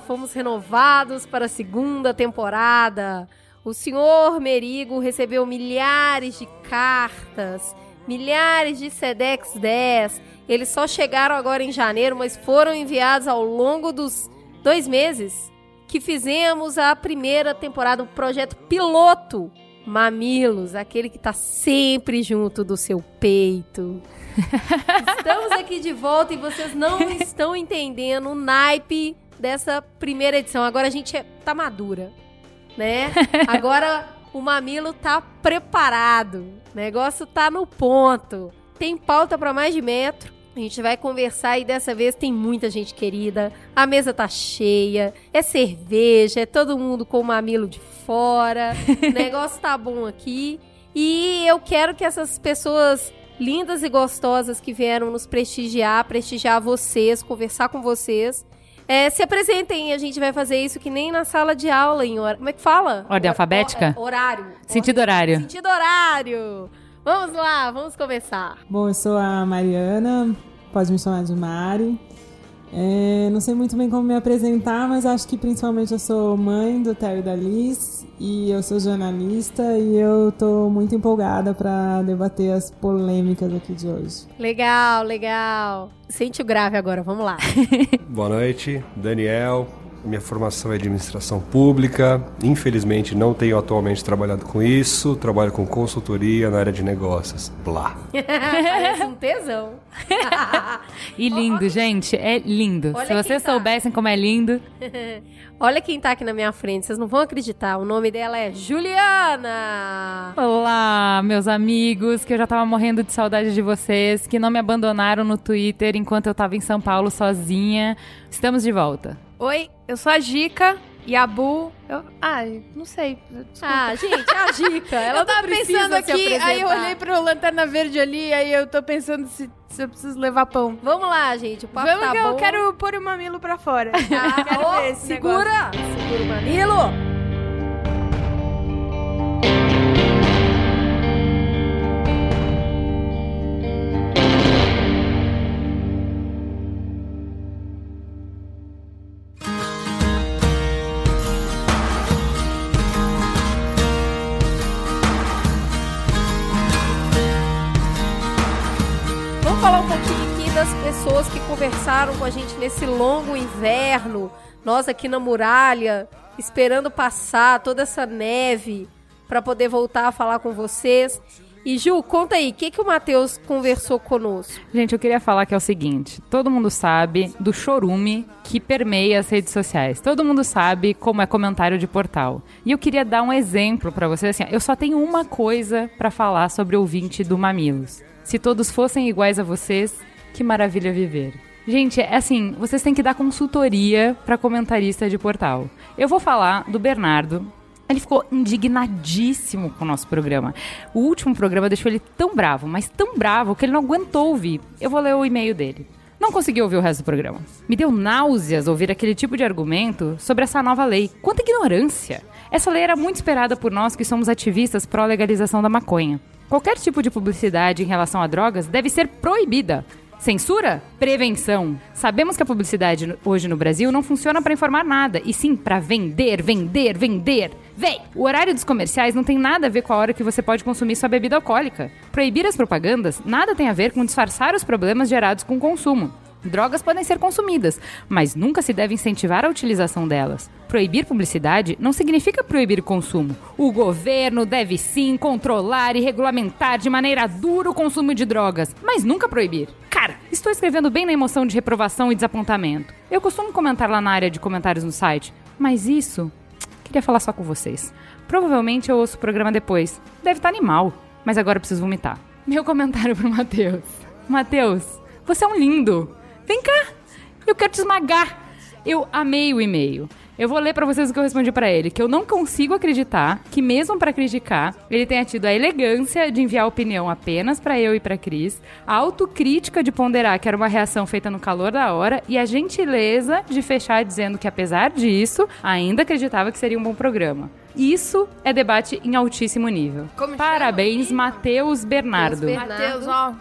fomos renovados para a segunda temporada. O senhor Merigo recebeu milhares de cartas, milhares de Sedex 10. Eles só chegaram agora em janeiro, mas foram enviados ao longo dos dois meses que fizemos a primeira temporada, um projeto piloto. Mamilos, aquele que tá sempre junto do seu peito. Estamos aqui de volta e vocês não estão entendendo o naipe dessa primeira edição. Agora a gente é, tá madura, né? Agora o mamilo tá preparado. O negócio tá no ponto. Tem pauta para mais de metro. A gente vai conversar e dessa vez tem muita gente querida. A mesa tá cheia. É cerveja, é todo mundo com o mamilo de fora. o negócio tá bom aqui. E eu quero que essas pessoas lindas e gostosas que vieram nos prestigiar, prestigiar vocês, conversar com vocês. É, se apresentem, a gente vai fazer isso que nem na sala de aula, em hora... Como é que fala? Ordem alfabética? horário. Sentido horário. Sentido horário. Vamos lá, vamos começar. Bom, eu sou a Mariana, pode me chamar de Mari. É, não sei muito bem como me apresentar, mas acho que principalmente eu sou mãe do Terry e da Liz e eu sou jornalista e eu tô muito empolgada para debater as polêmicas aqui de hoje. Legal, legal. Sente o grave agora, vamos lá. Boa noite, Daniel, minha formação é administração pública. Infelizmente, não tenho atualmente trabalhado com isso. Trabalho com consultoria na área de negócios. Blá. Parece um tesão. e lindo, gente. É lindo. Olha Se vocês tá. soubessem como é lindo. Olha quem tá aqui na minha frente, vocês não vão acreditar. O nome dela é Juliana. Olá, meus amigos, que eu já tava morrendo de saudade de vocês, que não me abandonaram no Twitter enquanto eu tava em São Paulo sozinha. Estamos de volta. Oi, eu sou a Gica e a Bu. Eu... Ai, não sei. Desculpa. Ah, gente, a dica. Ela eu tava pensando aqui, aí eu olhei pro Lanterna Verde ali, aí eu tô pensando se, se eu preciso levar pão. Vamos lá, gente. O papo Vamos tá que bom. eu quero pôr o mamilo pra fora. Ah, quero esse segura! Segura o mamilo! Conversaram com a gente nesse longo inverno. Nós aqui na muralha, esperando passar toda essa neve para poder voltar a falar com vocês. E Ju, conta aí, o que, que o Matheus conversou conosco? Gente, eu queria falar que é o seguinte: todo mundo sabe do chorume que permeia as redes sociais. Todo mundo sabe como é comentário de portal. E eu queria dar um exemplo pra vocês. Assim, eu só tenho uma coisa pra falar sobre o ouvinte do Mamilos. Se todos fossem iguais a vocês, que maravilha viver. Gente, é assim, vocês têm que dar consultoria pra comentarista de portal. Eu vou falar do Bernardo, ele ficou indignadíssimo com o nosso programa. O último programa deixou ele tão bravo, mas tão bravo que ele não aguentou ouvir. Eu vou ler o e-mail dele. Não consegui ouvir o resto do programa. Me deu náuseas ouvir aquele tipo de argumento sobre essa nova lei. Quanta ignorância! Essa lei era muito esperada por nós que somos ativistas pró-legalização da maconha. Qualquer tipo de publicidade em relação a drogas deve ser proibida. Censura? Prevenção. Sabemos que a publicidade hoje no Brasil não funciona para informar nada, e sim para vender, vender, vender. Vem! O horário dos comerciais não tem nada a ver com a hora que você pode consumir sua bebida alcoólica. Proibir as propagandas nada tem a ver com disfarçar os problemas gerados com o consumo. Drogas podem ser consumidas, mas nunca se deve incentivar a utilização delas. Proibir publicidade não significa proibir o consumo. O governo deve sim controlar e regulamentar de maneira dura o consumo de drogas, mas nunca proibir. Cara, estou escrevendo bem na emoção de reprovação e desapontamento. Eu costumo comentar lá na área de comentários no site, mas isso. Queria falar só com vocês. Provavelmente eu ouço o programa depois. Deve estar animal, mas agora preciso vomitar. Meu comentário pro Matheus. Matheus, você é um lindo. Vem cá, eu quero te esmagar. Eu amei o e-mail. Eu vou ler pra vocês o que eu respondi pra ele, que eu não consigo acreditar que mesmo pra criticar, ele tenha tido a elegância de enviar opinião apenas pra eu e pra Cris, a autocrítica de ponderar que era uma reação feita no calor da hora e a gentileza de fechar dizendo que apesar disso, ainda acreditava que seria um bom programa. Isso é debate em altíssimo nível. Como? Parabéns. Matheus Bernardo. Matheus, ó.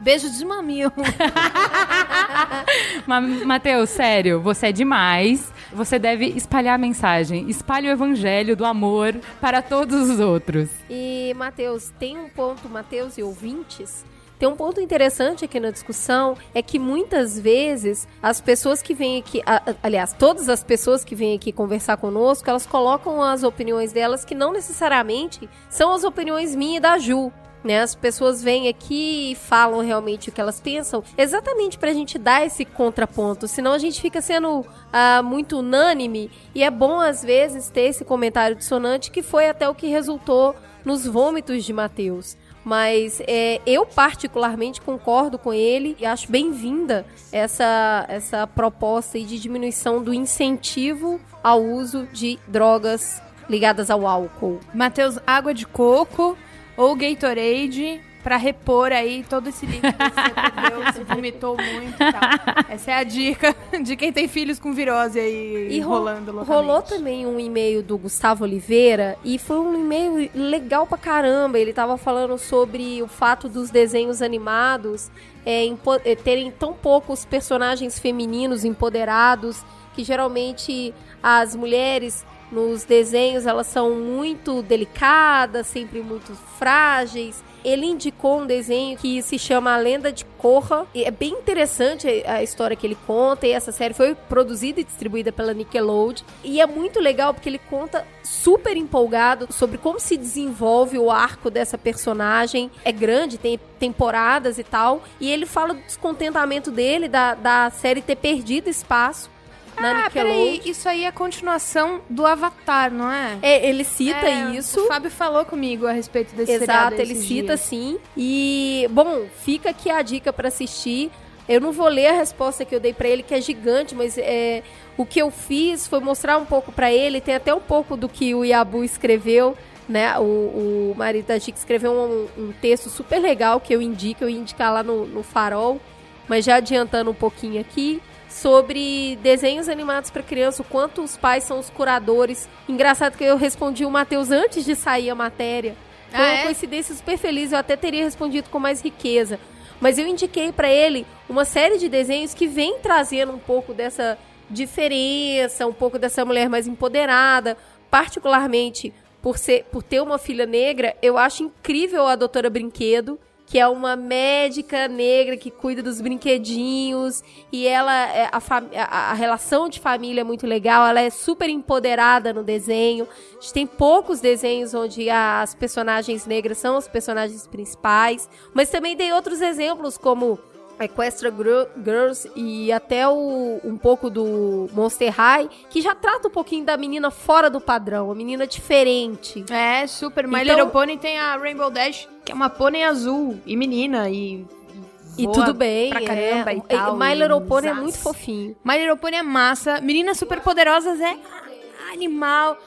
Beijo de mamilo. Mas, Matheus, sério, você é demais. Você deve espalhar a mensagem. Espalhe o evangelho do amor para todos os outros. E, Matheus, tem um ponto, Matheus e ouvintes, tem um ponto interessante aqui na discussão, é que muitas vezes as pessoas que vêm aqui, aliás, todas as pessoas que vêm aqui conversar conosco, elas colocam as opiniões delas que não necessariamente são as opiniões minhas e da Ju. Né, as pessoas vêm aqui e falam realmente o que elas pensam, exatamente pra gente dar esse contraponto. Senão a gente fica sendo ah, muito unânime e é bom às vezes ter esse comentário dissonante que foi até o que resultou nos vômitos de Mateus. Mas é, eu particularmente concordo com ele e acho bem-vinda essa, essa proposta de diminuição do incentivo ao uso de drogas ligadas ao álcool. Matheus, água de coco ou Gatorade pra repor aí todo esse líquido que você perdeu, que você vomitou muito e tal. Essa é a dica de quem tem filhos com virose aí E ro- rolando loucamente. rolou também um e-mail do Gustavo Oliveira e foi um e-mail legal pra caramba. Ele tava falando sobre o fato dos desenhos animados é, é, terem tão poucos personagens femininos empoderados que geralmente as mulheres nos desenhos elas são muito delicadas, sempre muito frágeis. Ele indicou um desenho que se chama A Lenda de Korra. E é bem interessante a a história que ele conta. E essa série foi produzida e distribuída pela Nickelodeon. E é muito legal porque ele conta super empolgado sobre como se desenvolve o arco dessa personagem. É grande, tem temporadas e tal. E ele fala do descontentamento dele, da, da série ter perdido espaço na Ah, Nickelodeon. peraí, isso aí é a continuação do Avatar, não é? É, ele cita É, isso. O Fábio falou comigo a respeito desse Exato, ele cita dias. sim. E, bom, fica aqui a dica pra assistir. Eu não vou ler a resposta que eu dei pra ele, que é gigante, mas é, o que eu fiz foi mostrar um pouco pra ele. Tem até um pouco do que o Yabu escreveu, né? O, o marido da Chica escreveu um, um texto super legal que eu indico, eu ia indicar lá no, no Farol, mas já adiantando um pouquinho aqui. Sobre desenhos animados pra criança, o quanto os pais são os curadores. Engraçado que eu respondi o Matheus antes de sair a matéria. Foi Ah, uma é? coincidência super feliz, eu até teria respondido com mais riqueza. Mas eu indiquei pra ele uma série de desenhos que vem trazendo um pouco dessa diferença, um pouco dessa mulher mais empoderada, particularmente por ser por ter uma filha negra, eu acho incrível a Doutora Brinquedo, que é uma médica negra que cuida dos brinquedinhos e ela é, a, a, a relação de família é muito legal, ela é super empoderada no desenho. A gente tem poucos desenhos onde as personagens negras são os personagens principais, mas também tem outros exemplos como Equestria Gr- Girls e até o, um pouco do Monster High, que já trata um pouquinho da menina fora do padrão, a menina diferente. É, super. My Então- Little Pony tem a Rainbow Dash, que é uma pônei azul e menina e. E tudo bem, Pra caramba é. e tal. My Little Pony é muito fofinho. My Little Pony é massa. Meninas super poderosas é animal.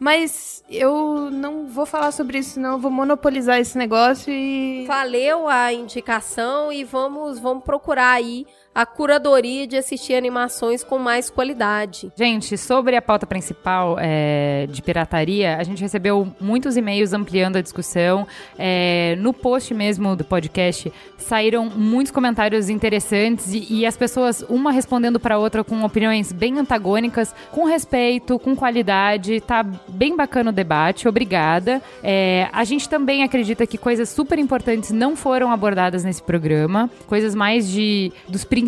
Mas eu não vou falar sobre isso, não. Eu vou monopolizar esse negócio e. Valeu a indicação e vamos, vamos procurar aí a curadoria de assistir animações com mais qualidade. Gente, sobre a pauta principal é, de pirataria, a gente recebeu muitos e-mails ampliando a discussão. É, no post mesmo do podcast saíram muitos comentários interessantes e, e as pessoas, uma respondendo para outra com opiniões bem antagônicas, com respeito, com qualidade. Tá bem bacana o debate. Obrigada. É, a gente também acredita que coisas super importantes não foram abordadas nesse programa, coisas mais de dos princípios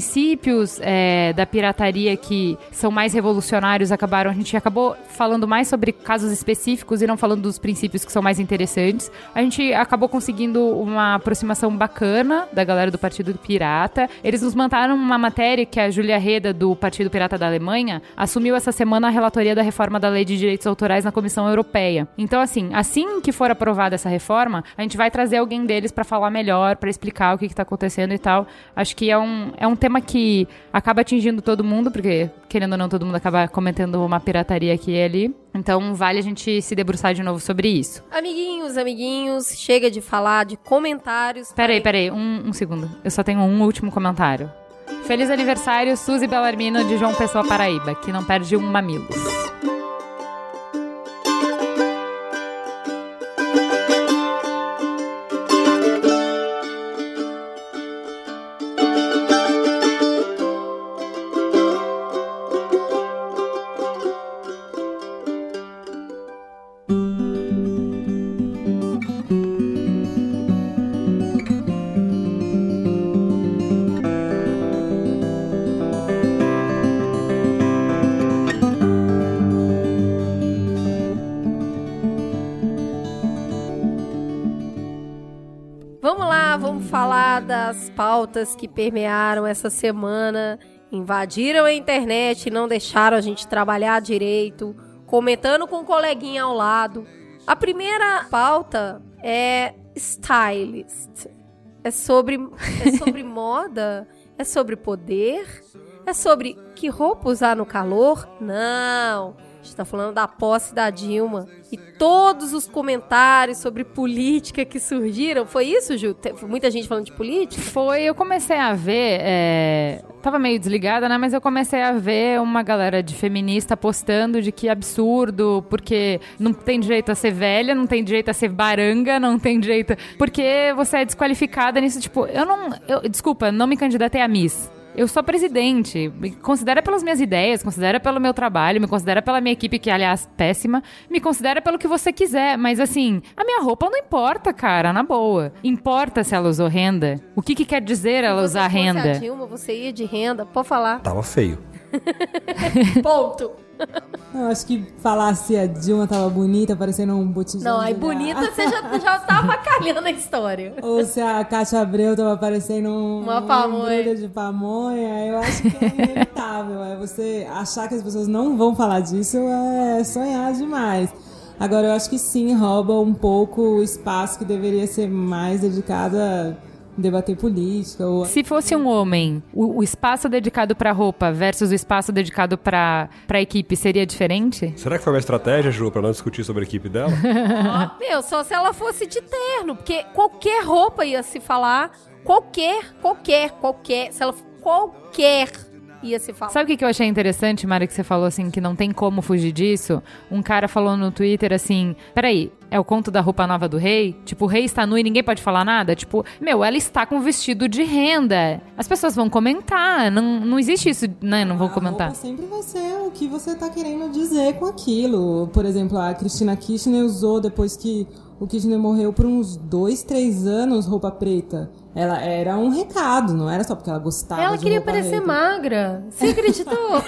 é, da pirataria que são mais revolucionários acabaram. A gente acabou falando mais sobre casos específicos e não falando dos princípios que são mais interessantes. A gente acabou conseguindo uma aproximação bacana da galera do Partido Pirata. Eles nos mandaram uma matéria que a Júlia Reda, do Partido Pirata da Alemanha, assumiu essa semana a relatoria da reforma da Lei de Direitos Autorais na Comissão Europeia. Então, assim, assim que for aprovada essa reforma, a gente vai trazer alguém deles para falar melhor, para explicar o que, está acontecendo e tal. Acho que é um, é um tema que acaba atingindo todo mundo, porque, querendo ou não, todo mundo acaba cometendo uma pirataria aqui e ali. Então, vale a gente se debruçar de novo sobre isso. Amiguinhos, amiguinhos, chega de falar de comentários. Peraí, peraí, um, um segundo. Eu só tenho um último comentário. Feliz aniversário, Suzy Bellarmino de João Pessoa, Paraíba, que não perde um mamilos. Pautas que permearam essa semana, invadiram a internet e não deixaram a gente trabalhar direito, comentando com um coleguinha ao lado. A primeira pauta é stylist. É sobre, é sobre moda, é sobre poder, é sobre que roupa usar no calor? Não. A gente tá falando da posse da Dilma. E todos os comentários sobre política que surgiram. Foi isso, Ju? Muita gente falando de política? Foi, eu comecei a ver. é, Tava meio desligada, né? Mas eu comecei a ver uma galera de feminista postando de que absurdo, porque não tem direito a ser velha, não tem direito a ser baranga, não tem direito. Porque você é desqualificada nisso. Tipo, eu não. eu- desculpa, não me candidatei a Miss. Eu sou presidente. Me considera pelas minhas ideias, considera pelo meu trabalho, me considera pela minha equipe, que aliás, péssima. Me considera pelo que você quiser. Mas assim, a minha roupa não importa, cara, na boa. Importa se ela usou renda. O que, que quer dizer ela Se usar você fosse a renda? Dilma, você ia de renda. Pode falar. Tava feio. Ponto. Eu acho que falar se a Dilma tava bonita, parecendo um botijão. Não, aí bonita você já, já tá avacalhando a história. Ou se a Cátia Abreu tava parecendo um, Uma pamonha. de pamonha, eu acho que é inevitável. É você achar que as pessoas não vão falar disso é sonhar demais. Agora, eu acho que sim, rouba um pouco o espaço que deveria ser mais dedicado a debater política. Ou... Se fosse um homem, o, o espaço dedicado pra roupa versus o espaço dedicado pra pra equipe seria diferente? Será que foi uma estratégia, Ju, pra não discutir sobre a equipe dela? Ó, Meu, só se ela fosse de terno, porque qualquer roupa ia se falar. Qualquer, qualquer, qualquer. Se ela qualquer ia se falar. Sabe o que, que eu achei interessante, Mari, que você falou assim, que não tem como fugir disso? Um cara falou no Twitter assim: peraí, é o conto da roupa nova do rei? Tipo, o rei está nu e ninguém pode falar nada? Tipo, meu, ela está com vestido de renda. As pessoas vão comentar. Não, não existe isso, né? Não vão A comentar. roupa sempre vai ser o que você tá querendo dizer com aquilo. Por exemplo, a Cristina Kirchner usou depois que o Kirchner morreu por uns dois, três anos roupa preta. Ela era um recado, não era só porque ela gostava Ela de queria roupa parecer preta. magra. Você acreditou?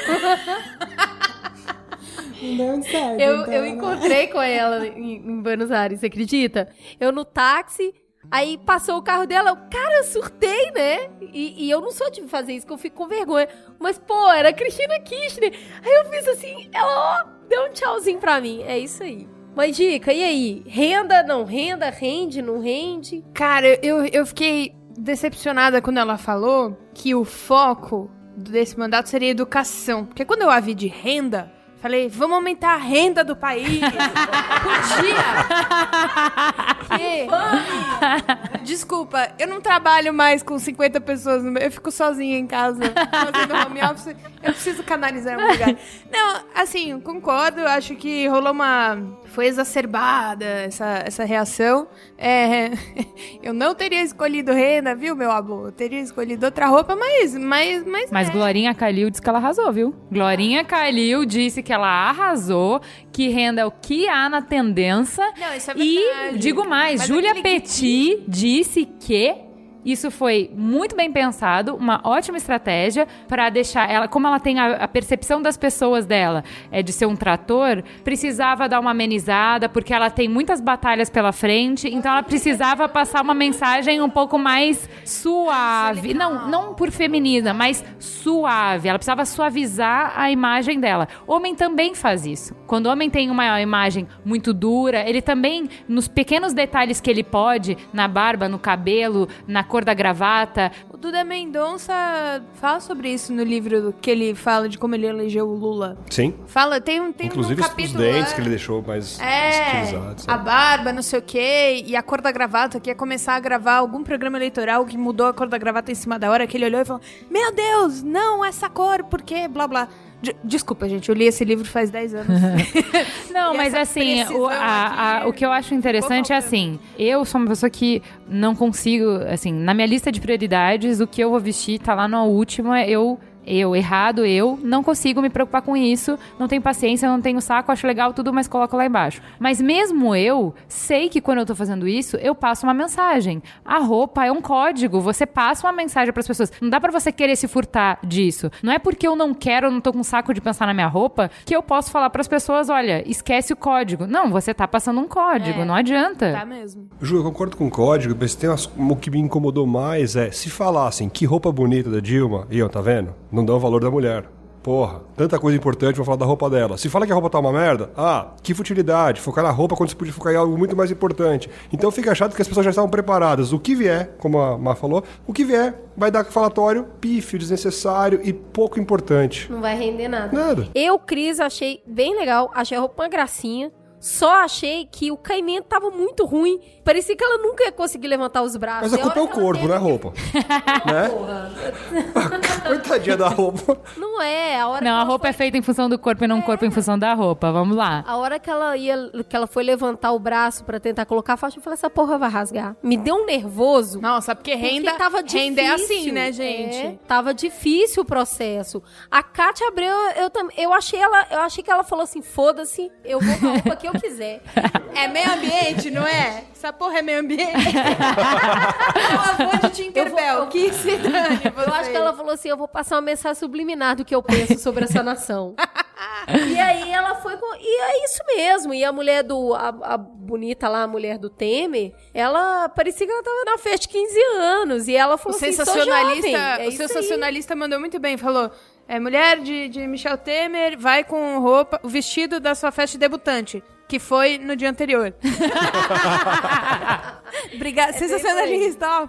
Não deu certo. eu, então, eu né? encontrei com ela em, em Buenos Aires, você acredita? Eu no táxi, aí passou o carro dela, eu, cara, eu surtei, né? E, e eu não sou de fazer isso, que eu fico com vergonha. Mas, pô, era a Cristina Kirchner. Aí eu fiz assim, ela, ó, deu um tchauzinho pra mim. É isso aí. Mas, Dica, e aí? Renda, não renda? Rende, não rende? Cara, eu, eu fiquei decepcionada quando ela falou que o foco desse mandato seria educação. Porque quando eu a vi de renda, falei, vamos aumentar a renda do país. Podia. Que- Desculpa, eu não trabalho mais com 50 pessoas. no meu- Eu fico sozinha em casa fazendo home office. Eu preciso canalizar algum lugar. Não, assim, concordo. Acho que rolou uma. Foi exacerbada essa, essa reação. É, eu não teria escolhido renda, viu, meu amor? Eu teria escolhido outra roupa, mas. Mas, mas, Mas é. Glorinha Calil disse que ela arrasou, viu? Glorinha Calil disse que ela arrasou, que renda é o que há na tendência. Não, isso é E verdade. digo mais, Mas Júlia aquele Petit disse que isso foi muito bem pensado, uma ótima estratégia para deixar ela, como ela tem a, a percepção das pessoas dela é de ser um trator, precisava dar uma amenizada porque ela tem muitas batalhas pela frente, então ela precisava passar uma mensagem um pouco mais suave, não, não por feminina, mas suave. Ela precisava suavizar a imagem dela. Homem também faz isso. Quando o homem tem uma imagem muito dura, ele também nos pequenos detalhes que ele pode, na barba, no cabelo, na cor da gravata, O Duda Mendonça fala sobre isso no livro que ele fala de como ele elegeu o Lula. Sim. Fala, tem um, tem Inclusive um os dentes lá- que ele deixou mais É, estilizados. a barba, não sei o quê, e a cor da gravata, que ia começar a gravar algum programa eleitoral que mudou a cor da gravata em cima da hora, que ele olhou e falou, meu Deus, não, essa cor, por quê, blá, blá. De- Desculpa, gente, eu li esse livro faz 10 anos. Não, mas assim, o, a- a- aqui o que eu acho interessante é assim, eu sou uma pessoa que não consigo, assim, na minha lista de prioridades, o que eu vou vestir tá lá na última, eu Eu, errado, eu, não consigo me preocupar com isso, não tenho paciência, não tenho saco, acho legal tudo, mas coloco lá embaixo. Mas mesmo eu, sei que quando eu tô fazendo isso, eu passo uma mensagem. A roupa é um código, você passa uma mensagem pras pessoas. Não dá pra você querer se furtar disso. Não é porque eu não quero, eu não tô com saco de pensar na minha roupa, que eu posso falar pras pessoas, olha, esquece o código. Não, você tá passando um código, É. não adianta. Tá mesmo. Ju, eu concordo com o código, mas tem umas- o que me incomodou mais é se falassem que roupa bonita da Dilma, iam, tá vendo? Não dão o valor da mulher. Porra, tanta coisa importante pra falar da roupa dela. Se fala que a roupa tá uma merda, ah, que futilidade, focar na roupa quando se podia focar em algo muito mais importante. Então fica chato que as pessoas já estavam preparadas. O que vier, como a Mar falou, o que vier vai dar falatório pífio, desnecessário e pouco importante. Não vai render nada. Nada. Eu, Cris, achei bem legal. Achei a roupa uma gracinha. Só achei que o caimento tava muito ruim. Parecia que ela nunca ia conseguir levantar os braços. Mas a culpa é o corpo, teve não é roupa. né? Porra, Coitadinha da roupa. Não é. A hora Não, que a roupa foi- é feita em função do corpo e não o corpo em função da roupa. Vamos lá. A hora que ela ia, que ela foi levantar o braço pra tentar colocar a faixa, eu falei, essa porra vai rasgar. Me deu um nervoso. Nossa, porque Porque renda, tava difícil. renda é assim, né, gente? É, tava difícil o processo. A Kátia Abreu, eu, tam- eu achei ela, eu achei que ela falou assim, foda-se, eu vou com a roupa que eu quiser. É meio ambiente, não é? Essa porra é meio ambiente. é o avô de Tinkerbell. Eu vou- Que se dane Eu acho que ela falou assim, eu vou passar uma mensagem subliminar do que eu penso sobre essa nação. e aí ela foi com... E é isso mesmo. E a mulher do... A, a bonita lá, a mulher do Temer, ela parecia que ela tava na festa de 15 anos. E ela O falou assim, sou sensacionalista, jovem. É o isso aí. sensacionalista mandou muito bem, falou: é, mulher de, de Michel Temer vai com roupa, o vestido da sua festa de debutante, que foi no dia anterior. Obrigada, sensacionalista, ó.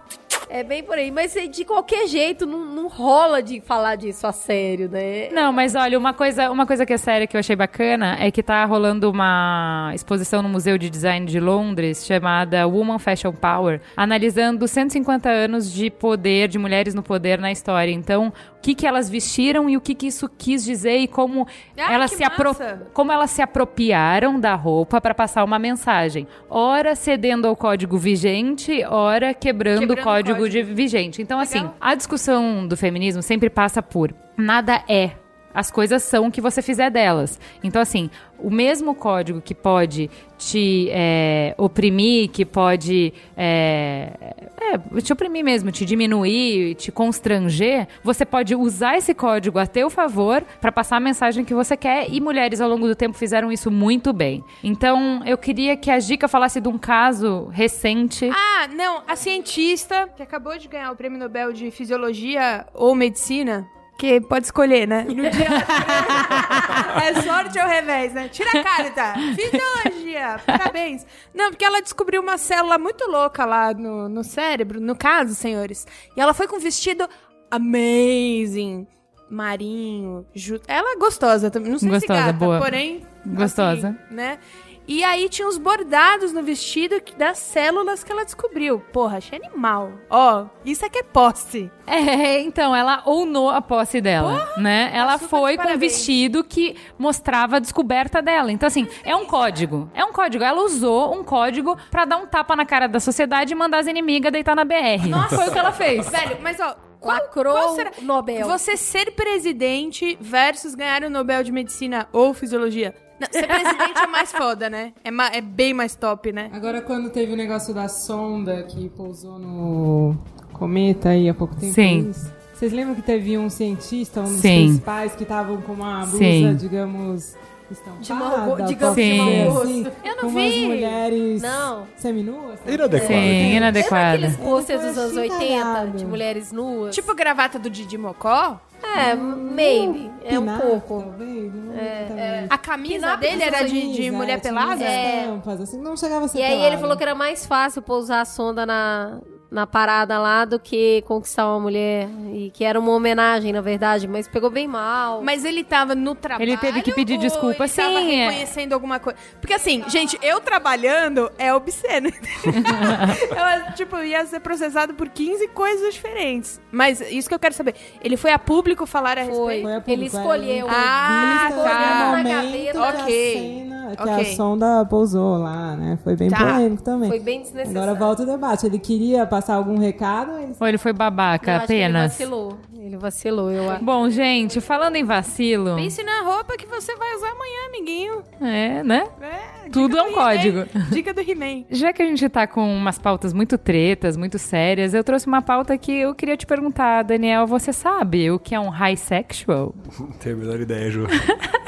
É bem por aí. Mas de qualquer jeito, não, não rola de falar disso a sério, né? Não, mas olha, uma coisa, uma coisa que é séria que eu achei bacana é que tá rolando uma exposição no Museu de Design de Londres chamada Woman Fashion Power, analisando 150 anos de poder, de mulheres no poder na história. Então, o que, que elas vestiram e o que, que isso quis dizer e como Ah, elas se apro- como elas se apropriaram da roupa para passar uma mensagem. Ora cedendo ao código vigente, ora quebrando, Quebrando o código, o de vigente. Então, assim, a discussão do feminismo sempre passa por nada é. As coisas são o que você fizer delas. Então, assim, o mesmo código que pode te é, oprimir, que pode é, é, te oprimir mesmo, te diminuir, te constranger, você pode usar esse código a teu favor para passar a mensagem que você quer. E mulheres ao longo do tempo fizeram isso muito bem. Então, eu queria que a Dica falasse de um caso recente. Ah, não, a cientista que acabou de ganhar o prêmio Nobel de Fisiologia ou Medicina, que pode escolher, né? No dia... é sorte ou revés, né? Tira a carta. Fisiologia. Parabéns. Não, porque ela descobriu uma célula muito louca lá no, no cérebro, no caso, senhores. E ela foi com um vestido amazing. Marinho, ju... ela é gostosa também, não sei Gostosa, se gata, boa. porém Gostosa. assim, né? E aí tinha os bordados no vestido das células que ela descobriu. Porra, achei animal. Ó, isso aqui é posse. É, então, ela ounou a posse dela, né? Ela super foi com um vestido que mostrava a descoberta dela. Então, assim, é um código. É um código. Ela usou um código pra dar um tapa na cara da sociedade e mandar as inimigas deitar na BR. Foi o que ela fez. Velho, mas ó, qual, Lacrou qual será... o Nobel. Você ser presidente versus ganhar o Nobel de Medicina ou Fisiologia. Não, ser presidente é mais foda, né? É, ma- é bem mais top, né? Agora, quando teve o negócio da sonda que pousou no cometa aí há pouco tempo, Sim. vocês lembram que teve um cientista, um dos Sim. principais, que estavam com uma blusa, Sim. digamos, estampada? De mau digamos, de dizer mau gosto. assim, Eu não com umas vi. mulheres Não. seminuas? sabe? Inadequado. Sim, Lembra inadequada. aqueles posters Ele dos anos 80 achincalhado. de mulheres nuas? Tipo gravata do Didi Mocó. é, maybe. É um Pinato, pouco. talvez, É. A camisa Pin-up dele era de, de mulher tinha pelada? É. estampas, assim, não chegava a ser E aí ele falou que era mais fácil pousar a sonda na, na parada lá do que conquistar uma mulher. E que era uma homenagem, na verdade, mas pegou bem mal. Mas ele tava no trabalho. Ele teve que pedir desculpa, ele tava sim, é. reconhecendo alguma coisa. Porque assim, gente, eu trabalhando é obsceno. eu, tipo, ia ser processado por 15 coisas diferentes. Mas isso que eu quero saber. Ele foi a público falar a Foi. respeito? Foi a Ele público, escolheu. é, Ah, ele escolheu tá. o Na momento gaveta. que a Ok. cena Ah, que Ok. a sonda pousou lá, né? Foi bem Tá. polêmico também. Foi bem desnecessário. Agora volta o debate. Ele queria passar algum recado? Ele... Ou ele foi Eu babaca acho que Ele apenas? vacilou. Ele vacilou, eu acho. Bom, gente, falando em vacilo, Pense na roupa que você vai usar amanhã, amiguinho. é, né? É, Tudo do é um código. Dica do He-Man. Já que a gente tá com umas pautas muito tretas, muito sérias, eu trouxe uma pauta que eu queria te perguntar, Daniel, você sabe o que é um high sexual? Não tenho a menor ideia, Ju.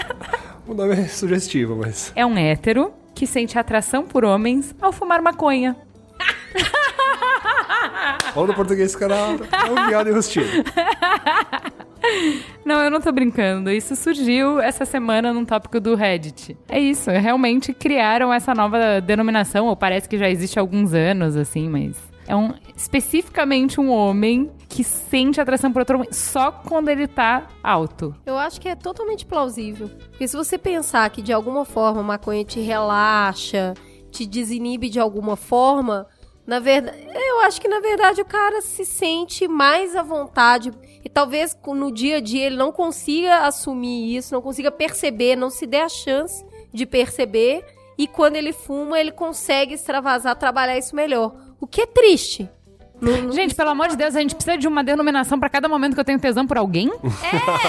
o nome é sugestivo, mas. É um hétero que sente atração por homens ao fumar maconha. Falando português, esse cara é um viado enrustido. Não, eu não tô brincando. Isso surgiu essa semana num tópico do Reddit. É isso, realmente criaram essa nova denominação, ou parece que já existe há alguns anos, assim, mas. É um, especificamente um homem que sente atração por outro homem só quando ele tá alto. Eu acho que é totalmente plausível. Porque se você pensar que de alguma forma a maconha te relaxa, te desinibe de alguma forma, na verdade, eu acho que na verdade o cara se sente mais à vontade e talvez no dia a dia ele não consiga assumir isso, não consiga perceber, não se dê a chance de perceber e quando ele fuma ele consegue extravasar, trabalhar isso melhor. O que é triste. Não- não- Gente, pelo amor de Deus, a gente precisa de uma denominação pra cada momento que eu tenho tesão por alguém?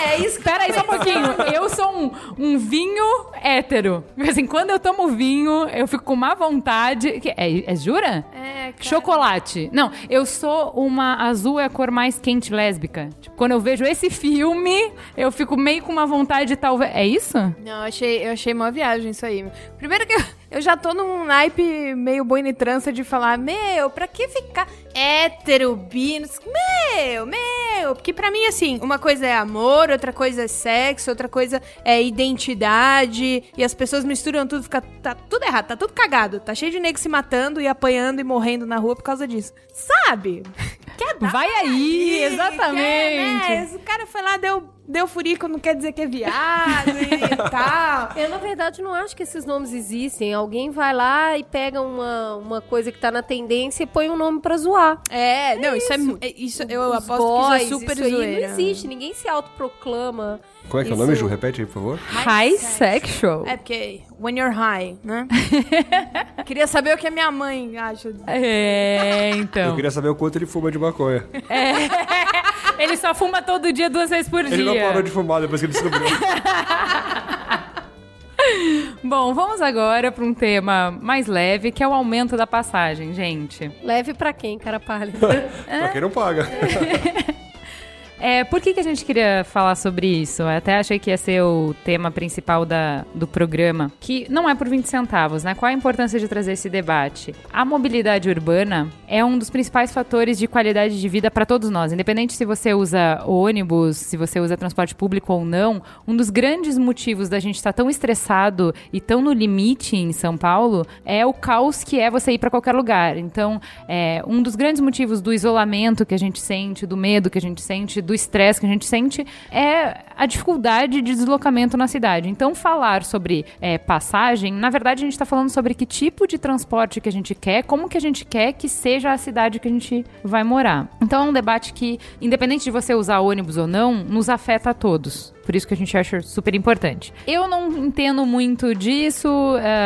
é, é isso que Pera aí só um pouquinho. Eu sou um, um vinho hétero. Assim, quando eu tomo vinho, eu fico com má vontade. É, é jura? É, cara. Chocolate. Não, eu sou uma azul é a cor mais quente lésbica. Tipo, quando eu vejo esse filme, eu fico meio com uma vontade talvez. É isso? Não, eu achei, eu achei uma viagem isso aí. Primeiro que eu, eu já tô num naipe meio boinitrança de falar, meu, pra que ficar hétero, bi, não sei- meu, meu. Porque pra mim, assim, uma coisa é amor, outra coisa é sexo, outra coisa é identidade. E as pessoas misturam tudo, fica tá tudo errado, tá tudo cagado. Tá cheio de nego se matando e apanhando e morrendo na rua por causa disso. Sabe? Quer dar Vai aí, Quer, exatamente. né? O cara foi lá, deu, deu furico, não quer dizer que é viado e tal. Eu, na verdade, não acho que esses nomes existem. Alguém vai lá e pega uma, uma coisa que tá na tendência e põe um nome pra zoar. É, não, isso, é mu- é. Isso, eu Os aposto boys, que isso é super isso aí zoeira. não existe. Ninguém se autoproclama. Como é que é o Isso- nome, Ju? Repete aí, por favor. High sexual. É porque when you're high, né? Queria saber o que a minha mãe acha. É, Eu então. queria saber o quanto ele fuma de maconha. Ele só fuma todo dia, duas vezes por Ele dia. não parou de fumar depois que ele descobriu. Bom, vamos agora para um tema mais leve, que é o aumento da passagem, gente. Leve pra quem, cara pálida? pra quem não paga. É, por que, que a gente queria falar sobre isso? Eu até achei que ia ser o tema principal da, do programa, que não é por 20 centavos, né? Qual a importância de trazer esse debate? A mobilidade urbana é um dos principais fatores de qualidade de vida para todos nós, independente se você usa ônibus, se você usa transporte público ou não. Um dos grandes motivos da gente estar tão estressado e tão no limite em São Paulo é o caos que é você ir para qualquer lugar. Então, é, um dos grandes motivos do isolamento que a gente sente, do medo que a gente sente, do estresse que a gente sente, é a dificuldade de deslocamento na cidade. Então, falar sobre é, passagem, na verdade, a gente está falando sobre que tipo de transporte que a gente quer, como que a gente quer que seja a cidade que a gente vai morar. Então, é um debate que, independente de você usar ônibus ou não, nos afeta a todos. Por isso que a gente acha super importante. Eu não entendo muito disso,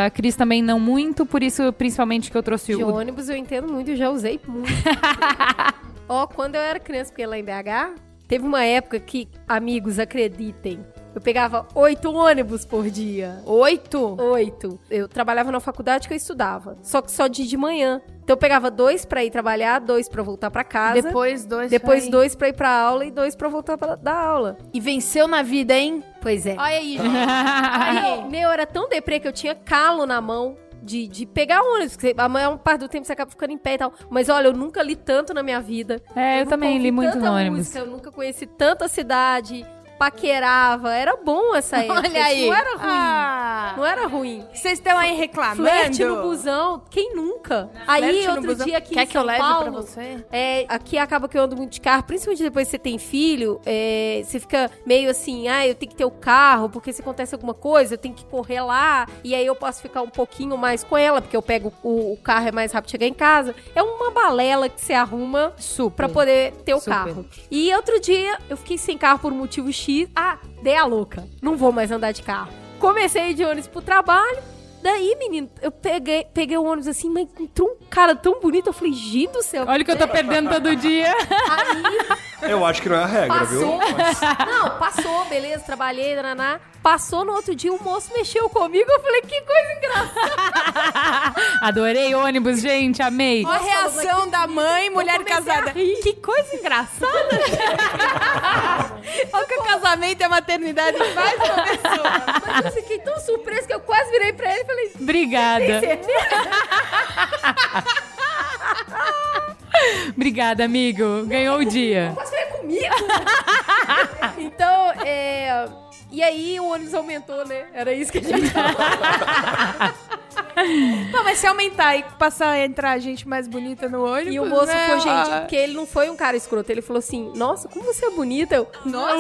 a Cris também não muito, por isso, principalmente, que eu trouxe De o ônibus eu entendo muito, eu já usei muito. Ó, quando eu era criança, porque lá em BH, teve uma época que, amigos, acreditem, eu pegava oito ônibus por dia. Oito? Oito. Eu trabalhava na faculdade que eu estudava. Só que só de de manhã. Então eu pegava dois pra ir trabalhar, dois pra voltar pra casa. Depois dois. depois pra dois pra ir pra aula e dois pra voltar pra dar aula. E venceu na vida, hein? Pois é. Olha aí, gente. Aí, meu, era tão deprê que eu tinha calo na mão de, de pegar ônibus. porque A maior parte do tempo você acaba ficando em pé e tal. Mas olha, eu nunca li tanto na minha vida. É, eu nunca também li muito no ônibus. música, eu nunca conheci tanta cidade. Paquerava. Era bom essa época. Olha aí. Não era ruim. Ah. Não era ruim. Vocês estão aí reclamando? Flerte no busão, quem nunca? Aí, Flerte outro dia aqui Quer em que eu São leve Paulo, pra você? É, aqui acaba que eu ando muito de carro, principalmente depois que você tem filho, é, você fica meio assim, ah, eu tenho que ter o carro, porque se acontece alguma coisa, eu tenho que correr lá, e aí eu posso ficar um pouquinho mais com ela, porque eu pego o, o carro, é mais rápido chegar em casa. É uma balela que você arruma Super. pra poder ter o Super. carro. E outro dia, eu fiquei sem carro por um motivo X. Ah, dei a louca. Não vou mais andar de carro. Comecei de ônibus pro trabalho. Daí, menino, eu peguei, peguei o ônibus assim, mas entrou um cara tão bonito. Eu falei, gente do céu. Olha o que eu tô perdendo todo dia. Aí Eu acho que não é a regra, passou. viu? Mas- Não, passou, beleza, trabalhei, nananá. Passou no outro dia, o moço mexeu comigo. Eu falei, que coisa engraçada. Adorei ônibus, gente, amei. Ó a reação da mãe, mulher casada. Que coisa engraçada. Olha que o casamento e a maternidade faz uma pessoa. Mas eu fiquei tão surpresa que eu quase virei pra ele e falei, Obrigada. tem certeza? Obrigada, amigo. Ganhou o dia. Quase veio comigo. então, é... E aí o ônibus aumentou, né? Era isso que a gente Não, mas se aumentar e passar a entrar gente mais bonita no ônibus. E o moço né, foi, gente, ó. porque ele não foi um cara escroto. Ele falou assim: Nossa, como você é bonita. Eu, Nossa,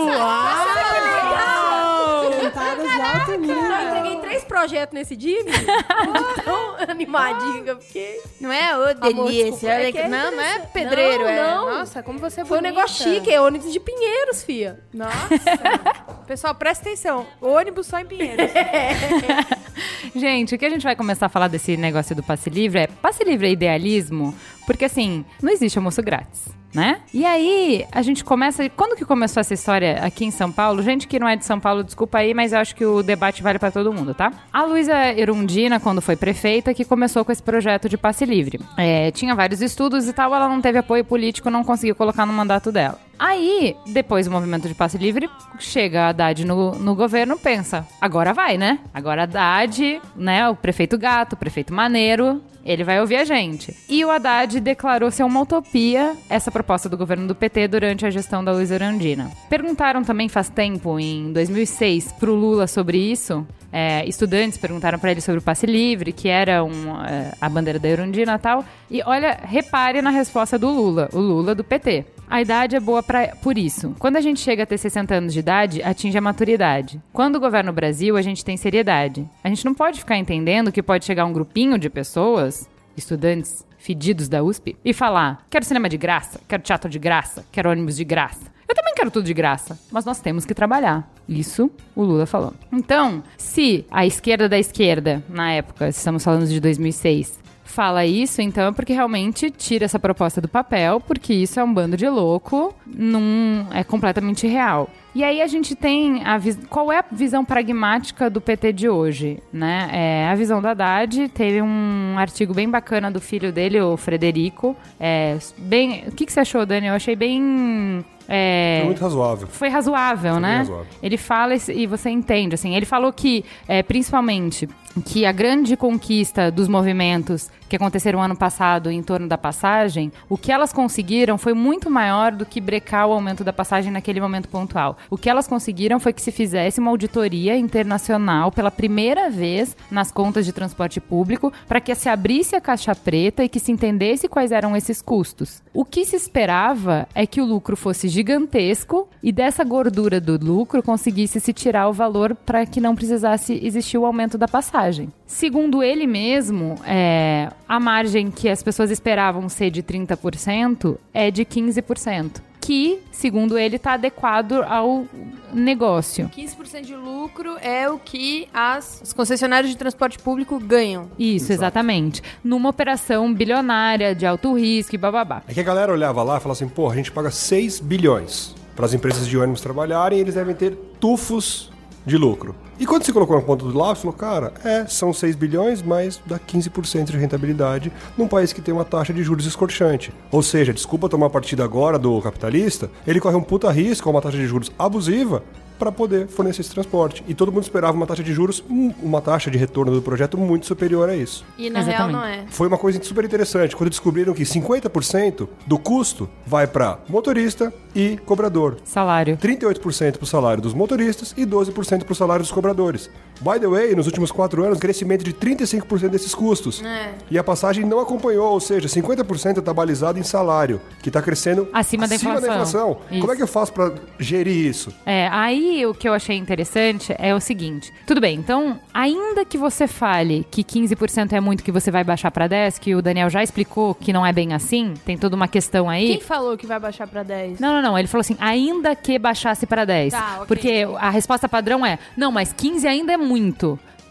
Cantadas de alto eu entreguei três projetos nesse dia. Tão animadinha que fiquei. Não é ô Amor, delícia. desculpa, é que que- é não, não é pedreiro. Não, é. não. Nossa, como você é Foi um negócio chique, é ônibus de Pinheiros, fia. Nossa. Pessoal, presta atenção. Ônibus só em Pinheiros. Gente, o que a gente vai começar a falar desse negócio do passe livre é passe livre é idealismo, porque assim, não existe almoço grátis. Né? E aí, a gente começa. Quando que começou essa história aqui em São Paulo? Gente que não é de São Paulo, desculpa aí, mas eu acho que o debate vale pra todo mundo, tá? A Luísa Erundina, quando foi prefeita, que começou com esse projeto de passe livre. É, tinha vários estudos e tal, ela não teve apoio político, não conseguiu colocar no mandato dela. Aí, depois do movimento de passe livre, chega a Haddad no, no governo, pensa, agora vai, né? Agora Haddad, né, o prefeito gato, o prefeito maneiro, ele vai ouvir a gente. E o Haddad declarou ser uma utopia essa proposta do governo do PT durante a gestão da Luiz Erundina. Perguntaram também faz tempo, em 2006, pro Lula sobre isso. É, estudantes perguntaram para ele sobre o passe livre, que era um, é, a bandeira da Erundina e tal. E olha, repare na resposta do Lula, o Lula do PT. A idade é boa pra, por isso. Quando a gente chega a ter 60 anos de idade, atinge a maturidade. Quando governa o Brasil, a gente tem seriedade. A gente não pode ficar entendendo que pode chegar um grupinho de pessoas, estudantes fedidos da USP, e falar: quero cinema de graça, quero teatro de graça, quero ônibus de graça. Eu também quero tudo de graça, mas nós temos que trabalhar. Isso o Lula falou. Então, se a esquerda da esquerda, na época, estamos falando de 2006, fala isso, então é porque realmente tira essa proposta do papel, porque isso é um bando de louco, não é completamente real. E aí a gente tem a qual é a visão pragmática do PT de hoje, né? É, a visão da Haddad teve um artigo bem bacana do filho dele, o Frederico. É, bem, o que, que você achou, Dani? Eu achei bem é, Foi muito razoável. foi razoável, Foi né? razoável. Ele fala e você entende, assim. Ele falou que, é, principalmente, que a grande conquista dos movimentos que aconteceram ano passado em torno da passagem, o que elas conseguiram foi muito maior do que brecar o aumento da passagem naquele momento pontual. O que elas conseguiram foi que se fizesse uma auditoria internacional pela primeira vez nas contas de transporte público para que se abrisse a caixa preta e que se entendesse quais eram esses custos. O que se esperava é que o lucro fosse gigantesco e dessa gordura do lucro conseguisse se tirar o valor para que não precisasse existir o aumento da passagem. Segundo ele mesmo, é, a margem que as pessoas esperavam ser de 30% é de 15%. Que, segundo ele, está adequado ao negócio. 15% de lucro é o que as, os concessionários de transporte público ganham. Isso, exatamente. Numa operação bilionária de alto risco e bababá. É que a galera olhava lá e falava assim, pô, a gente paga 6 bilhões para as empresas de ônibus trabalharem e eles devem ter tufos de lucro. E quando você colocou na ponta do lápis, falou, cara, é, são 6 bilhões, mas dá 15% de rentabilidade num país que tem uma taxa de juros escorchante. Ou seja, desculpa tomar partida agora do capitalista, ele corre um puta risco, uma taxa de juros abusiva, para poder fornecer esse transporte. E todo mundo esperava uma taxa de juros, hum, uma taxa de retorno do projeto muito superior a isso. E na Exatamente. real não é. Foi uma coisa super interessante quando descobriram que 50% do custo vai para motorista e cobrador. Salário. 38% para o salário dos motoristas e 12% para o salário dos cobradores. By the way, nos últimos quatro anos, crescimento de 35% desses custos. É. E a passagem não acompanhou, ou seja, 50% está balizado em salário, que está crescendo Acima da inflação. Isso. Como é que eu faço para gerir isso? É, aí o que eu achei interessante é o seguinte. Tudo bem, então, ainda que você fale que 15% é muito que você vai baixar pra 10, que o Daniel já explicou que não é bem assim, tem toda uma questão aí. Quem falou que vai baixar pra 10? Não, não, não. Ele falou assim, ainda que baixasse pra 10. Tá, ok. Porque a resposta padrão é, não, mas 15 ainda é muito.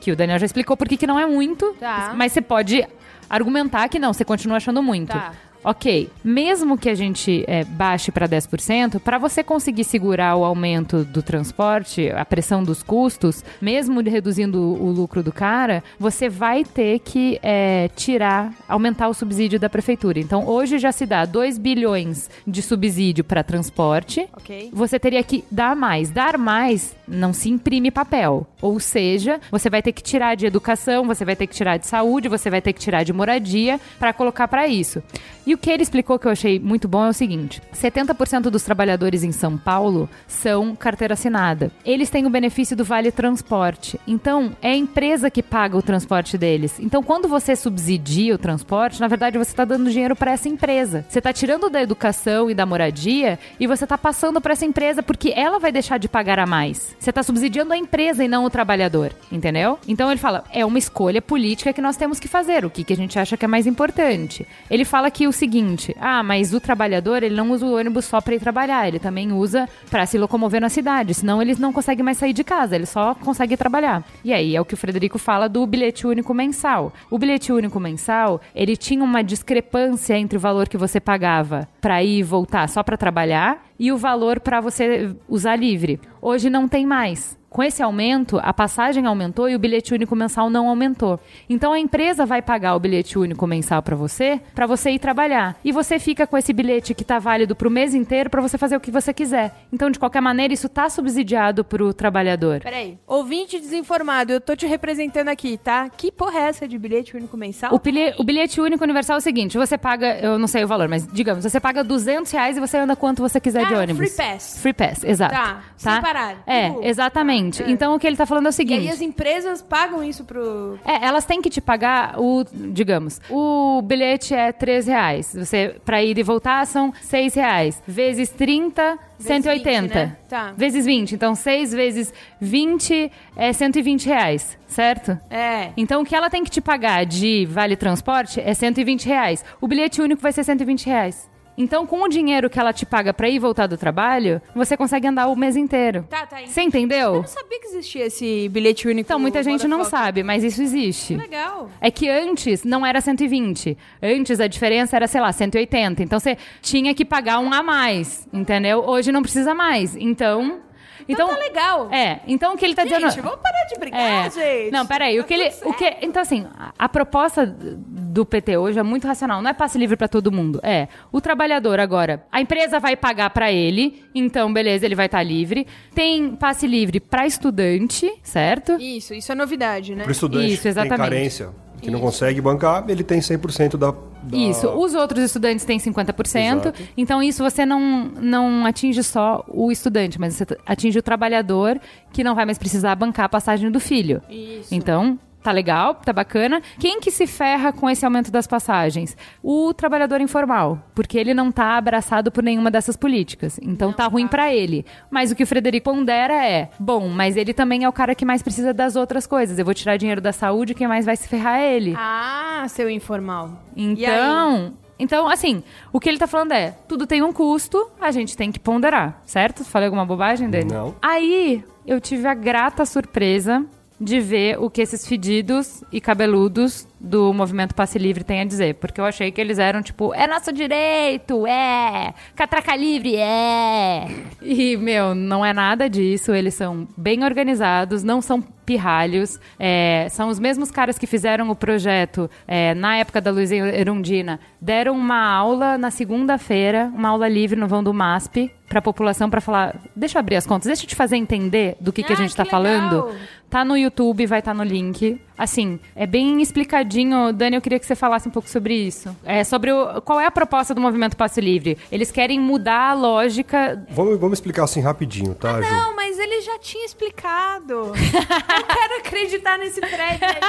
Que o Daniel já explicou por que que não é muito, Tá. mas você pode argumentar que não, você continua achando muito. Tá. Ok, mesmo que a gente é, baixe para 10%, para você conseguir segurar o aumento do transporte, a pressão dos custos, mesmo reduzindo o lucro do cara, você vai ter que é, tirar, aumentar o subsídio da prefeitura. Então, hoje já se dá 2 bilhões de subsídio para transporte, Ok. você teria que dar mais. Dar mais não se imprime papel. Ou seja, você vai ter que tirar de educação, você vai ter que tirar de saúde, você vai ter que tirar de moradia para colocar para isso. E o que ele explicou que eu achei muito bom é o seguinte: 70% dos trabalhadores em São Paulo são carteira assinada. Eles têm o benefício do Vale Transporte. Então, é a empresa que paga o transporte deles. Então, quando você subsidia o transporte, na verdade você está dando dinheiro para essa empresa. Você está tirando da educação e da moradia e você está passando para essa empresa porque ela vai deixar de pagar a mais. Você está subsidiando a empresa e não o trabalhador, entendeu? Então ele fala, é uma escolha política que nós temos que fazer. O que, que a gente acha que é mais importante? Ele fala que o seguinte, ah, mas o trabalhador ele não usa o ônibus só para ir trabalhar, ele também usa para se locomover na cidade, senão ele não consegue mais sair de casa, ele só consegue trabalhar. E aí é o que o Frederico fala do bilhete único mensal. O bilhete único mensal, ele tinha uma discrepância entre o valor que você pagava para ir e voltar só para trabalhar e o valor para você usar livre. Hoje não tem mais. Com esse aumento, a passagem aumentou e o bilhete único mensal não aumentou. Então a empresa vai pagar o bilhete único mensal para você, para você ir trabalhar. E você fica com esse bilhete que está válido para o mês inteiro para você fazer o que você quiser. Então, de qualquer maneira, isso está subsidiado para o trabalhador. Peraí. Ouvinte desinformado, eu tô te representando aqui, tá? Que porra é essa de bilhete único mensal? O bilhete, o bilhete único universal é o seguinte: você paga, eu não sei o valor, mas digamos, você paga 200 reais e você anda quanto você quiser de Ah, ônibus. free pass. Free pass, exato. Tá, sem parar. É, Tipo, exatamente. tá, é. Então o que ele tá falando é o E seguinte. aí as empresas pagam isso pro... É, elas têm que te pagar o, digamos, o bilhete é 3 reais. Você, pra ir e voltar, são 6 reais. Vezes 30, 180. 20, né? Tá. Vezes 20. Então, 6 vezes 20 é 120 reais, certo? É. Então, o que ela tem que te pagar de vale transporte é 120 reais. O bilhete único vai ser 120 reais. Então, com o dinheiro que ela te paga pra ir e voltar do trabalho, você consegue andar o mês inteiro. Tá, tá. Você Eu entendeu? não sabia que existia esse bilhete único. Então, muita gente não sabe, mas isso existe. Legal. É que antes não era 120. Antes a diferença era, sei lá, 180. Então você tinha que pagar um a mais, entendeu? Hoje não precisa mais. Então. Então, tá legal. É, então o que ele tá Gente, dizendo. vamos parar de brigar, É. gente. Não, peraí. O Tá que ele. tudo O que, então, assim, a, a proposta do PT hoje é muito racional. Não é passe livre pra todo mundo. É. O trabalhador agora. A empresa vai pagar pra ele. Então, beleza, ele vai estar livre. Tem passe livre pra estudante, certo? Isso, isso é novidade, né? Pro estudante Isso, que tem exatamente. carência, que não consegue bancar, ele tem 100% da, da... Isso. Os outros estudantes têm 50%. Exato. Então, isso você não, não atinge só o estudante, mas você atinge o trabalhador que não vai mais precisar bancar a passagem do filho. Isso. Então. Tá legal, tá bacana. Quem que se ferra com esse aumento das passagens? O trabalhador informal, porque ele não tá abraçado por nenhuma dessas políticas. Então tá ruim pra ele. Mas o que o Frederico pondera é, bom, mas ele também é o cara que mais precisa das outras coisas. Eu vou tirar dinheiro da saúde, quem mais vai se ferrar é ele. Ah, seu informal. Então, então, assim, o que ele tá falando é, tudo tem um custo, a gente tem que ponderar, certo? Falei alguma bobagem dele? Não. Aí, eu tive a grata surpresa de ver o que esses fedidos e cabeludos do movimento Passe Livre têm a dizer. Porque eu achei que eles eram tipo, é nosso direito, é! Catraca livre, é! E, meu, não é nada disso. Eles são bem organizados, não são pirralhos. é, são os mesmos caras que fizeram o projeto é, na época da Luiz Erundina. Deram uma aula na segunda-feira, uma aula livre no vão do MASP, pra população para falar, deixa eu abrir as contas, deixa eu te fazer entender do que, que a Ah, gente tá legal. falando. Tá no YouTube, vai estar no link. Assim, é bem explicadinho. Dani, eu queria que você falasse um pouco sobre isso. É sobre o, qual é a proposta do movimento Passe Livre. Eles querem mudar a lógica. Vamos, vamos explicar assim rapidinho, tá, Ju? Não, mas ele já tinha explicado. eu quero acreditar nesse prédio aí,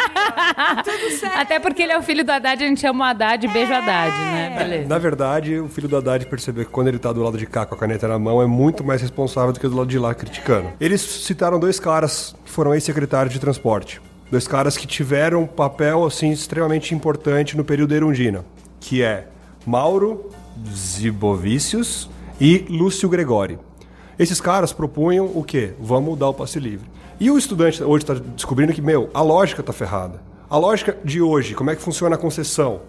ó. Tudo certo. Até porque ele é o filho do Haddad, a gente chama o Haddad, beijo Haddad, né? Beleza. Na verdade, o filho do Haddad percebeu que quando ele tá do lado de cá com a caneta na mão, é muito mais responsável do que do lado de lá criticando. Eles citaram dois caras que foram ex-secretários de transporte. Dois caras que tiveram um papel, assim, extremamente importante no período Erundina. Que é Mauro Zibovicius e Lúcio Gregori. Esses caras propunham o quê? Vamos mudar o passe livre. E o estudante hoje está descobrindo que, meu, a lógica está ferrada. A lógica de hoje, como é que funciona a concessão?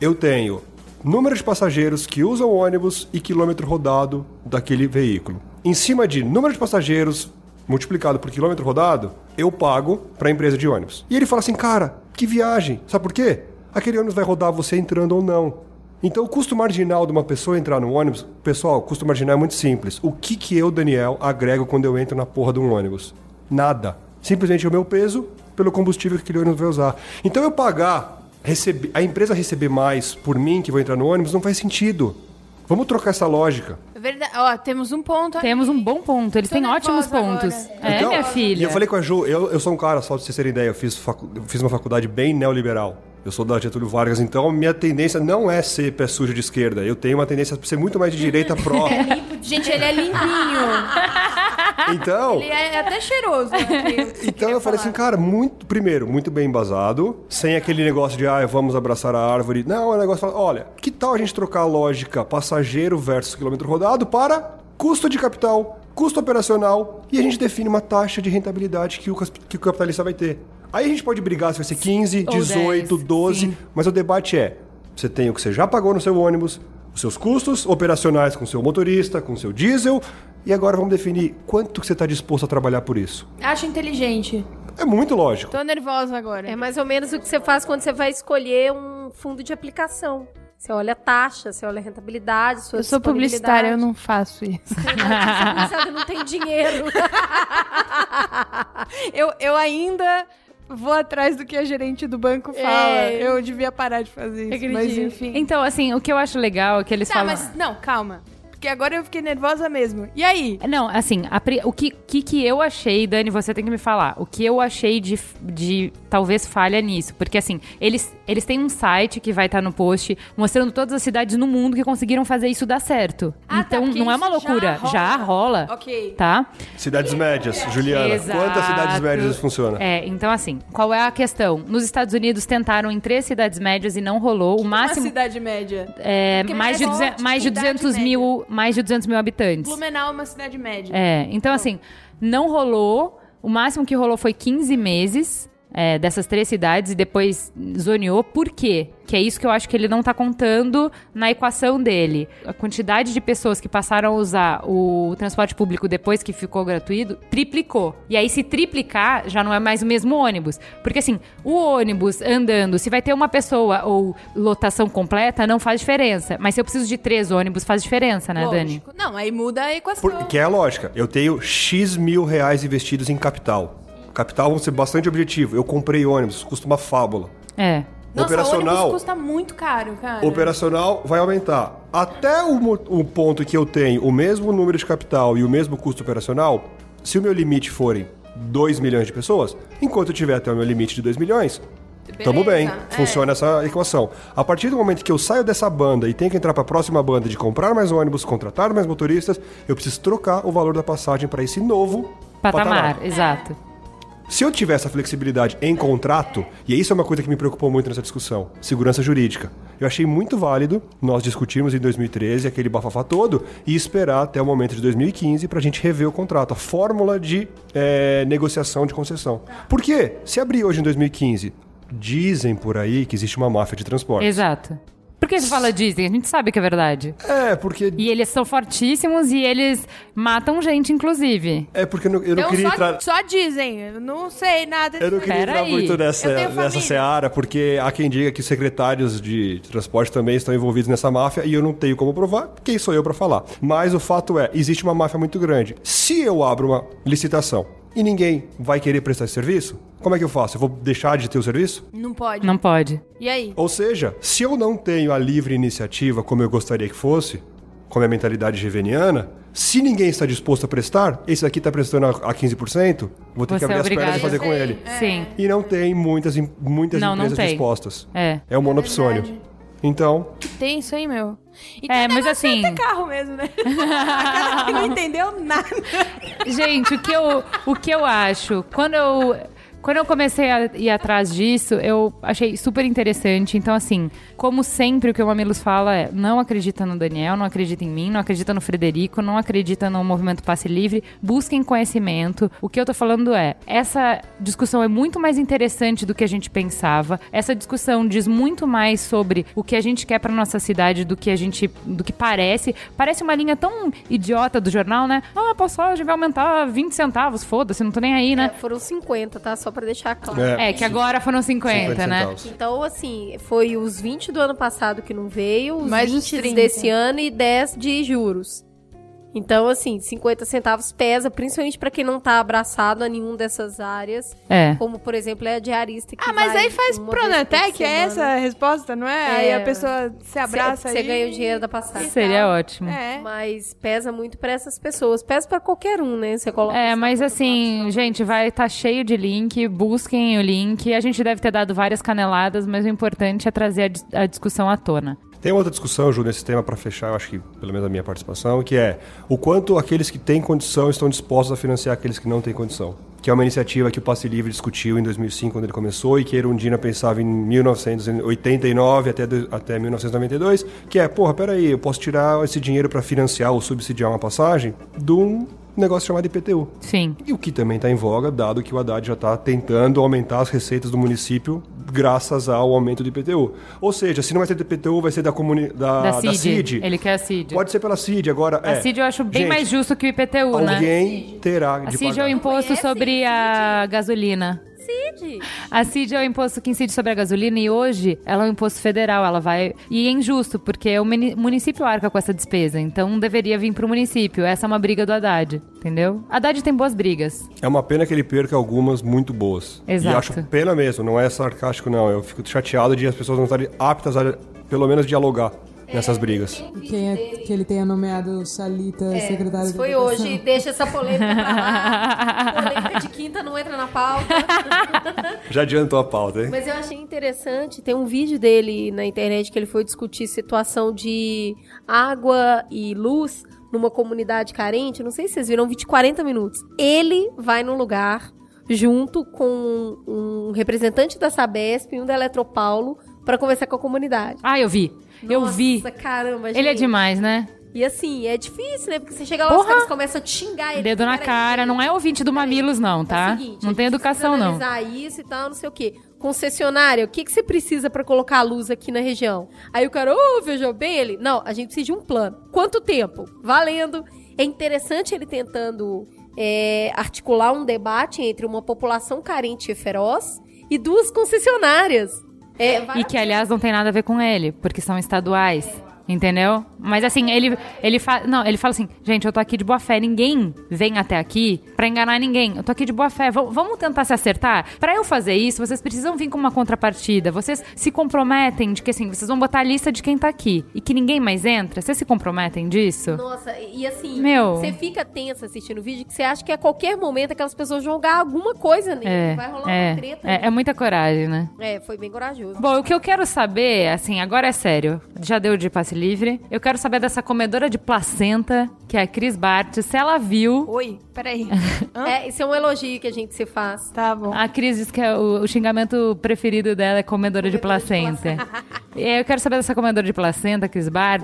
Eu tenho número de passageiros que usam ônibus e quilômetro rodado daquele veículo. Em cima de número de passageiros multiplicado por quilômetro rodado, eu pago para a empresa de ônibus. E ele fala assim, cara, que viagem. Sabe por quê? Aquele ônibus vai rodar você entrando ou não. Então, o custo marginal de uma pessoa entrar no ônibus, pessoal, o custo marginal é muito simples. O que, que eu, Daniel, agrego quando eu entro na porra de um ônibus? Nada. Simplesmente o meu peso pelo combustível que aquele ônibus vai usar. Então, eu pagar, receber, a empresa receber mais por mim que vou entrar no ônibus não faz sentido. Vamos trocar essa lógica. É verdade. Ó, temos um ponto aí. Temos um bom ponto. Eles Tô têm ótimos pontos. agora. É, Então, minha E filha. eu falei com a Ju, eu, eu sou um cara, só de vocês terem ideia, eu fiz, facu- eu fiz uma faculdade bem neoliberal. Eu sou da Getúlio Vargas, então minha tendência não é ser pé sujo de esquerda. Eu tenho uma tendência a ser muito mais de direita pró. Gente, ele é limpinho. Então, ele é até cheiroso. né, então eu falei falar. assim, cara, muito, primeiro, muito bem embasado, sem aquele negócio de, ah, vamos abraçar a árvore. Não, é um negócio, olha, que tal a gente trocar a lógica passageiro versus quilômetro rodado para custo de capital, custo operacional e a gente define uma taxa de rentabilidade que o, que o capitalista vai ter. Aí a gente pode brigar se vai ser 15, Ou 18, 10, 12, sim. mas o debate é: você tem o que você já pagou no seu ônibus, os seus custos operacionais com o seu motorista, com o seu diesel, e agora vamos definir quanto que você está disposto a trabalhar por isso. Acho inteligente. É muito lógico. Tô nervosa agora. É mais ou menos o que você faz quando você vai escolher um fundo de aplicação. Você olha a taxa, você olha a rentabilidade, sua eu sou publicitária, eu não faço isso. Publicitária não tem dinheiro. eu, eu ainda vou atrás do que a gerente do banco fala. É. Eu devia parar de fazer isso. Mas Acredito. enfim. Então, assim, o que eu acho legal é que eles Tá, falam. mas não, calma. Porque agora eu fiquei nervosa mesmo. E aí? Não, assim, a o que, que que eu achei, Dani, você tem que me falar. O que eu achei de, de talvez falha nisso. Porque, assim, eles, eles têm um site que vai estar no post mostrando todas as cidades no mundo que conseguiram fazer isso dar certo. Ah, tá, então, porque não é uma isso já loucura. rola. Já rola. Ok. Tá? Cidades médias, Juliana. Exato. Quantas cidades médias isso funciona? É, então assim, qual é a questão? Nos Estados Unidos tentaram em três cidades médias e não rolou. O Uma máximo cidade média. é Porque mais de, é duze- mais de idade 200 mil, mais de 200 mil habitantes. Blumenau é uma cidade média. É, então assim, não rolou. O máximo que rolou foi 15 meses é, dessas três cidades e depois zoneou. Por quê? Que é isso que eu acho que ele não tá contando na equação dele. A quantidade de pessoas que passaram a usar o transporte público depois que ficou gratuito triplicou. E aí, se triplicar, já não é mais o mesmo ônibus. Porque assim, o ônibus andando, se vai ter uma pessoa ou lotação completa, não faz diferença. Mas se eu preciso de três ônibus, faz diferença, né, Dani? Lógico. Não, aí muda a equação. Porque é a lógica. Eu tenho X mil reais investidos em capital. Capital vão ser bastante objetivo. Eu comprei ônibus, custa uma fábula. É. Nossa, operacional, ônibus custa muito caro, cara. operacional vai aumentar. Até o, o ponto que eu tenho o mesmo número de capital e o mesmo custo operacional, se o meu limite forem 2 milhões de pessoas, enquanto eu tiver até o meu limite de 2 milhões, tamo bem. Beleza, é. Funciona essa equação. A partir do momento que eu saio dessa banda e tenho que entrar para a próxima banda de comprar mais ônibus, contratar mais motoristas, eu preciso trocar o valor da passagem para esse novo Patamar, exato. Se eu tiver essa flexibilidade em contrato, e isso é uma coisa que me preocupou muito nessa discussão, segurança jurídica. Eu achei muito válido nós discutirmos em 2013 aquele bafafá todo e esperar até o momento de 2015 para a gente rever o contrato, a fórmula de eh, negociação de concessão. Por quê? Se abrir hoje em 2015, dizem por aí que existe uma máfia de transporte. Exato. Por que você fala dizem? A gente sabe que é verdade. É, porque E eles são fortíssimos e eles matam gente, inclusive. é porque eu não, eu não Então queria só, entrar só dizem, eu não sei nada Eu não queria Pera entrar aí. muito nessa, nessa seara, porque há quem diga que os secretários de transporte também estão envolvidos nessa máfia e eu não tenho como provar, quem sou eu para falar. Mas o fato é, existe uma máfia muito grande. Se eu abro uma licitação e ninguém vai querer prestar esse serviço, como é que eu faço? Eu vou deixar de ter o serviço? Não pode. Não pode. E aí? Ou seja, se eu não tenho a livre iniciativa como eu gostaria que fosse, com a minha mentalidade geveniana, se ninguém está disposto a prestar, esse daqui está prestando a a 15%, vou ter que Você é abrir as pernas e fazer com ele. é. Sim. E não tem muitas, muitas Não, não empresas tem. dispostas. É. É um monopsônio. verdade. Então, Tem isso aí, meu. E É, tem mas negócio assim- ter carro mesmo, né? A cara que não entendeu nada. Gente, o que eu, o que eu acho, quando eu Quando eu comecei a ir atrás disso, eu achei super interessante. Então, assim, como sempre, o que o Mamilos fala é: não acredita no Daniel, não acredita em mim, não acredita no Frederico, não acredita no movimento passe livre. Busquem conhecimento. O que eu tô falando é: essa discussão é muito mais interessante do que a gente pensava. Essa discussão diz muito mais sobre o que a gente quer para nossa cidade do que a gente, do que parece. Parece uma linha tão idiota do jornal, né? Ah, a passagem vai aumentar 20 centavos, foda-se, não tô nem aí, né? É, foram 50, tá? Só pra deixar claro. É, que agora foram 50, 50 né? centavos. Então, assim, foi os 20 do ano passado que não veio, os Mais os 20 30. desse ano e 10 de juros. Então, assim, 50 centavos pesa, principalmente pra quem não tá abraçado a nenhum dessas áreas, É. como, por exemplo, é a diarista que Ah, mas vai aí faz Pronatec, é essa a resposta, não é? Aí É. a pessoa se abraça Você aí. ganha o dinheiro da passagem. Seria ótimo. É. Mas pesa muito pra essas pessoas. Pesa pra qualquer um, né? Você coloca É, mas assim, gente, vai estar cheio de link, busquem o link. A gente deve ter dado várias caneladas, mas o importante é trazer a, a discussão à tona. Tem outra discussão, Ju, nesse tema para fechar, eu acho que pelo menos a minha participação, que é o quanto aqueles que têm condição estão dispostos a financiar aqueles que não têm condição. Que é uma iniciativa que o Passe Livre discutiu em 2005, quando ele começou, e que Erundina pensava em 1989 até, até 1992, que é, porra, peraí, eu posso tirar esse dinheiro para financiar ou subsidiar uma passagem de um negócio chamado IPTU. Sim. E o que também está em voga, dado que o Haddad já está tentando aumentar as receitas do município graças ao aumento do IPTU. Ou seja, se não vai ser do IPTU, vai ser da, comuni da, Da da CID. CID. Ele quer a CID. Pode ser pela CID, agora A é. CID eu acho bem Gente, mais justo que o IPTU, né? Alguém terá A de CID é o pagar. imposto sobre a gasolina. Cid. A CID é o imposto que incide sobre a gasolina e hoje ela é um imposto federal, ela vai... E é injusto, porque o muni- município arca com essa despesa, então deveria vir pro município. Essa é uma briga do Haddad, entendeu? Haddad tem boas brigas. É uma pena que ele perca algumas muito boas. Exato. E acho pena mesmo, não é sarcástico não. Eu fico chateado de as pessoas não estarem aptas a, pelo menos, dialogar nessas brigas. Que, é, que ele tenha nomeado Chalita secretário Isso de foi hoje. Deixa essa polêmica pra lá. polêmica de quinta não entra na pauta. Já adiantou a pauta, hein? Mas eu achei interessante, tem um vídeo dele na internet que ele foi discutir situação de água e luz numa comunidade carente. Não sei se vocês viram, um vídeo de 40 minutos. Ele vai no lugar junto com um representante da Sabesp e um da Eletropaulo para conversar com a comunidade. Ah, eu vi. Eu Nossa, vi. caramba, gente. Ele é demais, né? E assim, é difícil, né? Porque você chega lá, os Porra! caras começam a xingar ele. Dedo na cara. Não é ouvinte do Mamilos, não, É tá? o seguinte, não tem educação, não. analisar isso e tal, não sei o quê. Concessionária, o que, que você precisa pra colocar a luz aqui na região? Aí o cara, ô, veja bem ele. Não, a gente precisa de um plano. Quanto tempo? Valendo. É interessante ele tentando é, articular um debate entre uma população carente e feroz e duas concessionárias. É, E que, aliás, não tem nada a ver com ele, porque são estaduais. Entendeu? Mas assim, ele, ele fala. Não, ele fala assim, gente, eu tô aqui de boa fé. Ninguém vem até aqui pra enganar ninguém. Eu tô aqui de boa fé. V- vamos tentar se acertar? Pra eu fazer isso, vocês precisam vir com uma contrapartida. Vocês se comprometem de que assim, vocês vão botar a lista de quem tá aqui e que ninguém mais entra. Vocês se comprometem disso? Nossa, e assim, Meu. você fica tensa assistindo o vídeo que você acha que a qualquer momento aquelas pessoas vão jogar alguma coisa nele. É, vai rolar é, uma treta. é, é muita coragem, né? É, foi bem corajoso. Bom, o que eu quero saber, assim, agora é sério. Já deu de passe livre. Eu quero saber dessa comedora de placenta, que é a Cris Bart, se ela viu. Oi, peraí. É, isso é um elogio que a gente se faz. Tá bom. A Cris diz que é o, o xingamento preferido dela é comedora, de Comedora de placenta. e aí eu quero saber dessa comedora de placenta, Cris Bart.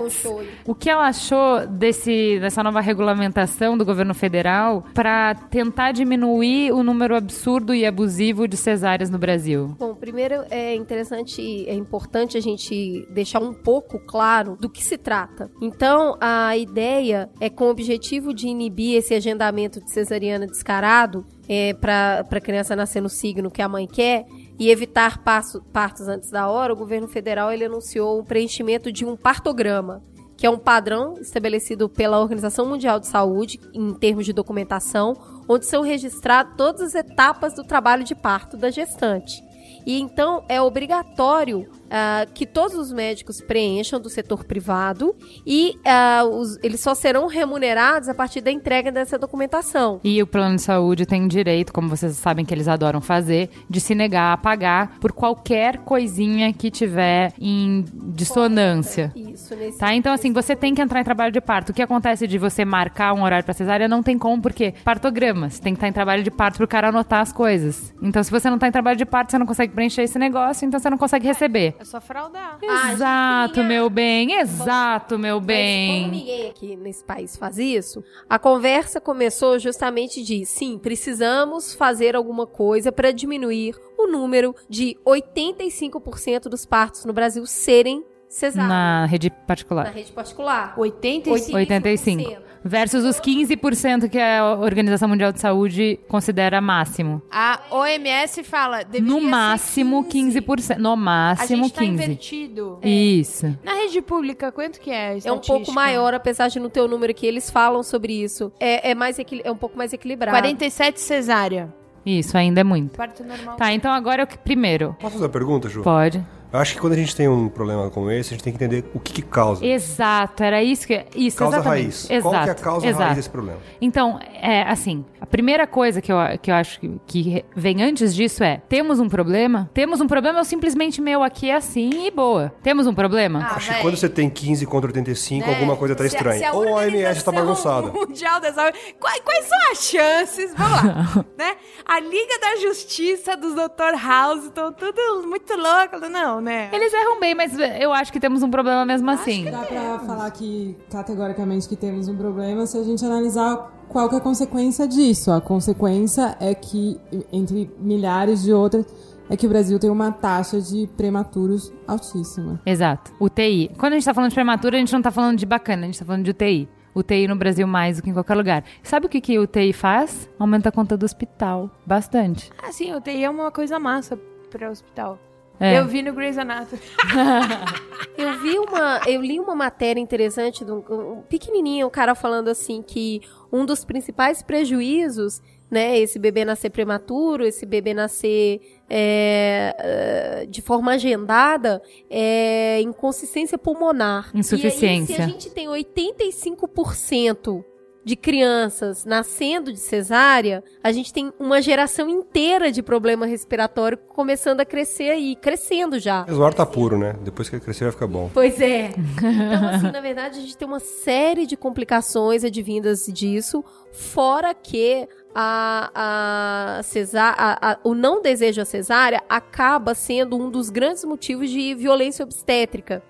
O que ela achou desse, dessa nova regulamentação do governo federal para tentar diminuir o número absurdo e abusivo de cesáreas no Brasil? Bom, primeiro é interessante, é importante a gente deixar um pouco claro do que se trata. Então, a ideia é com o objetivo de inibir esse agendamento de cesariana descarado é, para a criança nascer no signo que a mãe quer e evitar passo- partos antes da hora, o governo federal ele anunciou o preenchimento de um partograma que é um padrão estabelecido pela Organização Mundial de Saúde em termos de documentação, onde são registradas todas as etapas do trabalho de parto da gestante. E então é obrigatório ah, que todos os médicos preencham do setor privado e ah, os- eles só serão remunerados a partir da entrega dessa documentação. E o plano de saúde tem direito, como vocês sabem que eles adoram fazer, de se negar a pagar por qualquer coisinha que tiver em dissonância. Isso, nesse Tá? Então, assim, você tem que entrar em trabalho de parto. O que acontece de você marcar um horário pra cesárea não tem como, porque partograma. Você tem que estar em trabalho de parto pro cara anotar as coisas. Então, se você não tá em trabalho de parto, você não consegue preencher esse negócio, então você não consegue receber. É só fraudar. Ah, Exato, Chiquinha. meu bem. Exato, meu Mas como bem. ninguém aqui nesse país faz isso, a conversa começou justamente de, sim, precisamos fazer alguma coisa para diminuir o número de 85% dos partos no Brasil serem cesáreos Na rede na particular. rede particular. 85. 85. Versus os 15% que a Organização Mundial de Saúde considera máximo. A OMS fala, No ser máximo 15%. No A máximo gente tá 15%. invertido. Isso. Na rede pública, quanto que é a É um pouco maior, apesar de não ter o número que eles falam sobre isso. É, é mais é um pouco mais equilibrado. 47 cesárea. Isso, ainda é muito. Parto normal. Tá, então agora eu que- primeiro. Posso fazer uma pergunta, Ju? Pode. Eu acho que quando a gente tem um problema como esse, a gente tem que entender o que, que causa. Exato, era isso que. Isso, causa exatamente. raiz. Exato. Qual que é a causa exato. raiz desse problema? Então, é assim, a primeira coisa que eu, que eu acho que, que vem antes disso é: temos um problema? Temos um problema ou simplesmente meu aqui é assim e boa? Temos um problema? Ah, Acho que véi. quando você tem 15 contra 85, Né? alguma coisa tá Se a- se estranha. Ou a OMS tá Organização bagunçada. Mundial da Saúde. Quais, quais são as chances? Vamos lá. né? A Liga da Justiça dos Dr. House estão tudo muito louco. Não, né? Eles erram bem, mas eu acho que temos um problema mesmo assim. Dá pra falar que, categoricamente, que temos um problema se a gente analisar qual que é a consequência disso. A consequência é que, entre milhares de outras, é que o Brasil tem uma taxa de prematuros altíssima. Exato. UTI. Quando a gente tá falando de prematura, a gente não tá falando de bacana, a gente tá falando de UTI. UTI no Brasil mais do que em qualquer lugar. Sabe o que, que UTI faz? Aumenta a conta do hospital. Bastante. Ah, sim, UTI é uma coisa massa para hospital. É. Eu vi no Grey's Anatomy. Eu vi uma, eu li uma matéria interessante de um, um pequenininho, um cara falando assim que um dos principais prejuízos, né, esse bebê nascer prematuro, esse bebê nascer é, eh, de forma agendada, é inconsistência pulmonar. Insuficiência. E aí, se a gente tem 85% de crianças nascendo de cesárea, a gente tem uma geração inteira de problema respiratório começando a crescer aí, crescendo já. Mas o ar tá puro, né? Depois que ele crescer vai ficar bom. Pois é. Então, assim, na verdade, a gente tem uma série de complicações advindas disso, fora que a, a cesá a- a- o não desejo à cesárea acaba sendo um dos grandes motivos de violência obstétrica.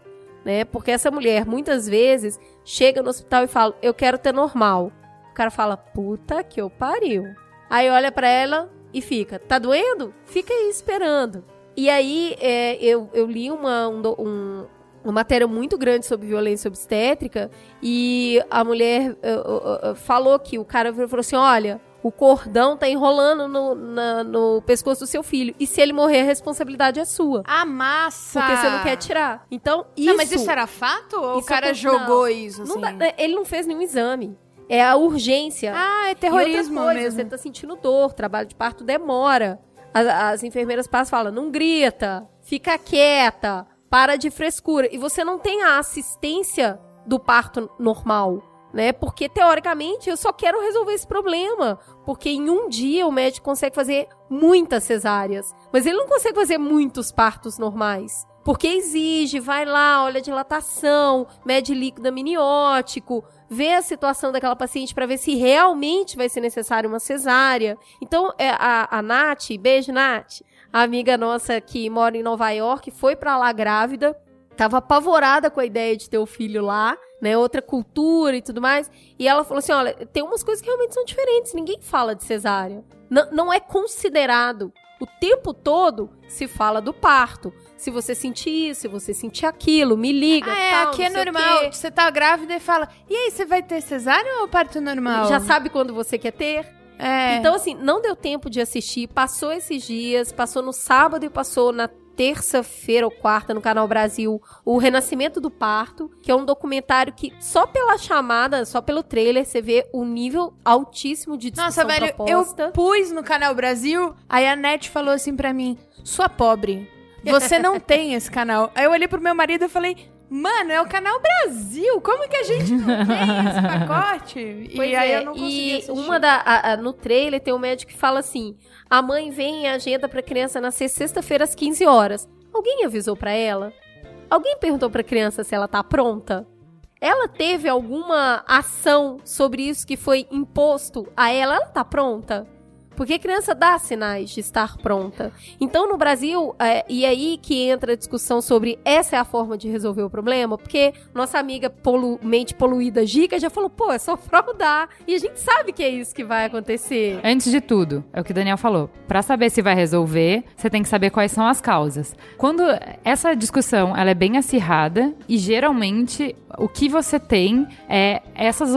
Né? Porque essa mulher, muitas vezes, chega no hospital e fala, eu quero ter normal. O cara fala, puta que eu pariu. Aí olha pra ela e fica, tá doendo? Fica aí esperando. E aí, é, eu, eu li uma, um, um- uma matéria muito grande sobre violência obstétrica e a mulher eh, eh, eh, falou que o cara falou assim: olha, o cordão tá enrolando no, na- no pescoço do seu filho. E se ele morrer, a responsabilidade é sua. A massa! Porque você não quer tirar. Então, isso. Não, mas isso era fato? Ou o cara jogou não, isso, assim? não dá- né, ele não fez nenhum exame. É a urgência. Ah, é terrorismo coisa, mesmo. Você tá sentindo dor, trabalho de parto demora. As, as enfermeiras passam e falam, não grita, fica quieta, para de frescura. E você não tem a assistência do parto normal, né? Porque, teoricamente, eu só quero resolver esse problema. Porque em um dia o médico consegue fazer muitas cesáreas. Mas ele não consegue fazer muitos partos normais. Porque exige, vai lá, olha a dilatação, mede líquido amniótico, vê a situação daquela paciente para ver se realmente vai ser necessário uma cesárea. Então, é, a, a Nath, beijo, Nath, amiga nossa que mora em Nova York, foi para lá grávida, tava apavorada com a ideia de ter o filho lá, né? Outra cultura e tudo mais. E ela falou assim: olha, tem umas coisas que realmente são diferentes, ninguém fala de cesárea. N não é considerado. O tempo todo se fala do parto. Se você sentir isso, se você sentir aquilo, me liga. Ah, é, tal, aqui é normal. Você tá grávida e fala, e aí, você vai ter cesárea ou parto normal? Já sabe quando você quer ter? É. Então, assim, não deu tempo de assistir. Passou esses dias, passou no sábado e passou na terça-feira ou quarta no Canal Brasil o Renascimento do Parto, que é um documentário que só pela chamada, só pelo trailer, você vê o nível altíssimo de discussão Nossa, velho, proposta. eu pus no Canal Brasil, aí a Net falou assim pra mim, sua pobre, você não tem esse canal. Aí eu olhei pro meu marido e falei, mano, é o Canal Brasil, como que a gente não tem esse pacote? Pois e aí é, eu não consegui e assistir. uma da a- a- no trailer tem um médico que fala assim: a mãe vem e agenda pra criança nascer sexta-feira às 15 horas. Alguém avisou pra ela? Alguém perguntou pra criança se ela tá pronta? Ela teve alguma ação sobre isso que foi imposto a ela? Ela tá pronta? Porque a criança dá sinais de estar pronta. Então, no Brasil, é, e aí que entra a discussão sobre essa é a forma de resolver o problema, porque nossa amiga polu mente poluída Gica já falou, pô, é só fraudar. E a gente sabe que é isso que vai acontecer. Antes de tudo, é o que o Daniel falou. Pra saber se vai resolver, você tem que saber quais são as causas. Quando essa discussão ela é bem acirrada e geralmente o que você tem é essas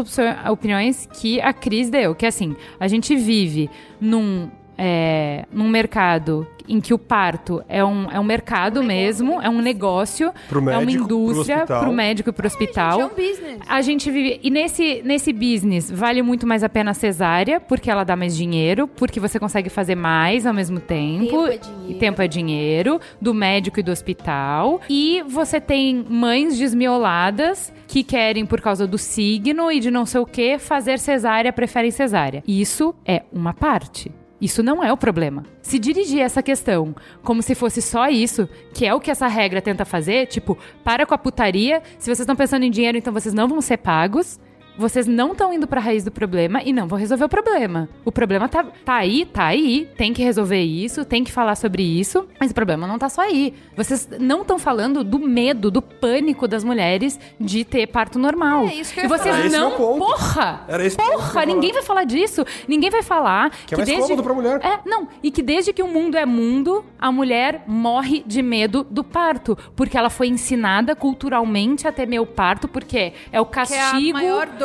opiniões que a Cris deu, que assim, a gente vive num é, num mercado em que o parto é um, é um mercado mesmo, é um negócio, Pro é uma médico, indústria hospital. pro médico e pro hospital. É um business. A gente vive. E nesse, nesse business vale muito mais a pena a cesárea, porque ela dá mais dinheiro, porque você consegue fazer mais ao mesmo tempo. Tempo é dinheiro. E tempo é dinheiro, do médico e do hospital. E você tem mães desmioladas que querem, por causa do signo e de não sei o que, fazer cesárea, preferem cesárea. Isso é uma parte. Isso não é o problema. Se dirigir essa questão como se fosse só isso, que é o que essa regra tenta fazer, tipo, para com a putaria, se vocês estão pensando em dinheiro, então vocês não vão ser pagos. Vocês não estão indo pra raiz do problema e não vão resolver o problema. O problema tá, tá aí, tá aí. Tem que resolver isso, tem que falar sobre isso. Mas o problema não tá só aí. Vocês não estão falando do medo, do pânico das mulheres de ter parto normal. É isso que eu e ia vocês falar. Não. Porra! Era esse que Porra! Ninguém vai falar disso. Ninguém vai falar Que é mais cômodo pra mulher. é, não. E que desde que o mundo é mundo, a mulher morre de medo do parto. Porque ela foi ensinada culturalmente a temer o parto, porque é o Que é a castigo. maior dor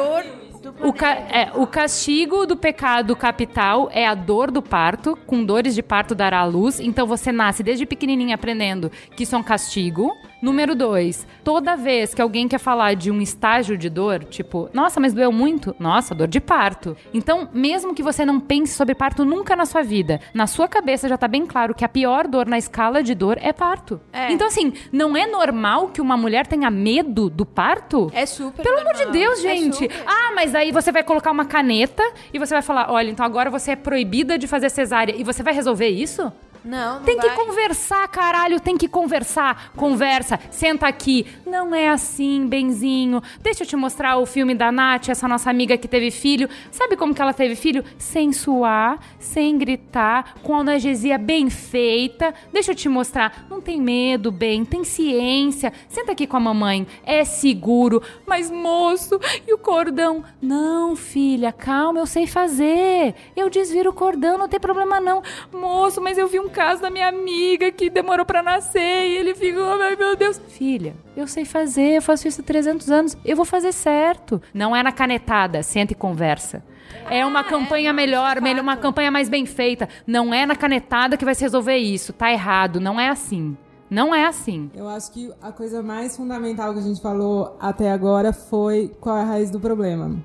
do O, ca- é, o castigo do pecado capital é a dor do parto, com dores de parto dará à luz. Então você nasce desde pequenininha aprendendo que isso é um castigo. Número dois, toda vez que alguém quer falar de um estágio de dor, tipo, nossa, mas doeu muito? Nossa, dor de parto. Então, mesmo que você não pense sobre parto nunca na sua vida, na sua cabeça já tá bem claro que a pior dor na escala de dor é parto. É. Então, assim, não é normal que uma mulher tenha medo do parto? É super Pelo amor de normal. Deus, É gente. super. ah, mas aí você vai colocar uma caneta e você vai falar: olha, então agora você é proibida de fazer cesárea e você vai resolver isso? Não, não Tem que vai. conversar, caralho, tem que conversar. Conversa, senta aqui. Não é assim, benzinho. Deixa eu te mostrar o filme da Nath, essa nossa amiga que teve filho. Sabe como que ela teve filho? Sem suar, sem gritar, com a analgesia bem feita. Deixa eu te mostrar. Não tem medo, bem, tem ciência. Senta aqui com a mamãe. É seguro. Mas, moço, e o cordão? Não, filha, calma, eu sei fazer. Eu desviro o cordão, não tem problema não. Moço, mas eu vi um caso da minha amiga que demorou pra nascer e ele ficou, ai meu Deus. Filha, eu sei fazer, eu faço isso há 300 anos, eu vou fazer certo. Não é na canetada, senta e conversa. É uma campanha melhor, melhor, uma campanha mais bem feita. Não é na canetada que vai se resolver isso. Tá errado, não é assim. Não é assim. Eu acho que a coisa mais fundamental que a gente falou até agora foi qual é a raiz do problema.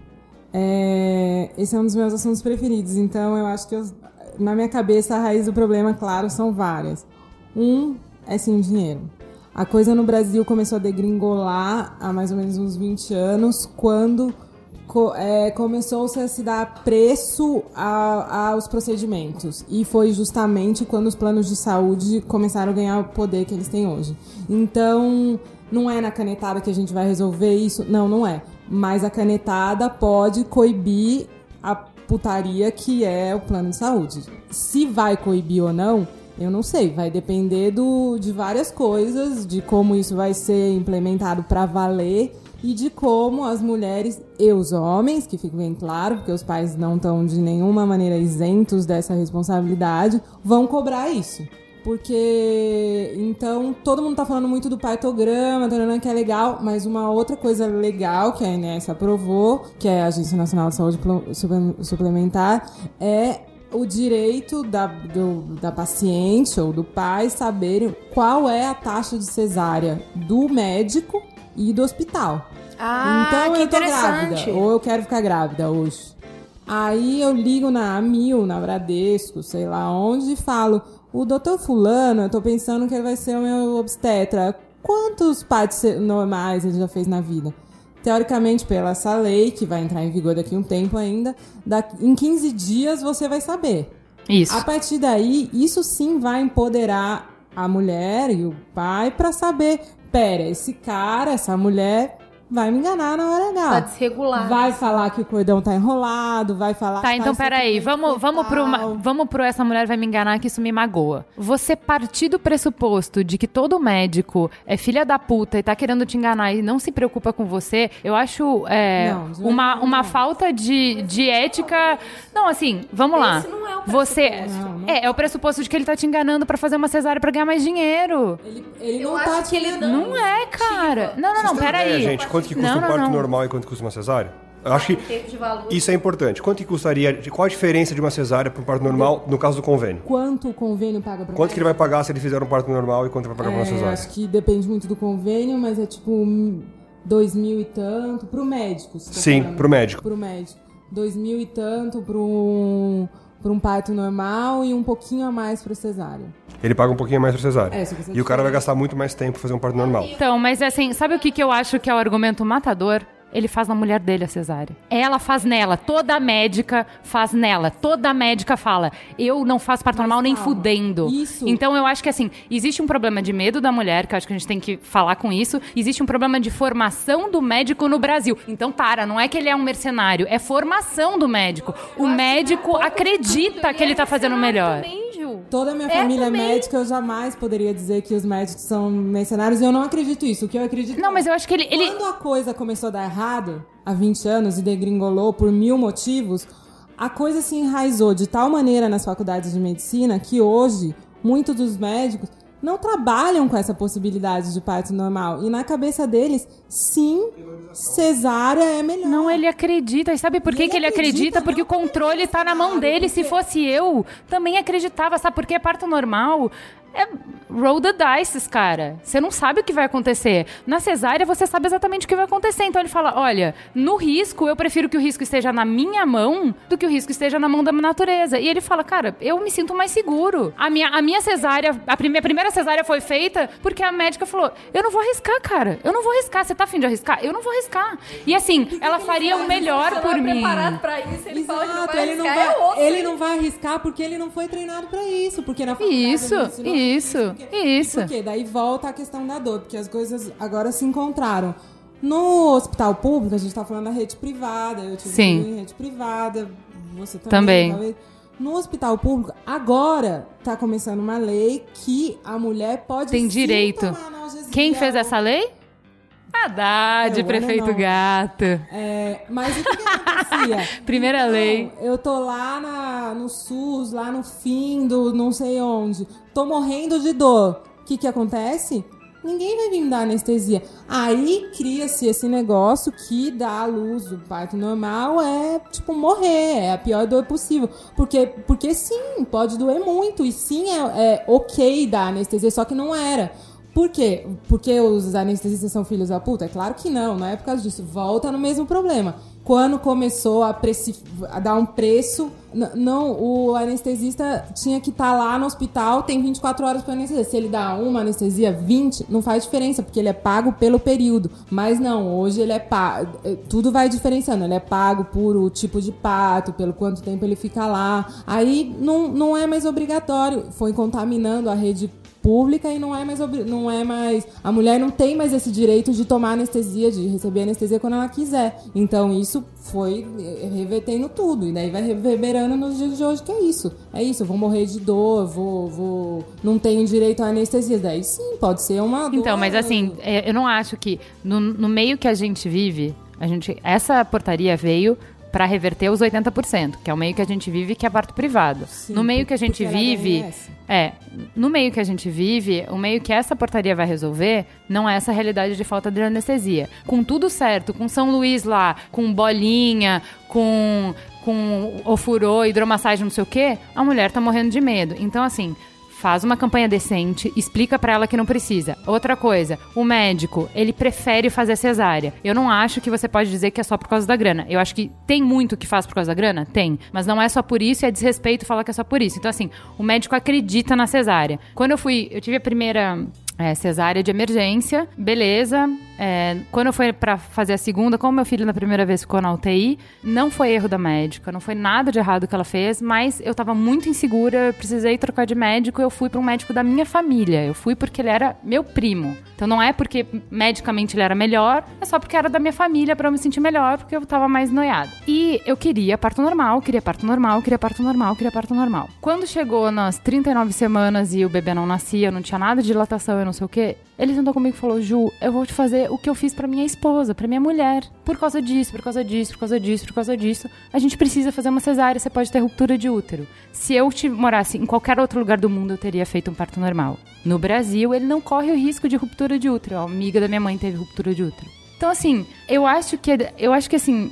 É, esse é um dos meus assuntos preferidos, então eu acho que eu- na minha cabeça a raiz do problema, claro, são várias. Um é sim dinheiro. A coisa no Brasil começou a degringolar há mais ou menos uns 20 anos, quando é, começou-se a se dar preço a- aos procedimentos. E foi justamente quando os planos de saúde começaram a ganhar o poder que eles têm hoje. Então, não é na canetada que a gente vai resolver isso? Não, não é. Mas a canetada pode coibir a putaria que é o plano de saúde. Se vai coibir ou não, eu não sei. Vai depender do, de várias coisas, de como isso vai ser implementado para valer e de como as mulheres e os homens, que fica bem claro, porque os pais não estão de nenhuma maneira isentos dessa responsabilidade, vão cobrar isso. Porque então todo mundo tá falando muito do partograma, tarana, que é legal, mas uma outra coisa legal que a INS aprovou, que é a Agência Nacional de Saúde Suplementar, é o direito da, do- da paciente ou do pai saberem qual é a taxa de cesárea do médico e do hospital. Ah, então que eu tô grávida, ou eu quero ficar grávida hoje. Aí eu ligo na Amil, na Bradesco, sei lá onde, e falo: o doutor Fulano, eu tô pensando que ele vai ser o meu obstetra. Quantos partos normais ele já fez na vida? Teoricamente, pela essa lei, que vai entrar em vigor daqui a um tempo ainda, da- em 15 dias você vai saber. Isso. A partir daí, isso sim vai empoderar a mulher e o pai pra saber, pera, esse cara, essa mulher vai me enganar na hora Tá H. desregulado. Vai falar que o cordão tá enrolado, vai falar Tá, que então peraí, vamos, vamos, pro, vamos pro essa mulher vai me enganar que isso me magoa. Você partir do pressuposto de que todo médico é filha da puta e tá querendo te enganar e não se preocupa com você, eu acho é, Não, de uma, uma não. falta de, de ética. Não, assim, vamos lá. Esse não é o Você pressuposto. Não, não. é, é o pressuposto de que ele tá te enganando pra fazer uma cesárea pra ganhar mais dinheiro. Ele, ele Eu não acho tá que ele tirando- Não é, cara. Não, não, não, peraí. gente, quanto que custa Não, um parto não. normal e quanto custa uma cesárea? Eu acho que isso é importante. Quanto que custaria, qual a diferença de uma cesárea para um parto normal no caso do convênio? Quanto o convênio paga pra Quanto que ele vai pagar se ele fizer um parto normal e quanto ele vai pagar pra uma É, cesárea? acho que depende muito do convênio, mas é tipo dois mil e tanto pro médico. se tô Sim, falando. pro médico. Pro médico. Dois mil e tanto pro um, pra um parto normal e um pouquinho a mais pro cesárea. Ele paga um pouquinho mais pra cesárea. É, só que você e o cara vai gastar muito mais tempo fazer um parto normal. Então, mas assim, sabe o que, que eu acho que é o argumento matador? Ele faz na mulher dele a cesárea. Ela faz nela. Toda médica faz nela. Toda médica fala: eu não faço parto normal nem calma. fudendo. Isso. Então eu acho que assim, existe um problema de medo da mulher, que eu acho que a gente tem que falar com isso. Existe um problema de formação do médico no Brasil. Então, para, não é que ele é um mercenário, é formação do médico. O médico acredita que ele tá fazendo o melhor. Também, Toda a minha É, família também. é médica, eu jamais poderia dizer que os médicos são mercenários e eu não acredito isso. O que eu acredito Não, é, mas eu acho que ele- ele- Quando a coisa começou a dar errado, há 20 anos, e degringolou por mil motivos, a coisa se enraizou de tal maneira nas faculdades de medicina que hoje, muitos dos médicos não trabalham com essa possibilidade de parto normal. E na cabeça deles, sim, cesárea é melhor. Não, ele acredita. E sabe por que, ele que ele acredita? acredita, Porque o controle tá na mão dele. Se porque- fosse eu, também acreditava. Sabe por que parto normal? É roll the dice, cara. Você não sabe o que vai acontecer. Na cesárea, você sabe exatamente o que vai acontecer. Então ele fala: olha, no risco, eu prefiro que o risco esteja na minha mão do que o risco esteja na mão da natureza. E ele fala: cara, eu me sinto mais seguro. A minha, a minha cesárea, a primeira, primeira cesárea foi feita porque a médica falou: eu não vou arriscar, cara. Eu não vou arriscar. Você tá afim de arriscar? Eu não vou arriscar. E assim, ela faria o melhor Você por é mim. preparado pra isso, ele fala que não Exato, vai ele não arriscar, vai, é ele não vai arriscar porque ele não foi treinado pra isso, porque na faculdade Isso, ele ensinou isso, porque- isso. Por quê? Daí volta a questão da dor, porque as coisas agora se encontraram. No hospital público, a gente tá falando da rede privada, eu tive Sim. rede privada, você também. Também. No hospital público, agora tá começando uma lei que a mulher pode Tem direito. Quem fez essa lei? Haddad, o prefeito não. gato. É, mas o que, que acontecia? Primeira Então, lei. Eu tô lá na- no SUS, lá no fim do não sei onde. Tô morrendo de dor. O que que acontece? Ninguém vai vir me dar anestesia. Aí cria-se esse negócio que dá à luz do parto normal é, tipo, morrer. É a pior dor possível. Porque, porque sim, pode doer muito. E sim, é, é ok dar anestesia, só que não era. Por quê? Porque os anestesistas são filhos da puta? É claro que não, não é por causa disso. Volta no mesmo problema. Quando começou a, a dar um preço, não, o anestesista tinha que estar lá no hospital, tem 24 horas para anestesia. Se ele dá uma anestesia, 20, não faz diferença, porque ele é pago pelo período. Mas não, hoje ele é pago, tudo vai diferenciando. Ele é pago por o tipo de parto, pelo quanto tempo ele fica lá. Aí não, não é mais obrigatório. Foi contaminando a rede pública e não é mais não é mais a mulher não tem mais esse direito de tomar anestesia de receber anestesia quando ela quiser. Então isso foi revertendo tudo e daí vai reverberando nos dias de hoje que é isso. É isso eu vou morrer de dor vou vou não tenho direito à anestesia. Daí sim pode ser uma dor Então, mas assim, é, eu não acho que no, no meio que a gente vive, a gente, essa portaria veio pra reverter os 80%, que é o meio que a gente vive, que é parto privado. Sim, no meio que a gente vive, é, no meio que a gente vive, o meio que essa portaria vai resolver não é essa realidade de falta de anestesia. Com tudo certo, com São Luís lá, com bolinha, com com ofurô, hidromassagem, não sei o quê, a mulher tá morrendo de medo. Então assim, faz uma campanha decente, explica pra ela que não precisa. Outra coisa, o médico, ele prefere fazer cesárea. Eu não acho que você pode dizer que é só por causa da grana. Eu acho que tem muito que faz por causa da grana? Tem. Mas não é só por isso e é desrespeito falar que é só por isso. Então, assim, o médico acredita na cesárea. Quando eu fui, eu tive a primeira é, cesárea de emergência, beleza. É, quando eu fui pra fazer a segunda, como meu filho na primeira vez ficou na UTI, não foi erro da médica, não foi nada de errado que ela fez, mas eu tava muito insegura, eu precisei trocar de médico, eu fui pra um médico da minha família. Eu fui porque ele era meu primo. Então não é porque medicamente ele era melhor, é só porque era da minha família pra eu me sentir melhor, porque eu tava mais noiada. E eu queria parto normal, queria parto normal, queria parto normal, queria parto normal. Quando chegou nas 39 semanas e o bebê não nascia, não tinha nada de dilatação, eu não sei o quê, ele sentou comigo e falou: Ju, eu vou te fazer o que eu fiz pra minha esposa, pra minha mulher. Por causa disso, por causa disso, por causa disso, por causa disso. A gente precisa fazer uma cesárea, você pode ter ruptura de útero. Se eu te morasse em qualquer outro lugar do mundo, eu teria feito um parto normal. No Brasil, ele não corre o risco de ruptura de útero. A amiga da minha mãe teve ruptura de útero. Então, assim, eu acho que, eu acho que assim,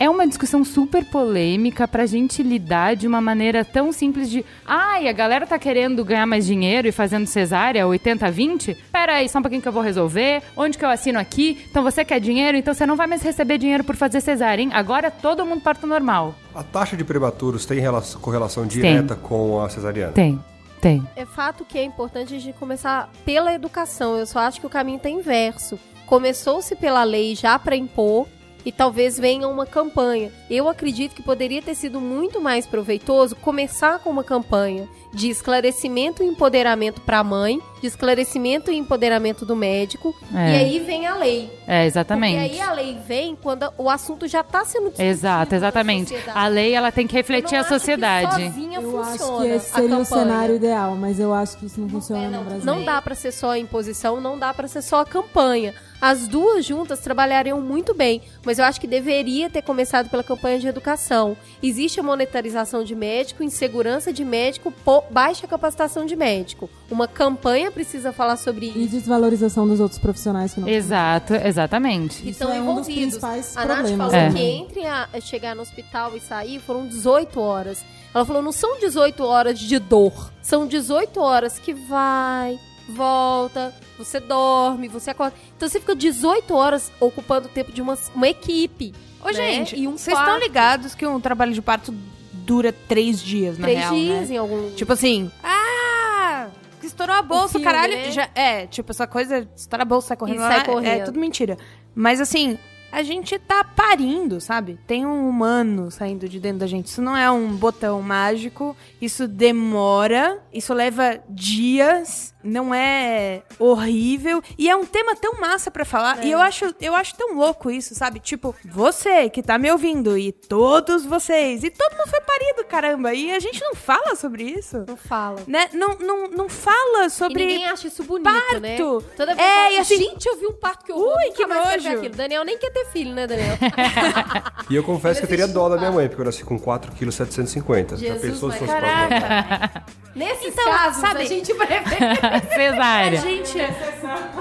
é uma discussão super polêmica pra gente lidar de uma maneira tão simples de ai, a galera tá querendo ganhar mais dinheiro e fazendo cesárea 80-20? Pera aí, só um pouquinho que eu vou resolver. Onde que eu assino aqui? Então você quer dinheiro? Então você não vai mais receber dinheiro por fazer cesárea, hein? Agora todo mundo parto normal. A taxa de prematuros tem relação- correlação direta com a cesariana? Tem, tem. É fato que é importante a gente começar pela educação. Eu só acho que o caminho tá inverso. Começou-se pela lei já para impor e talvez venha uma campanha. Eu acredito que poderia ter sido muito mais proveitoso começar com uma campanha de esclarecimento e empoderamento para a mãe, de esclarecimento e empoderamento do médico, É. e aí vem a lei. É, exatamente. Porque aí a lei vem quando o assunto já tá sendo discutido Exato, exatamente. A lei ela tem que Eu refletir não a acho que sociedade. sozinha Eu acho funciona que esse a seria o cenário ideal, mas eu acho que isso não funciona É, no não, Brasil. não dá pra ser só a imposição, não dá pra ser só a campanha. As duas juntas trabalhariam muito bem, mas eu acho que deveria ter começado pela campanha de educação. Existe a monetarização de médico, insegurança de médico, baixa capacitação de médico. Uma campanha precisa falar sobre E isso. desvalorização dos outros profissionais que não Exato, exatamente. Que Isso estão é um dos envolvidos. principais a Nath falou É. que entre a chegar no hospital e sair foram 18 horas. Ela falou, não são 18 horas de dor. São 18 horas que vai, volta, você dorme, você acorda. Então você fica 18 horas ocupando o tempo de uma, uma equipe. Ô, né? gente, e um vocês estão ligados que um trabalho de parto dura três dias, na Três real, dias né? em algum. Tipo assim, ah, estourou a bolsa, filme, caralho. né? Já, é, tipo, essa coisa, estoura a bolsa, sai correndo E lá, sai É correndo. tudo mentira. Mas assim, a gente tá parindo, sabe? Tem um humano saindo de dentro da gente. Isso não é um botão mágico. Isso demora. Isso leva dias. Não é horrível. E é um tema tão massa pra falar. E eu acho, eu acho tão louco isso, sabe? Tipo, você que tá me ouvindo e todos vocês. E todo mundo foi parido, caramba. E a gente não fala sobre isso. Não fala. Né? Não, não, não fala E sobre. ninguém acha isso bonito, né? parto. Toda vez É, fala, e assim- gente, eu vi um parto que eu Ui, que nojo. aquilo. Daniel nem quer ter filho, né, Daniel? E eu confesso que eu teria dó da minha mãe, porque eu nasci com 4,750 kg. Já Jesus, pensou se mas fosse. Nesses Então, casos, sabe- a gente prefere. A Cesárea. gente,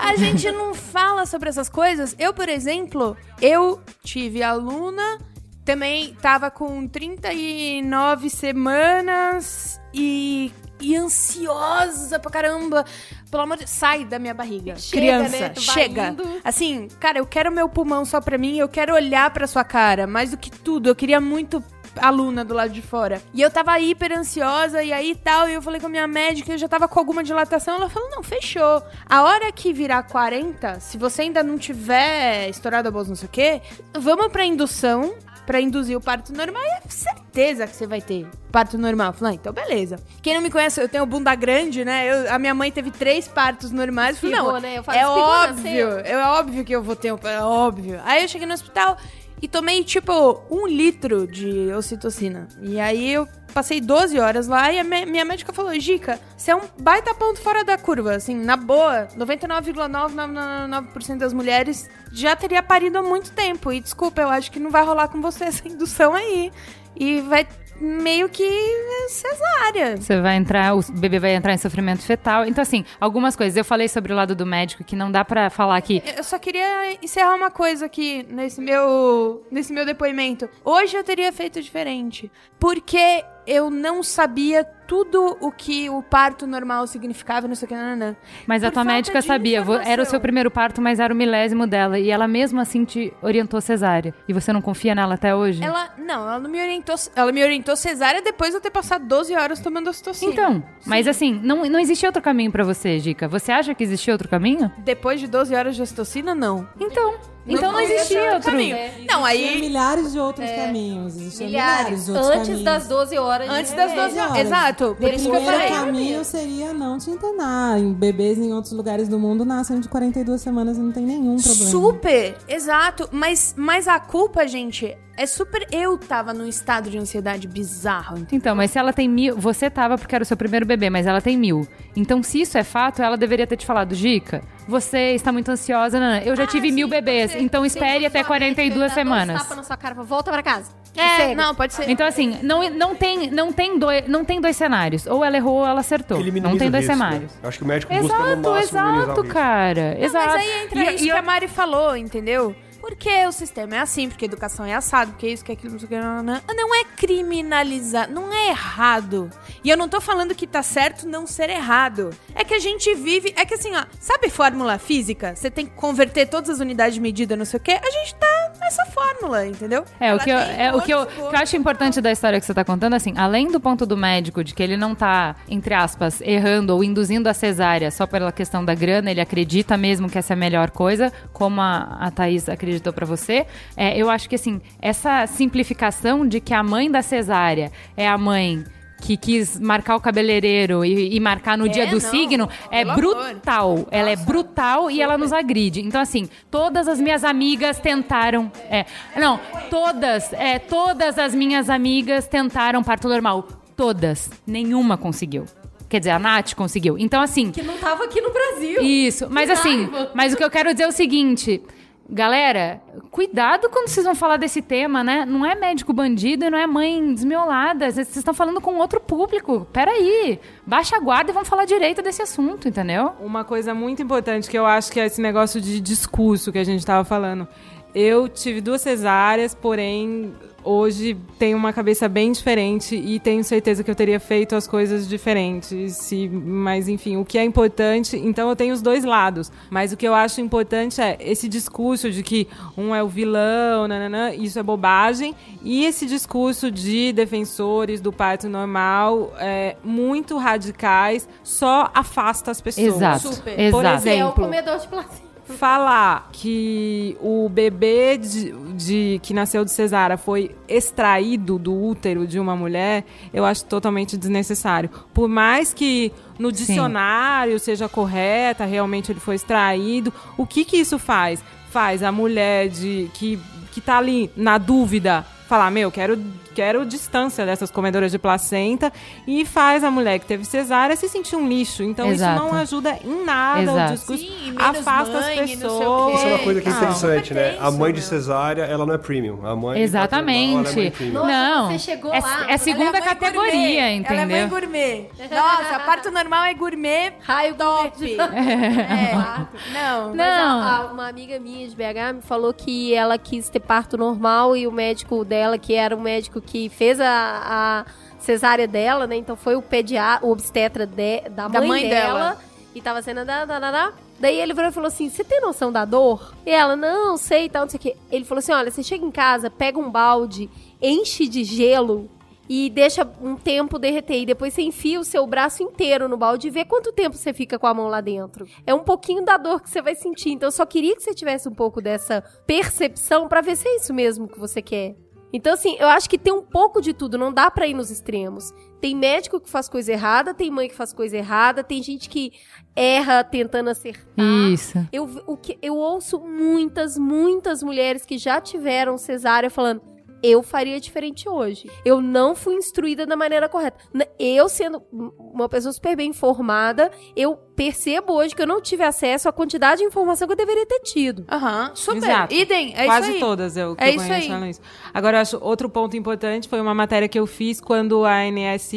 a gente não fala sobre essas coisas. Eu, por exemplo, eu tive aluna, também tava com 39 semanas e, e ansiosa pra caramba. Pelo amor de sai da minha barriga. Chega, Criança, né? Chega. indo. Assim, cara, eu quero meu pulmão só pra mim, eu quero olhar pra sua cara. Mais do que tudo, eu queria muito aluna do lado de fora. E eu tava hiper ansiosa e aí tal, e eu falei com a minha médica, eu já tava com alguma dilatação, ela falou: "Não, fechou. A hora que virar 40, se você ainda não tiver estourado a bolsa, não sei o quê, vamos pra indução." Pra induzir o parto normal, e é certeza que você vai ter parto normal. Eu Falei, ah, então beleza. Quem não me conhece, eu tenho bunda grande, né? Eu- a minha mãe teve três partos normais. Eu falei, não, né? Eu falo, é espirrou, óbvio, é óbvio que eu vou ter um. É óbvio. Aí eu cheguei no hospital e tomei, tipo, um litro de ocitocina. E aí eu passei 12 horas lá e a minha médica falou: Gica, você é um baita ponto fora da curva. Assim, na boa, 99,999% das mulheres já teria parido há muito tempo. E desculpa, eu acho que não vai rolar com você essa indução aí. E vai meio que cesárea. Você vai entrar, o bebê vai entrar em sofrimento fetal. Então, assim, algumas coisas. Eu falei sobre o lado do médico que não dá pra falar que. Eu só queria encerrar uma coisa aqui nesse meu, nesse meu depoimento. Hoje eu teria feito diferente. Porque eu não sabia tudo o que o parto normal significava, não sei o que, nananã. Mas a Por tua falta médica sabia, vo- era o seu informação. primeiro parto, mas era o milésimo dela. E ela mesmo assim te orientou cesárea. E você não confia nela até hoje? Ela, não, ela não me orientou, ela me orientou cesárea depois de eu ter passado 12 horas tomando ocitocina. Então, mas assim, não, não existia outro caminho pra você, Dica. Você acha que existia outro caminho? Depois de 12 horas de ocitocina, não. Então, então não existia existia outro. caminho. Não, Existiam aí milhares de outros caminhos. Existiam milhares, Milhares. de outros Antes caminhos. das 12 horas. de Antes das remédio. 12 horas. Exato. Por O isso que eu primeiro falei. caminho seria não te internar. Bebês em outros lugares do mundo nascem de 42 semanas e não tem nenhum problema. Super, exato. Mas, mas a culpa, gente, é super. Eu tava num estado de ansiedade bizarro. entendeu? Então, mas se ela tem mil. Você tava porque era o seu primeiro bebê, mas ela tem mil. Então, se isso é fato, ela deveria ter te falado, Dica, você está muito ansiosa, Nana. Eu já Ah, tive mil bebês, então espere até 42 semanas. Tapa na sua cara, e volta pra casa. É, não, pode ser. Então, assim, não, não, tem, não, tem dois, não tem dois cenários. Ou ela errou ou ela acertou. Ele Não tem dois risco, cenários. né? Acho que o médico busca no Exato, máximo exato, cara. Não, Exato. Mas aí entra E- isso e que eu- a Mari falou, entendeu? Porque o sistema é assim, porque educação é assado, porque isso, que aquilo, não sei o que. Não, não, não é criminalizar, não é errado. E eu não tô falando que tá certo não ser errado. É que a gente vive. É que assim, ó, sabe fórmula física? Você tem que converter todas as unidades de medida, não sei o que. A gente tá nessa fórmula, entendeu? É, o que, eu, é, o, que eu, que eu acho importante da história que você tá contando, assim, além do ponto do médico, de que ele não tá, entre aspas, errando ou induzindo a cesárea só pela questão da grana, ele acredita mesmo que essa é a melhor coisa, como a, a Thaís acreditou pra você, é, eu acho que, assim, essa simplificação de que a mãe da cesárea é a mãe que quis marcar o cabeleireiro e, e marcar no dia do não, signo é pelo amor. brutal. Ela é brutal e ela nos agride. Então, assim, todas as minhas amigas tentaram. É, não, todas, é, todas as minhas amigas tentaram parto normal. Todas. Nenhuma conseguiu. Quer dizer, a Nath conseguiu. Então, assim. Que não tava aqui no Brasil. Isso, mas assim, mas o que eu quero dizer é o seguinte. Galera, cuidado quando vocês vão falar desse tema, né? Não é médico bandido não é mãe desmiolada. Vocês estão falando com outro público. Peraí. Baixa a guarda e vamos falar direito desse assunto, entendeu? Uma coisa muito importante que eu acho que é esse negócio de discurso que a gente estava falando. Eu tive duas cesáreas, porém hoje tenho uma cabeça bem diferente e tenho certeza que eu teria feito as coisas diferentes. Se, mas enfim, o que é importante, então eu tenho os dois lados. Mas o que eu acho importante é esse discurso de que um é o vilão, nananã, isso é bobagem, e esse discurso de defensores do parto normal, é, muito radicais, só afasta as pessoas. Exato. Super. Por Exato. Que é o exemplo, comedor de placenta. Falar que o bebê de, de- que nasceu de cesárea foi extraído do útero de uma mulher, eu acho totalmente desnecessário. Por mais que no dicionário seja correta, realmente ele foi extraído, o que que isso faz? Faz a mulher de que que tá ali na dúvida falar, meu, quero quero distância dessas comedoras de placenta e faz a mulher que teve cesárea se sentir um lixo. Então Exato. isso não ajuda em nada Exato. o discurso Sim, e menos afasta mãe, as não sei o pessoas. Isso é uma coisa que é Não. interessante, né? A mãe de cesárea, ela não é premium. A mãe Exatamente. É. Nossa, não, você chegou é, lá, é é segunda mãe categoria, gourmet. Ela é entendeu? mãe gourmet. Nossa, parto normal é gourmet Raio top. É. Não. Mas Não. a- a- uma amiga minha de BH me falou que ela quis ter parto normal e o médico dela, que era o médico que fez a, a cesárea dela, né? Então foi o pediatra, o obstetra de- da, Da mãe, mãe dela, dela. E tava sendo da, da, da, da. Daí ele virou e falou assim: Você tem noção da dor? E ela, não, sei e tal, não sei o quê. Ele falou assim: Olha, você chega em casa, pega um balde, enche de gelo e deixa um tempo derreter. E depois você enfia o seu braço inteiro no balde e vê quanto tempo você fica com a mão lá dentro. É um pouquinho da dor que você vai sentir. Então eu só queria que você tivesse um pouco dessa percepção pra ver se é isso mesmo que você quer. Então, assim, eu acho que tem um pouco de tudo, não dá pra ir nos extremos. Tem médico que faz coisa errada, tem mãe que faz coisa errada, tem gente que erra tentando acertar. Isso. Eu, o que, eu ouço muitas, muitas mulheres que já tiveram cesárea falando. Eu faria diferente hoje. Eu não fui instruída da maneira correta. Eu, sendo uma pessoa super bem informada, eu percebo hoje que eu não tive acesso à quantidade de informação que eu deveria ter tido. Aham, super. Exato. Idem, é Quase isso aí. todas eu, que É eu isso conheço aí. isso. Agora, eu acho outro ponto importante foi uma matéria que eu fiz quando a ANS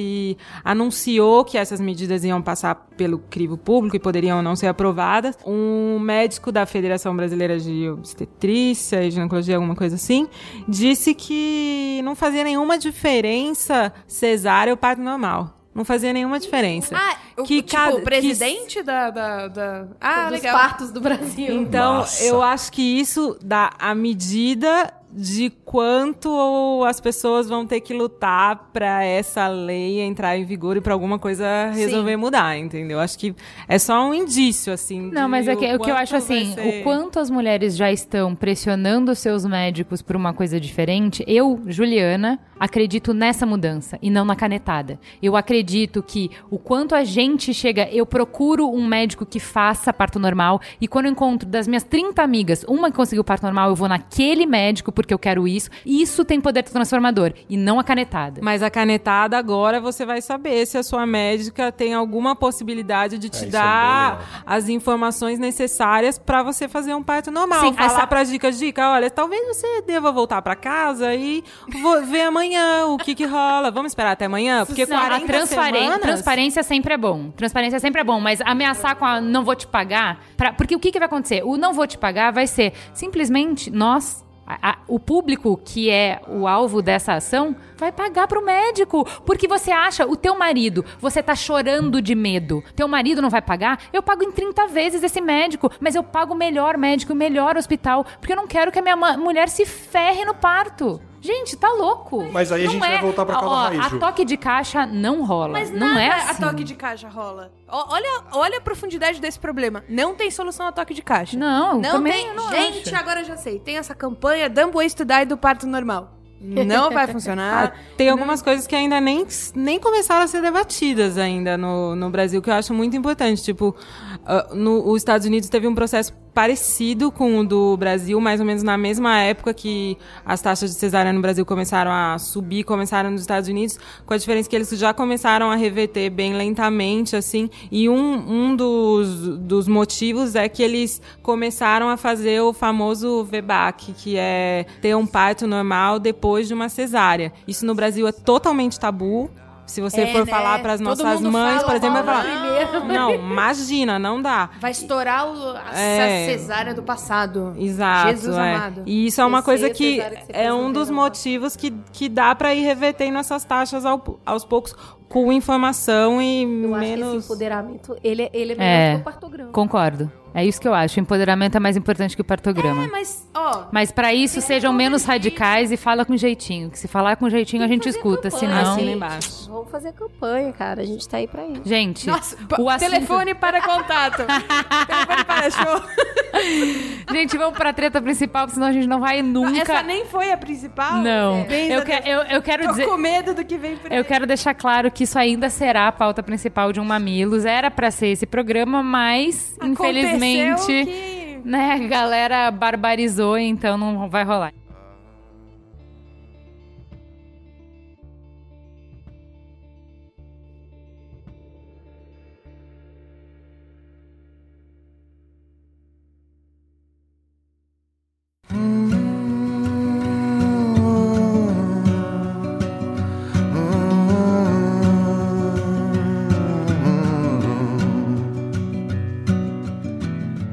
anunciou que essas medidas iam passar pelo crivo público e poderiam não ser aprovadas. Um médico da Federação Brasileira de Obstetrícia e Ginecologia, alguma coisa assim, disse que não fazia nenhuma diferença cesárea ou parto normal. Não fazia nenhuma diferença. Ah, o, Que tipo, cada- o presidente da, da, da- Ah, dos legal. partos do Brasil. Então, Massa. eu acho que isso dá a medida de quanto as pessoas vão ter que lutar pra essa lei entrar em vigor e pra alguma coisa resolver mudar, entendeu? Acho que é só um indício, assim. Não, mas é que, o que eu acho assim, ser- o quanto as mulheres já estão pressionando seus médicos por uma coisa diferente, eu, Juliana, acredito nessa mudança e não na canetada. Eu acredito que o quanto a gente chega, eu procuro um médico que faça parto normal e quando eu encontro das minhas 30 amigas, uma que conseguiu parto normal, eu vou naquele médico porque eu quero isso. Isso tem poder transformador e não a canetada. Mas a canetada agora você vai saber se a sua médica tem alguma possibilidade de te isso é dar as informações necessárias pra você fazer um parto normal. Sim, Falar essa- pras dicas, dica, olha, talvez você deva voltar pra casa e vou ver amanhã o que que rola. Vamos esperar até amanhã? Porque Não, a 40 transparência, semanas... transparência sempre é bom. Transparência sempre é bom, mas ameaçar com a não vou te pagar, pra- porque o que, que vai acontecer? O não vou te pagar vai ser simplesmente nós, a- a- o público que é o alvo dessa ação, vai pagar pro médico. Porque você acha, o teu marido, você tá chorando de medo, teu marido não vai pagar, eu pago em 30 vezes esse médico, mas eu pago o melhor médico, o melhor hospital, porque eu não quero que a minha mulher se ferre no parto. Gente, tá louco. Mas aí a gente vai voltar pra Ó, raiz, A toque de caixa não rola. Mas não nada é a assim. toque de caixa rola. Ó, olha, olha a profundidade desse problema. Não tem solução a toque de caixa. Não, Não também tem. eu não Gente, acho. agora eu já sei. Tem essa campanha Dumb Ways to Die do parto normal. Não vai funcionar. Ah, tem algumas coisas que ainda nem, nem começaram a ser debatidas ainda no, no Brasil, que eu acho muito importante. Tipo, ah, no, os Estados Unidos teve um processo parecido com o do Brasil, mais ou menos na mesma época que as taxas de cesárea no Brasil começaram a subir, começaram nos Estados Unidos, com a diferença que eles já começaram a reverter bem lentamente, assim, e um, um dos, dos motivos é que eles começaram a fazer o famoso VBAC, que é ter um parto normal depois de uma cesárea. Isso no Brasil é totalmente tabu. Se você É, for né? falar para as Todo nossas mundo mães, fala por exemplo, vai falar: Não, imagina, não dá. Vai estourar o, a É. cesárea do passado. Exato. Jesus é. amado. E isso é uma Eu coisa que que é um dos motivos que, que dá para ir revertendo essas taxas ao- aos poucos com informação e Eu acho que menos. esse empoderamento, ele, ele é melhor É. que o partograma. Concordo. É isso que eu acho. O empoderamento é mais importante que o partograma. É, mas, ó, Mas pra isso, sejam menos radicais e fala com jeitinho. Que se falar com jeitinho, a gente escuta. Senão. Assina gente. embaixo. Vamos fazer campanha, cara. A gente tá aí pra isso. Gente, nossa, o assunto- telefone para contato. telefone para show. gente, vamos pra treta principal, porque senão a gente não vai nunca. Essa nem foi a principal? Não. Pensa Eu, que- eu, eu quero Tô dizer. com medo do que vem por aí. Eu quero deixar claro que isso ainda será a pauta principal de um Mamilos. Era pra ser esse programa, mas Aconteceu infelizmente, que- né, a galera barbarizou, então não vai rolar.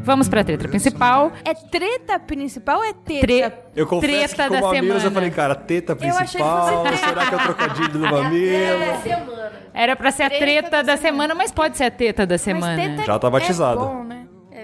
Vamos pra treta principal. É treta principal ou é teta? Tre- Eu confesso Treta que da como Mamilos eu semana. falei, cara, teta achei que principal, será que é o trocadilho do mamilo? semana. Era pra ser a treta da semana, mas pode ser a teta da semana. Mas teta Já tá batizado. É bom, né?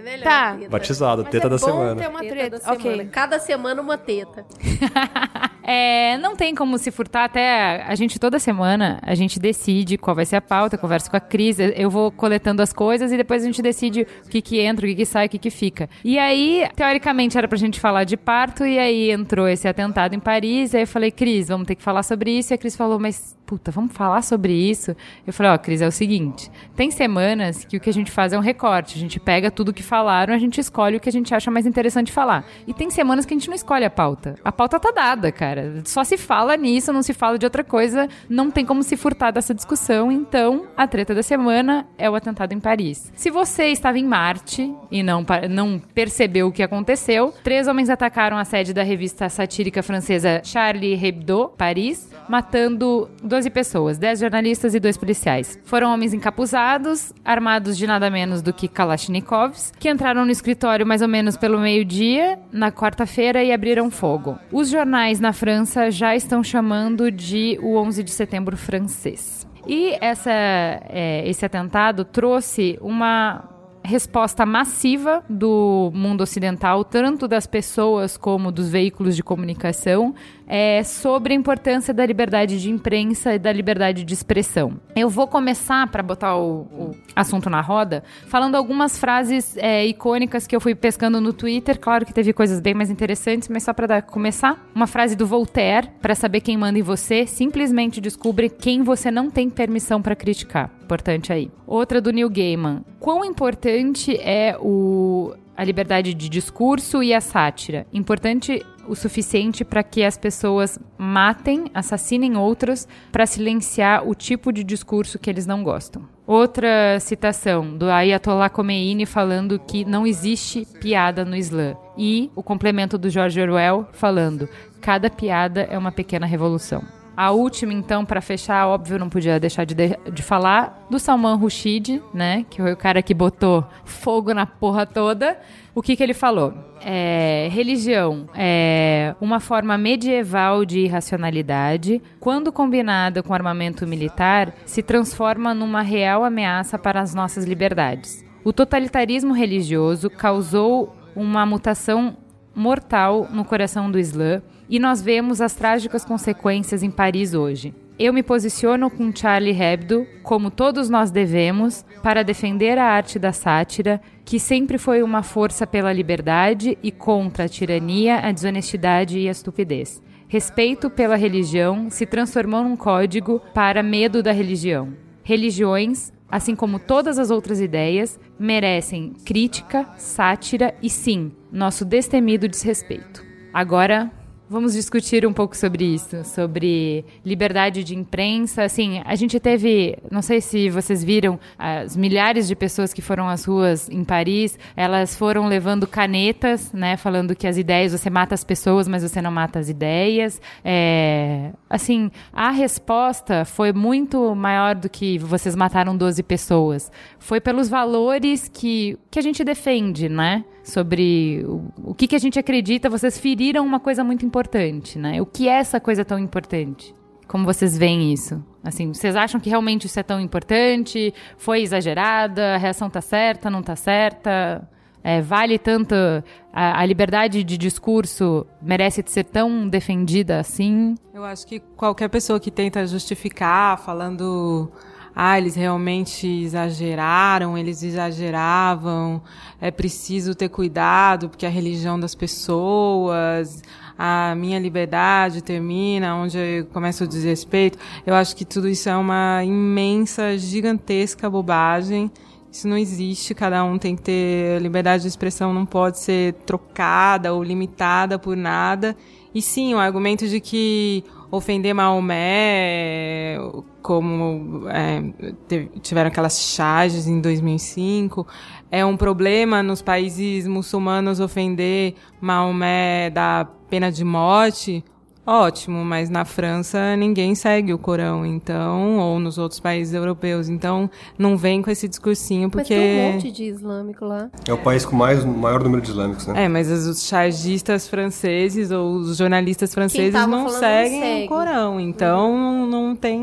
Melhor. Tá. teta. Batizado, Mas teta é da bom semana. ter uma Teta treta. da semana. Ok. Cada semana uma teta. É, não tem como se furtar até a gente toda semana, a gente decide qual vai ser a pauta, converso com a Cris, eu vou coletando as coisas e depois a gente decide o que que entra, o que que sai, o que que fica. E aí, teoricamente era pra gente falar de parto e aí entrou esse atentado em Paris, e aí eu falei, Cris, vamos ter que falar sobre isso. E a Cris falou, mas puta, vamos falar sobre isso? Eu falei, ó, Cris, é o seguinte, tem semanas que o que a gente faz é um recorte, a gente pega tudo que falaram, a gente escolhe o que a gente acha mais interessante falar. E tem semanas que a gente não escolhe a pauta. A pauta tá dada, cara. Só se fala nisso, não se fala de outra coisa, não tem como se furtar dessa discussão. Então, a treta da semana é o atentado em Paris. Se você estava em Marte e não, não percebeu o que aconteceu, três homens atacaram a sede da revista satírica francesa Charlie Hebdo, Paris, matando 12 pessoas, 10 jornalistas e dois policiais. Foram homens encapuzados, armados de nada menos do que Kalashnikovs, que entraram no escritório mais ou menos pelo meio-dia, na quarta-feira, e abriram fogo. Os jornais na França já estão chamando de o 11 de setembro francês. E essa, é, esse atentado trouxe uma resposta massiva do mundo ocidental, tanto das pessoas como dos veículos de comunicação, é, sobre a importância da liberdade de imprensa e da liberdade de expressão. Eu vou começar, para botar o, o assunto na roda, falando algumas frases é, icônicas que eu fui pescando no Twitter. Claro que teve coisas bem mais interessantes, mas só para começar, uma frase do Voltaire, para saber quem manda em você, simplesmente descubra quem você não tem permissão para criticar. Importante aí. Outra do Neil Gaiman. Quão importante é o a liberdade de discurso e a sátira. Importante o suficiente para que as pessoas matem, assassinem outras para silenciar o tipo de discurso que eles não gostam. Outra citação do Ayatollah Khomeini falando que não existe piada no Islã. E o complemento do George Orwell falando: cada piada é uma pequena revolução. A última, então, para fechar, óbvio, não podia deixar de, de, de falar do Salman Rushdie, né? Que foi o cara que botou fogo na porra toda. O que, que ele falou? É, religião é uma forma medieval de irracionalidade. Quando combinada com armamento militar, se transforma numa real ameaça para as nossas liberdades. O totalitarismo religioso causou uma mutação mortal no coração do Islã e nós vemos as trágicas consequências em Paris hoje. Eu me posiciono com Charlie Hebdo, como todos nós devemos, para defender a arte da sátira, que sempre foi uma força pela liberdade e contra a tirania, a desonestidade e a estupidez. Respeito pela religião se transformou num código para medo da religião. Religiões, assim como todas as outras ideias, merecem crítica, sátira e, sim, nosso destemido desrespeito. Agora, Vamos discutir um pouco sobre isso, sobre liberdade de imprensa. Assim, a gente teve, não sei se vocês viram, as milhares de pessoas que foram às ruas em Paris, elas foram levando canetas, né, falando que as ideias, você mata as pessoas, mas você não mata as ideias. É, assim, a resposta foi muito maior do que vocês mataram 12 pessoas. Foi pelos valores que, que a gente defende, né? Sobre o, o que, que a gente acredita, vocês feriram uma coisa muito importante, né? O que é essa coisa tão importante? Como vocês veem isso? Assim, vocês acham que realmente isso é tão importante? Foi exagerada? A reação tá certa? Não tá certa? É, vale tanto a, a, liberdade de discurso merece ser tão defendida assim? Eu acho que qualquer pessoa que tenta justificar falando ah, eles realmente exageraram, eles exageravam, é preciso ter cuidado porque a religião das pessoas, a minha liberdade termina onde começa o desrespeito. Eu acho que tudo isso é uma imensa, gigantesca bobagem. Isso não existe, cada um tem que ter liberdade de expressão, não pode ser trocada ou limitada por nada. E sim, o argumento de que ofender Maomé, como é, tiveram aquelas charges em 2005, é um problema nos países muçulmanos ofender Maomé da pena de morte. Ótimo, mas na França ninguém segue o Corão, então, ou nos outros países europeus. Então, não vem com esse discursinho, porque... Mas tem um monte de islâmico lá. É o país com mais, maior número de islâmicos, né? É, mas os chargistas franceses ou os jornalistas franceses não seguem não segue. o Corão. Então, uhum. não tem,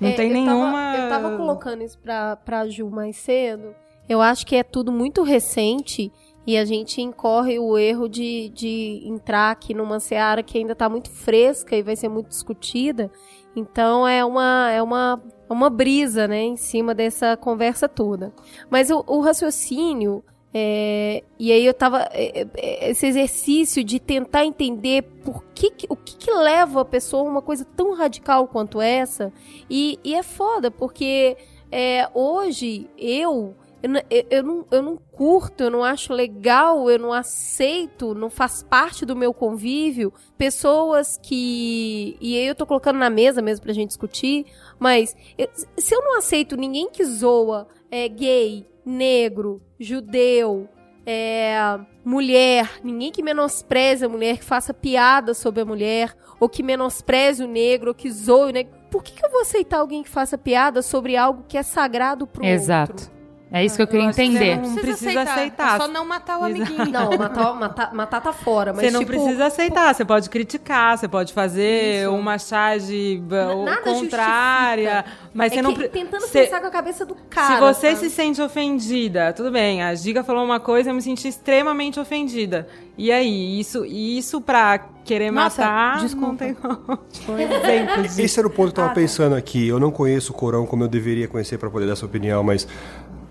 não é, tem eu nenhuma... Tava, eu tava colocando isso pra, pra Ju mais cedo. Eu acho que é tudo muito recente e a gente incorre o erro de, de entrar aqui numa seara que ainda está muito fresca e vai ser muito discutida. Então é uma, é uma, é uma brisa né, em cima dessa conversa toda. Mas o, o raciocínio é, e aí eu tava. É, é, esse exercício de tentar entender por que, o que, que, leva a pessoa a uma coisa tão radical quanto essa. E, e é foda, porque é, hoje eu. Eu, eu, eu, não, eu não curto, eu não acho legal, eu não aceito, não faz parte do meu convívio pessoas que. E aí eu tô colocando na mesa mesmo pra gente discutir, mas eu, se eu não aceito ninguém que zoa é, gay, negro, judeu, é, mulher, ninguém que menospreze a mulher, que faça piada sobre a mulher, ou que menospreze o negro, ou que zoe o negro. Por que, que eu vou aceitar alguém que faça piada sobre algo que é sagrado pro Exato. outro? É isso que eu queria eu entender. Não Precisa precisa aceitar. aceitar. É só não matar o amiguinho. Não, matar, matar, matar tá fora, mas Você não tipo, precisa aceitar, você pode criticar, você pode fazer Isso. uma charge nada contrária, mas é você não que- pre- tentando você- pensar com a cabeça do cara. Se você sabe? se sente ofendida, tudo bem, a Giga falou uma coisa, eu me senti extremamente ofendida. E aí, isso, isso pra querer Nossa, matar, desculpa. não tem como. Esse era o ponto que eu Ah, tava tá. pensando aqui. Eu não conheço o Corão como eu deveria conhecer para poder dar essa opinião, mas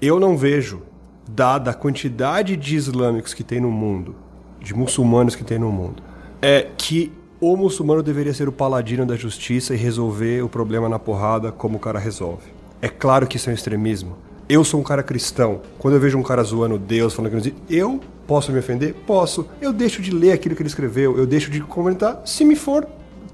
eu não vejo, dada a quantidade de islâmicos que tem no mundo, de muçulmanos que tem no mundo, é que o muçulmano deveria ser o paladino da justiça e resolver o problema na porrada como o cara resolve. É claro que isso é um extremismo. Eu sou um cara cristão. Quando eu vejo um cara zoando Deus, falando que não existe, eu posso me ofender? Posso. Eu deixo de ler aquilo que ele escreveu, eu deixo de comentar se me for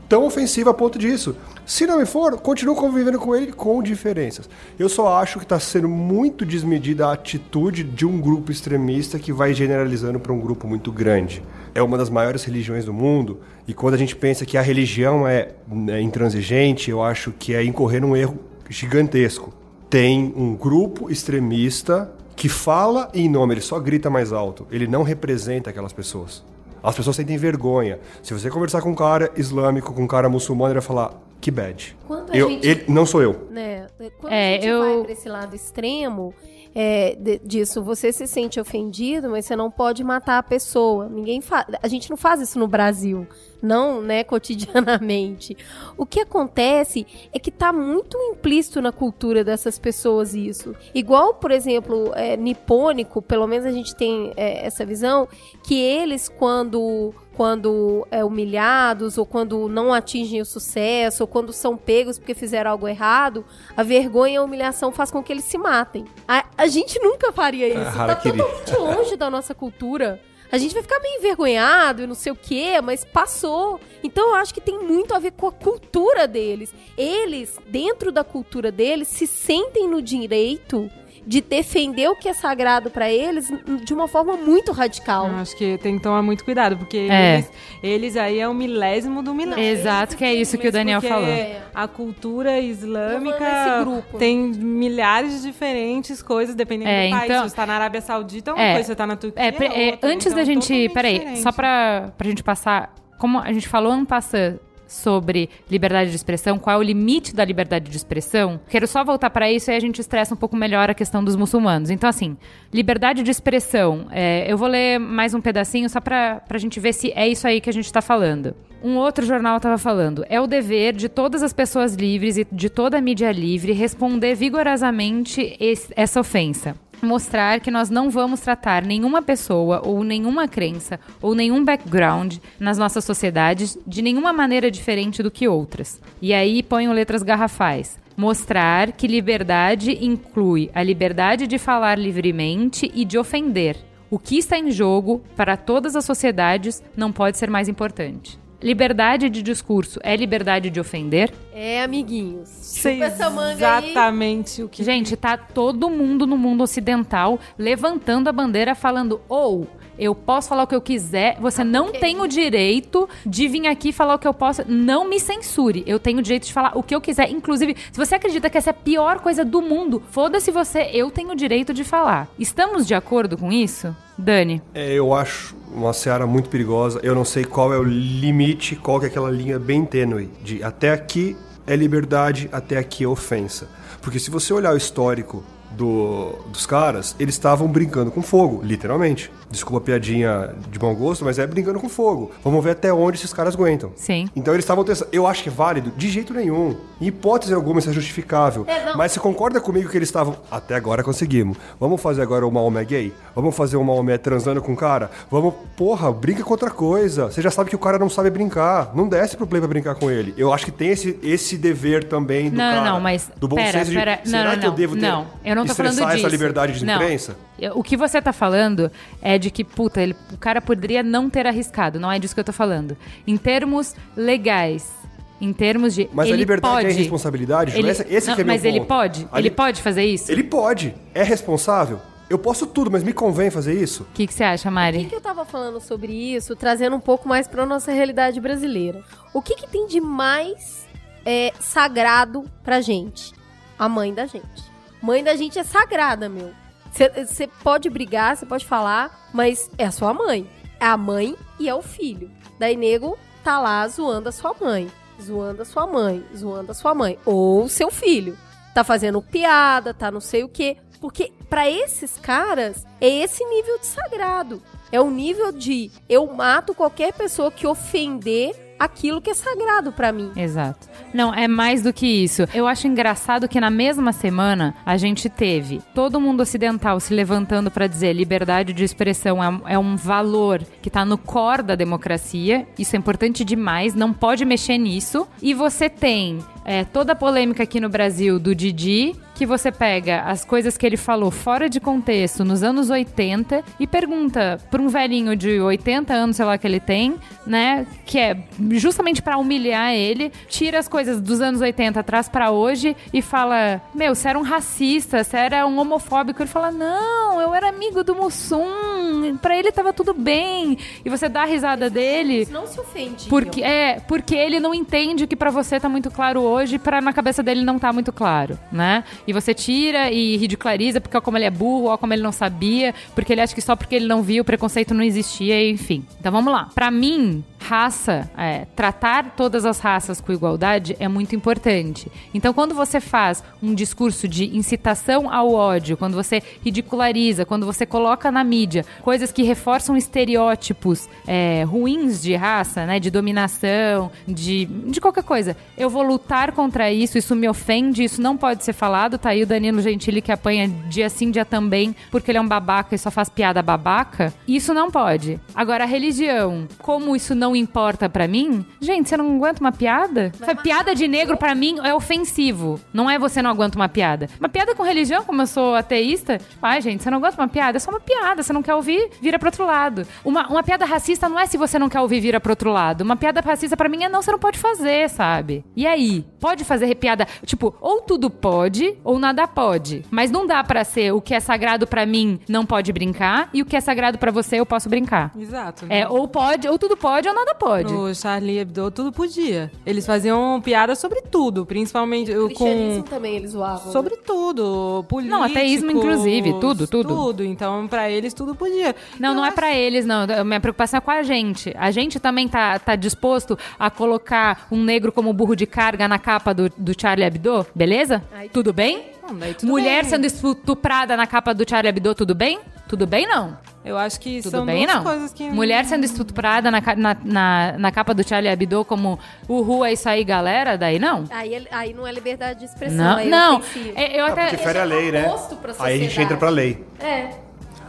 tão ofensivo a ponto disso. Se não me for, continuo convivendo com ele com diferenças. Eu só acho que está sendo muito desmedida a atitude de um grupo extremista que vai generalizando para um grupo muito grande. É uma das maiores religiões do mundo, e quando a gente pensa que a religião é, é intransigente, eu acho que é incorrer num erro gigantesco. Tem um grupo extremista que fala em nome, ele só grita mais alto, ele não representa aquelas pessoas. As pessoas sentem vergonha. Se você conversar com um cara islâmico, com um cara muçulmano, ele vai falar, que bad. Quando a Eu, gente- ele, não sou eu. né? Quando É, a gente eu- vai pra esse lado extremo é, de- disso, você se sente ofendido, mas você não pode matar a pessoa. Ninguém fa... A gente não faz isso no Brasil, não, né, cotidianamente. O que acontece é que tá muito implícito na cultura dessas pessoas isso. Igual, por exemplo, é, nipônico, pelo menos a gente tem é, essa visão, que eles, quando quando é humilhados ou quando não atingem o sucesso ou quando são pegos porque fizeram algo errado, a vergonha e a humilhação faz com que eles se matem. A, a gente nunca faria isso. tá harakiri. totalmente longe da nossa cultura. A gente vai ficar meio envergonhado e não sei o quê, mas passou. Então eu acho que tem muito a ver com a cultura deles. Eles, dentro da cultura deles, se sentem no direito de defender o que é sagrado pra eles de uma forma muito radical. Eu acho que tem que tomar muito cuidado, porque É. eles, eles aí é o milésimo do milésimo. Exato, que é isso que o Daniel Porque falou. A cultura islâmica grupo. tem milhares de diferentes coisas, dependendo É, do país. então- Se você tá na Arábia Saudita, é uma É, coisa, se você tá na Turquia, É, é é, outra. antes Então, da gente. totalmente Peraí, diferente. só pra, pra gente passar. Como a gente falou ano passado sobre liberdade de expressão, qual é o limite da liberdade de expressão, quero só voltar pra isso e a gente estressa um pouco melhor a questão dos muçulmanos. Então, assim, liberdade de expressão. é, eu vou ler mais um pedacinho só pra, pra gente ver se é isso aí que a gente tá falando. Um outro jornal estava falando: é o dever de todas as pessoas livres e de toda a mídia livre responder vigorosamente esse- essa ofensa mostrar que nós não vamos tratar nenhuma pessoa ou nenhuma crença ou nenhum background nas nossas sociedades de nenhuma maneira diferente do que outras. E aí ponho letras garrafais. Mostrar que liberdade inclui a liberdade de falar livremente e de ofender. O que está em jogo para todas as sociedades não pode ser mais importante. Liberdade de discurso é liberdade de ofender? É, amiguinhos. Sei Chupa essa manga aí. exatamente o que Gente, tá todo mundo no mundo ocidental levantando a bandeira falando: ou eu posso falar o que eu quiser, você não tem o direito de vir aqui falar o que eu posso. Não me censure. Eu tenho o direito de falar o que eu quiser. Inclusive, se você acredita que essa é a pior coisa do mundo, foda-se você, eu tenho o direito de falar. Estamos de acordo com isso? Dani. É, eu acho uma seara muito perigosa. Eu não sei qual é o limite, qual é aquela linha bem tênue de até aqui é liberdade, até aqui é ofensa. Porque se você olhar o histórico do- dos caras, eles estavam brincando com fogo, literalmente. Desculpa a piadinha de bom gosto, mas é brincando com fogo. Vamos ver até onde esses caras aguentam. Sim. Então eles estavam testando. Eu acho que é válido? De jeito nenhum. Em hipótese alguma, isso é justificável. É, não. Mas você concorda comigo que eles estavam. Até agora conseguimos. Vamos fazer agora o Maomé gay? Vamos fazer o Maomé transando com o cara? Vamos. Porra, brinca com outra coisa. Você já sabe que o cara não sabe brincar. Não desce pro play pra brincar com ele. Eu acho que tem esse, esse dever também do Não, cara. não, mas Do bom pera, senso de. pera, será não, não, que eu não, devo ter. não, eu não tô falando disso. essa liberdade de Não. imprensa? Eu- O que você tá falando é de que, puta, ele, o cara poderia não ter arriscado. Não é disso que eu tô falando. Em termos legais, em termos de. Mas a ele liberdade pode, é responsabilidade, Ju? Ele, Esse- esse não, que é meu Mas ele ponto. pode? Ali- Ele pode fazer isso? Ele pode. É responsável. Eu posso tudo, mas me convém fazer isso? O que, que você acha, O que, Mari? que eu tava falando sobre isso, trazendo um pouco mais pra nossa realidade brasileira? O que, que tem de mais é, sagrado pra gente? A mãe da gente. Mãe da gente é sagrada, meu. Você pode brigar, você pode falar, mas é a sua mãe. É a mãe e é o filho. Daí, nego tá lá zoando a sua mãe. Zoando a sua mãe, zoando a sua mãe. Ou seu filho. Tá fazendo piada, tá não sei o quê. Porque pra esses caras, é esse nível de sagrado. É o nível de eu mato qualquer pessoa que ofender aquilo que é sagrado pra mim. Exato. Não, é mais do que isso. Eu acho engraçado que na mesma semana a gente teve todo mundo ocidental se levantando para dizer liberdade de expressão é, é um valor que tá no core da democracia. Isso é importante demais, não pode mexer nisso. E você tem é, toda a polêmica aqui no Brasil do Didi, que você pega as coisas que ele falou fora de contexto nos anos 80 e pergunta pra um velhinho de 80 anos, sei lá que ele tem, né, que é justamente pra humilhar ele, tira as coisas dos anos 80 atrás pra hoje e fala: "Meu, você era um racista, você era um homofóbico". Ele fala: "Não, eu era amigo do Mussum, pra ele tava tudo bem". E você dá a risada dele, Não se ofende. porque é, porque ele não entende que pra você tá muito claro hoje, pra na cabeça dele não tá muito claro, né? E você tira e ridiculariza porque ó como ele é burro, ó como ele não sabia, porque ele acha que só porque ele não viu o preconceito não existia, enfim. Então vamos lá. Pra mim, raça, é, tratar todas as raças com igualdade é muito importante. Então, quando você faz um discurso de incitação ao ódio, quando você ridiculariza, quando você coloca na mídia coisas que reforçam estereótipos é, ruins de raça, né, de dominação, de, de qualquer coisa, eu vou lutar contra isso, isso me ofende, isso não pode ser falado. Tá aí o Danilo Gentili que apanha dia sim, dia também, porque ele é um babaca e só faz piada babaca. Isso não pode. Agora, a religião, como isso não importa pra mim, gente, você não aguenta uma piada? Sabe, piada de negro pra mim é ofensivo. Não é você não aguenta uma piada. Uma piada com religião, como eu sou ateísta, ai, gente, você não aguenta uma piada? É só uma piada. Você não quer ouvir, vira pro outro lado. Uma, uma piada racista não é se você não quer ouvir, vira pro outro lado. Uma piada racista pra mim é não, você não pode fazer, sabe? E aí? Pode fazer piada? Tipo, ou tudo pode, ou nada pode. Mas não dá pra ser o que é sagrado pra mim não pode brincar, e o que é sagrado pra você eu posso brincar. Exato. É, ou pode, ou tudo pode, ou nada pode. No Charlie Hebdo tudo podia. Eles faziam piada sobre tudo, principalmente O com também eles zoavam. sobre tudo, político, ateísmo, inclusive, tudo, tudo. Tudo, então pra eles tudo podia. Não, Eu não é acho- pra eles, não. A Minha preocupação é com a gente. A gente também tá, tá disposto a colocar um negro como burro de carga na capa do, do Charlie Hebdo, beleza? Ai, tudo bem? Não, daí tudo Mulher bem. sendo estuprada na capa do Charlie Hebdo, tudo bem? Tudo bem, não? Eu acho que Tudo são bem, duas não? coisas que Mulher sendo estuprada na, ca- na, na, na capa do Charlie Hebdo como uhul, é isso aí, galera, daí não? Aí, ele- aí não é liberdade de expressão. Não, aí é não. ofensivo. É, Eu Ah, até... porque fere a lei, né? oposto pra Aí a gente sociedade. entra pra lei. É.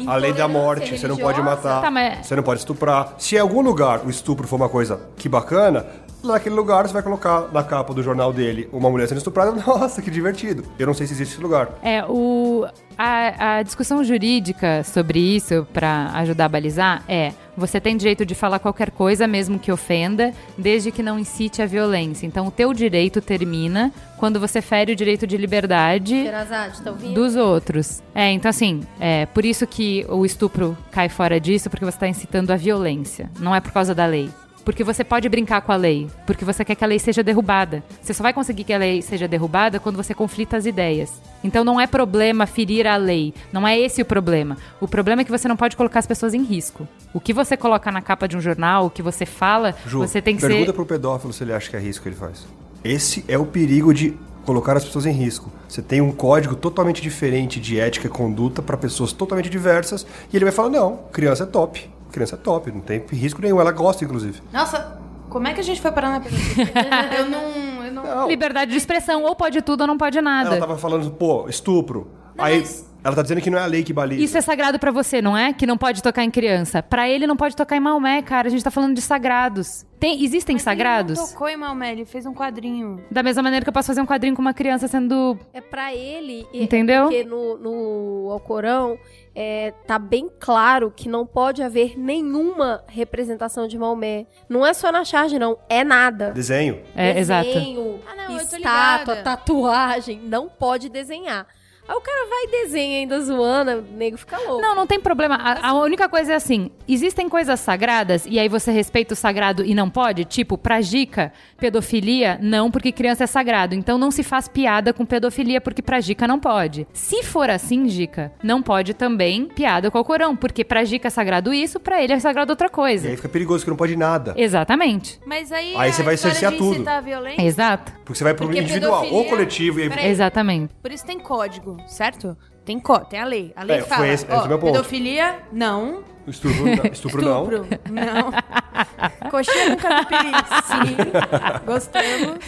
A lei da Intolerância morte, você não pode religiosa. matar, Tá, mas- você não pode estuprar. Se em algum lugar o estupro for uma coisa que bacana, naquele lugar você vai colocar na capa do jornal dele uma mulher sendo estuprada. Nossa, que divertido. Eu não sei se existe esse lugar. É, o, a, a discussão jurídica sobre isso, pra ajudar a balizar, é: você tem direito de falar qualquer coisa, mesmo que ofenda, desde que não incite a violência. Então, o teu direito termina quando você fere o direito de liberdade tá dos outros. É, então assim, é por isso que o estupro cai fora disso, porque você está incitando a violência. Não é por causa da lei. Porque você pode brincar com a lei, porque você quer que a lei seja derrubada. Você só vai conseguir que a lei seja derrubada quando você conflita as ideias. Então não é problema ferir a lei. Não é esse o problema. O problema é que você não pode colocar as pessoas em risco. O que você coloca na capa de um jornal, o que você fala, Ju, você tem que pergunta ser. pro pedófilo se ele acha que é risco que ele faz. Esse é o perigo de colocar as pessoas em risco. Você tem um código totalmente diferente de ética e conduta para pessoas totalmente diversas e ele vai falar: não, criança é top. Criança é top, não tem risco nenhum. Ela gosta, inclusive. Nossa, como é que a gente foi parar na pedofilia? eu não. Eu não... Não. Liberdade de expressão, ou pode tudo ou não pode nada. Ela tava falando, pô, estupro. Não, Aí mas- ela tá dizendo que não é a lei que baliza. Isso é sagrado pra você, não é? Que não pode tocar em criança. Pra ele não pode tocar em Maomé, cara. A gente tá falando de sagrados. Tem, existem Mas sagrados? Ele não tocou em Maomé, ele fez um quadrinho. Da mesma maneira que eu posso fazer um quadrinho com uma criança sendo. É pra ele. Entendeu? Porque no, no Alcorão é, tá bem claro que não pode haver nenhuma representação de Maomé. Não é só na charge, não. É nada. Desenho. É, exato. Desenho, Ah, não, eu tô estátua, tatuagem. Não pode desenhar. Aí o cara vai e desenha ainda zoando, o nego fica louco. Não, não tem problema. A, a única coisa é assim: existem coisas sagradas e aí você respeita o sagrado e não pode? Tipo, pra Gica, pedofilia, não, porque criança é sagrado. Então não se faz piada com pedofilia porque pra Gica não pode. Se for assim, Gica, não pode também piada com o Corão, porque pra Gica é sagrado isso, pra ele é sagrado outra E coisa. aí fica perigoso, que não pode nada. Exatamente. Mas aí. Aí a você vai cercear tudo. incitar a violência. Exato. Porque você vai pro Porque individual pedofilia- ou coletivo e aí. Exatamente. Por isso tem código, certo? Tem, co tem a lei. A lei É, fala, foi esse- é ó, ponto. pedofilia, não. Estupro, não. Estupro, não. Não. Coxinha com catupiry, sim. Gostamos.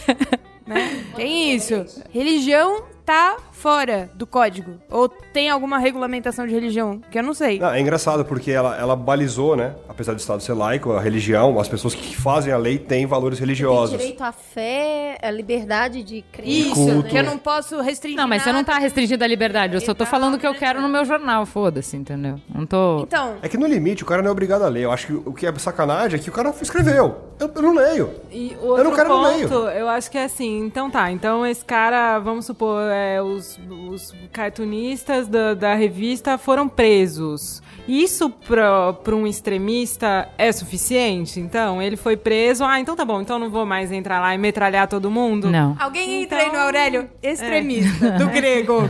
Né? Tem isso. Religião tá fora do código. Ou tem alguma regulamentação de religião, que eu não sei. Não, é engraçado porque ela, ela balizou, né? Apesar do Estado ser laico, a religião, as pessoas que fazem a lei têm valores Tem religiosos. direito à fé, à liberdade de crença. Isso, culto. que eu não posso restringir Não, mas você não nada. tá restringindo a liberdade. Eu só tô falando o que eu quero no meu jornal, foda-se, entendeu? Não tô. Então, É que no limite o cara não é obrigado a ler. Eu acho que o que é sacanagem é que o cara escreveu. Eu, eu não leio. E outro não quero no meio. ponto, eu acho que é assim, então tá, então esse cara, vamos supor, é, os, os cartunistas da, da revista foram presos. Isso pra um extremista é suficiente? Então, ele foi preso, ah, então tá bom, então não vou mais entrar lá e metralhar todo mundo? Não. alguém entra Então- aí no Aurélio, extremista, do grego.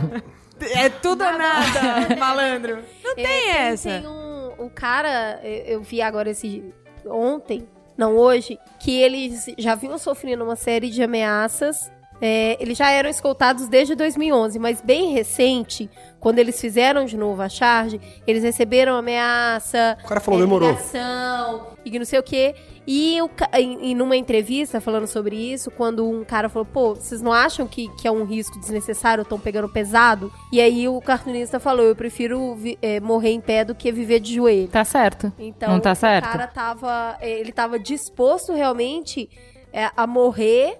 É tudo ou nada, malandro. Não É, tem essa. Tem um, um cara, eu eu vi agora esse ontem, não hoje, que eles já vinham sofrendo uma série de ameaças. É, eles já eram escoltados desde 2011, mas bem recente, quando eles fizeram de novo a charge, eles receberam ameaça, O cara falou, é, demorou. e que não sei o quê. E, o, em numa entrevista falando sobre isso, quando um cara falou, pô, vocês não acham que, que é um risco desnecessário, estão pegando pesado? E aí o cartunista falou, eu prefiro vi- é, morrer em pé do que viver de joelho. Tá certo. Então, Não tá certo? o cara tava, ele tava disposto realmente é, a morrer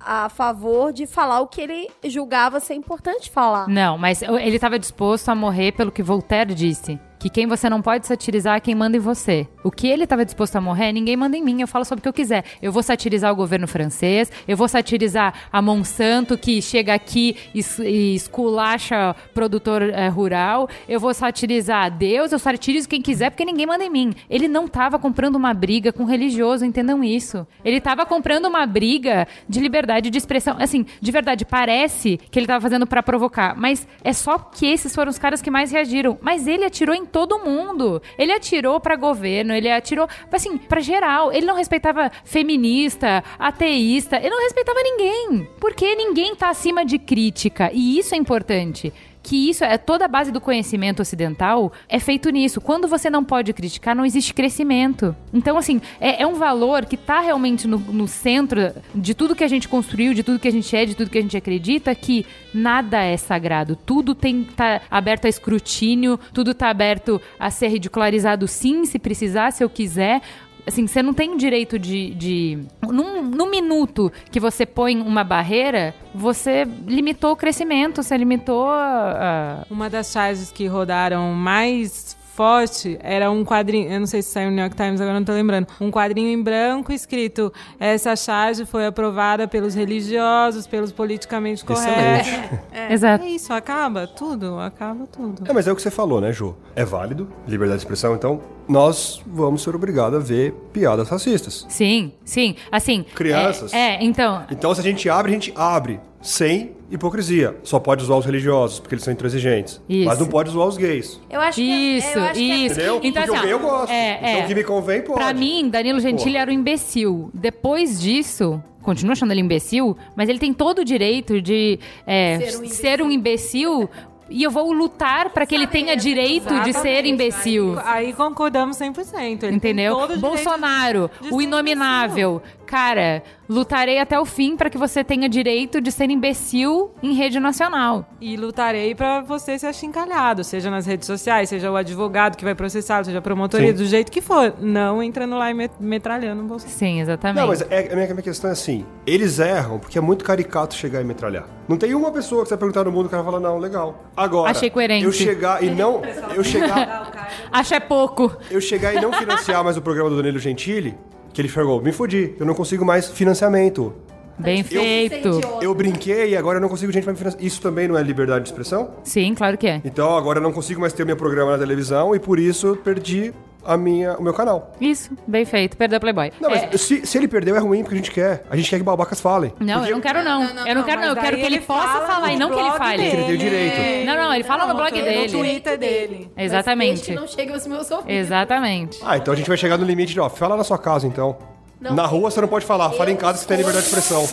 a favor de falar o que ele julgava ser importante falar. Não, mas ele estava disposto a morrer pelo que Voltaire disse. Que quem você não pode satirizar é quem manda em você. O que ele estava disposto a morrer, ninguém manda em mim. Eu falo sobre o que eu quiser. Eu vou satirizar o governo francês, eu vou satirizar a Monsanto, que chega aqui e, es- esculacha produtor eh, rural. Eu vou satirizar Deus, eu satirizo quem quiser, porque ninguém manda em mim. Ele não estava comprando uma briga com religioso, entendam isso. Ele estava comprando uma briga de liberdade de expressão. Assim, de verdade, parece que ele estava fazendo para provocar, mas é só que esses foram os caras que mais reagiram. Mas ele atirou em todo mundo. Ele atirou para governo, ele atirou, assim, para geral. Ele não respeitava feminista, ateísta, ele não respeitava ninguém. Porque ninguém tá acima de crítica, e isso é importante que isso é toda a base do conhecimento ocidental é feito nisso. Quando você não pode criticar, não existe crescimento. Então, assim, é, é um valor que está realmente no, no centro de tudo que a gente construiu, de tudo que a gente é, de tudo que a gente acredita, que nada é sagrado. Tudo tem tá aberto a escrutínio, tudo tá aberto a ser ridicularizado sim, se precisar, se eu quiser. Assim, você não tem direito de. de num, num minuto que você põe uma barreira, você limitou o crescimento, você limitou a. a- Uma das charges que rodaram mais forte era um quadrinho, eu não sei se saiu no New York Times, agora não tô lembrando, um quadrinho em branco escrito essa charge foi aprovada pelos religiosos, pelos politicamente corretos. Excelente. Exato. É isso, acaba tudo, acaba tudo. É, mas é o que você falou, né, Ju? É válido, liberdade de expressão, então nós vamos ser obrigados a ver piadas racistas. Sim, sim. Assim. Crianças. É, é, então. Então, se a gente abre, a gente abre. sem hipocrisia. Só pode zoar os religiosos, porque eles são intransigentes. Isso. Mas não pode zoar os gays. Eu acho que é- Isso, eu acho que é- isso. Entendeu? Então, porque assim, o gay eu ó, gosto. é, então é. o que me convém, pode. Pra mim, Danilo Gentili Porra. era um imbecil. Depois disso, continuo achando ele imbecil, mas ele tem todo o direito de é, Ser um imbecil. ser um imbecil. E eu vou lutar pra que ele tenha direito de ser Exatamente. imbecil. Aí concordamos 100%. Ele Entendeu? Bolsonaro, o inominável. Cara, lutarei até o fim pra que você tenha direito de ser imbecil em rede nacional. E lutarei pra você ser achincalhado, seja nas redes sociais, seja o advogado que vai processar, seja a promotoria, Sim. do jeito que for. Não entrando lá e met- metralhando o Bolsonaro. Sim, exatamente. Não, mas é, a, minha, a minha questão é assim: eles erram porque é muito caricato chegar e metralhar. Não tem uma pessoa que você vai perguntar no mundo que o cara fala, não, legal. Agora, Achei coerente. eu chegar e não. Eu chegar, Acho é pouco. eu chegar e não financiar mais o programa do Danilo Gentili, que ele chegou, me fudi, eu não consigo mais financiamento. Bem Eu- feito. Eu brinquei e agora eu não consigo gente pra me financiar. Isso também não é liberdade de expressão? Sim, claro que é. Então agora eu não consigo mais ter o meu programa na televisão e por isso perdi a minha, o meu canal. Isso, bem feito. Perdeu Playboy. Não, mas É, se, se ele perdeu é ruim porque a gente quer. A gente quer que babacas falem. não, Porque eu não quero não. Não, não, eu não não, quero não. Eu mas quero que ele, ele possa fala falar e no não que ele fale. dele. Que ele tem o direito. Não, não, ele fala no blog No dele. Twitter dele. Mas desde Exatamente. que não chegue aos meus ouvidos. Exatamente. Ah, então a gente vai chegar no limite de, ó, fala na sua casa então. Não. Na rua você não pode falar, fala em casa que você tem liberdade de expressão.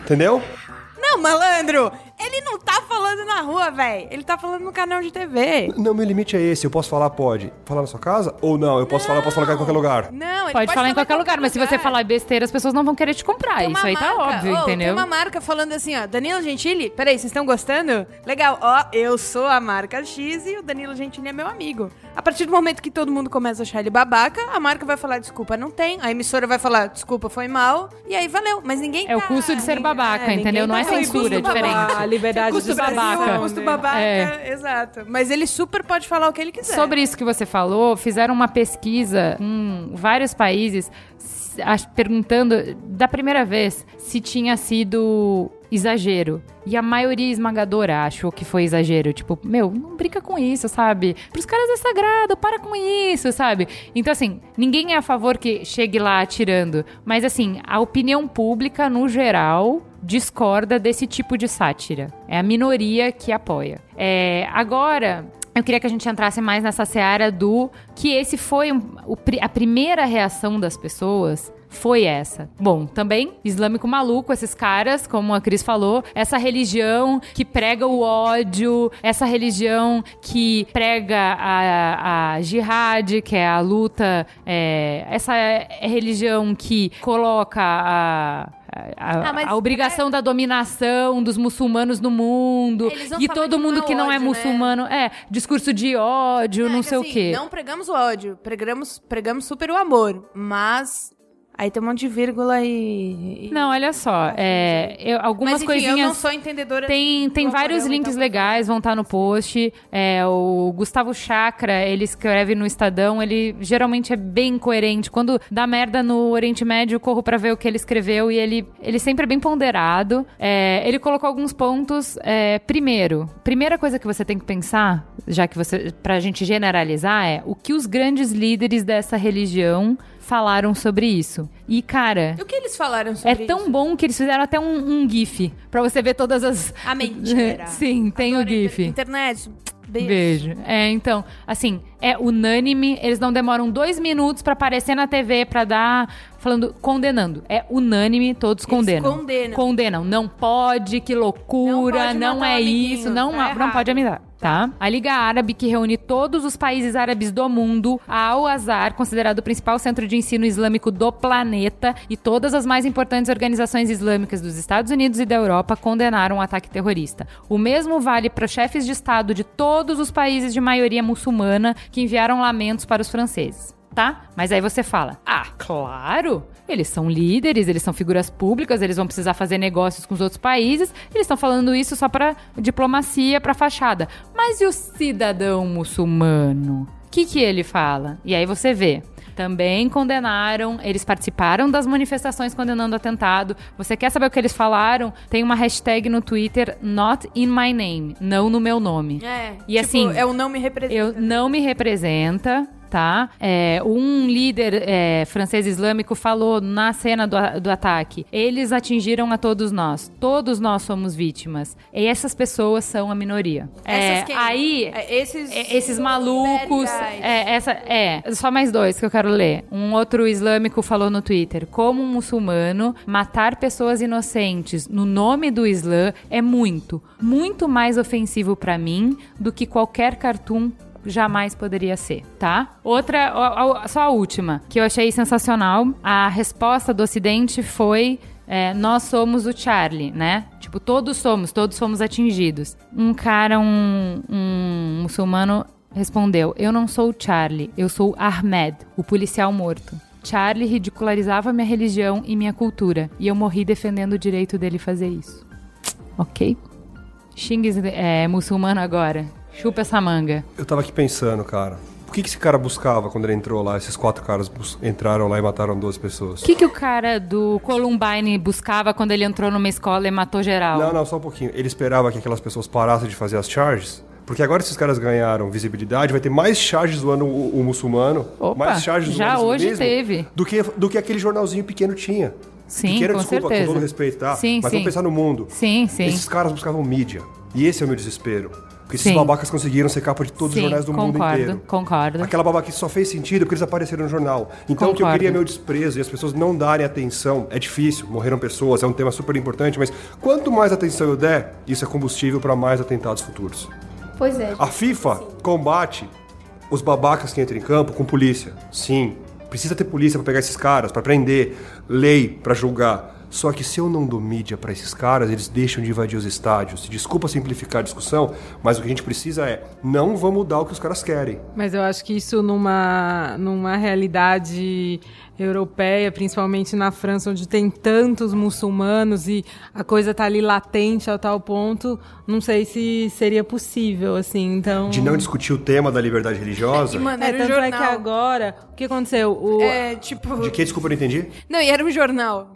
Entendeu? Não, malandro, ele não tá falando na rua, velho. Ele tá falando no canal de TV. Não, meu limite é esse. Eu posso falar, pode. Falar na sua casa? Ou não? Eu posso falar, eu posso falar em qualquer lugar. Não, ele Pode, falar em qualquer lugar, mas se você falar besteira, as pessoas não vão querer te comprar. Tem Isso aí tá marca- óbvio, Ô, entendeu? Tem uma marca falando assim, ó, Danilo Gentili, peraí, vocês estão gostando? Legal, ó, eu sou a marca X e o Danilo Gentili é meu amigo. A partir do momento que todo mundo começa a achar ele babaca, a marca vai falar, desculpa, não tem. A emissora vai falar, desculpa, foi mal. E aí valeu, mas ninguém É o tá- custo de ser babaca, ninguém entendeu? Não é tá- o censura, é custo babaca. diferente. A liberdade Custo de Brasil, babaca. custo babaca, É. exato. Mas ele super pode falar o que ele quiser. Sobre isso que você falou, fizeram uma pesquisa em vários países perguntando da primeira vez se tinha sido exagero. E a maioria esmagadora achou que foi exagero. Tipo, meu, não brinca com isso, sabe? Pros caras é sagrado, para com isso, sabe? Então, assim, ninguém é a favor que chegue lá atirando. Mas, assim, a opinião pública, no geral, discorda desse tipo de sátira. É a minoria que apoia. É, agora, eu queria que a gente entrasse mais nessa seara do que esse foi um- o a primeira reação das pessoas. Foi essa. Bom, também islâmico maluco, esses caras, como a Cris falou, essa religião que prega o ódio, essa religião que prega a, a jihad, que é a luta, é, essa é religião que coloca a, a, Ah, a obrigação da dominação dos muçulmanos no mundo e todo mundo não é que não é ódio, né? muçulmano. É, discurso de ódio, não É que, sei o assim, quê. Não pregamos o ódio, pregamos, pregamos super o amor, mas aí tem um monte de vírgula e... e- Não, olha só, é, eu- algumas mas enfim, coisinhas. eu não sou entendedora Tem, tem vários links então- legais, vão estar no post. É, o Gustavo Chakra, ele escreve no Estadão, ele geralmente é bem coerente. Quando dá merda no Oriente Médio, eu corro pra ver o que ele escreveu e ele, ele sempre é bem ponderado. É, ele colocou alguns pontos. é, primeiro, primeira coisa que você tem que pensar, já que você, pra gente generalizar, é o que os grandes líderes dessa religião falaram sobre isso. E, cara, O que eles falaram é sobre tão isso? bom que eles fizeram até um, um GIF pra você ver todas as. A mentira. Sim, tem o Adoro inter- GIF. Internet, beijo. Beijo. É, então, assim, é unânime. Eles não demoram dois minutos pra aparecer na TV pra dar. Falando, condenando. É unânime, todos Eles condenam. condenam. Condenam. Não pode, que loucura, Não não, é isso, não, tá não pode amenizar. Tá? A Liga Árabe, que reúne todos os países árabes do mundo, a Al-Azhar, considerado o principal centro de ensino islâmico do planeta, e todas as mais importantes organizações islâmicas dos Estados Unidos e da Europa condenaram o ataque terrorista. O mesmo vale para os chefes de Estado de todos os países de maioria muçulmana que enviaram lamentos para os franceses. Tá? Mas aí você fala: ah, claro! Eles são líderes, eles são figuras públicas, eles vão precisar fazer negócios com os outros países. Eles estão falando isso só para diplomacia, para fachada. Mas e o cidadão muçulmano? O que, que ele fala? E aí você vê. Também condenaram, eles participaram das manifestações condenando o atentado. Você quer saber o que eles falaram? Tem uma hashtag no Twitter, not in my name, não no meu nome. É, E tipo, assim, é o não me representa. Eu não me representa. Tá? É, um líder é, francês islâmico falou na cena do, do ataque: eles atingiram a todos nós. Todos nós somos vítimas. E essas pessoas são a minoria. É, Essas quem? aí. É, esses, é, Esses malucos. É, essa, é, só mais dois que eu quero ler. Um outro islâmico falou no Twitter: como um muçulmano, matar pessoas inocentes no nome do Islã é muito, muito mais ofensivo pra mim do que qualquer cartoon jamais poderia ser, tá? Outra, só a última, que eu achei sensacional. A resposta do Ocidente foi. é, nós somos o Charlie, né? Tipo, todos somos, todos fomos atingidos. Um cara, um, um muçulmano, respondeu: Eu não sou o Charlie, eu sou Ahmed, o policial morto. Charlie ridicularizava minha religião e minha cultura, e eu morri defendendo o direito dele fazer isso. Ok? Xingues é muçulmano agora. Chupa essa manga. Eu tava aqui pensando, cara. O que, que esse cara buscava quando ele entrou lá? Esses quatro caras entraram lá e mataram duas pessoas. O que, que o cara do Columbine buscava quando ele entrou numa escola e matou geral? Não, não, só um pouquinho. Ele esperava que aquelas pessoas parassem de fazer as charges. Porque agora esses caras ganharam visibilidade, vai ter mais charges zoando o, o muçulmano. Opa, mais charges já hoje islamismo teve. Do que, do que aquele jornalzinho pequeno tinha. Sim, pequeno, com desculpa, certeza. com todo respeito, tá? Sim, Mas sim. vamos pensar no mundo. Sim, sim. Esses caras buscavam mídia. E esse é o meu desespero. Porque esses Sim. babacas conseguiram ser capa de todos Sim, os jornais do mundo concordo, inteiro. concordo. Aquela babaquice só fez sentido porque eles apareceram no jornal. Então o que eu Concordo. queria é meu desprezo e as pessoas não darem atenção. É difícil, morreram pessoas, é um tema super importante, mas quanto mais atenção eu der, isso é combustível para mais atentados futuros. Pois é. A FIFA combate os babacas que entram em campo com polícia. Sim, precisa ter polícia para pegar esses caras, para prender, lei para julgar. Só que se eu não dou mídia para esses caras, eles deixam de invadir os estádios. Desculpa simplificar a discussão, mas o que a gente precisa é não vamos mudar o que os caras querem. Mas eu acho que isso numa, numa realidade europeia, principalmente na França, onde tem tantos muçulmanos e a coisa tá ali latente a tal ponto, não sei se seria possível, assim, então... De não discutir o tema da liberdade religiosa. Mano, É, era um tanto jornal. é que agora, o que aconteceu? O, É, tipo... De que? Desculpa, eu não entendi. Não, e era um jornal.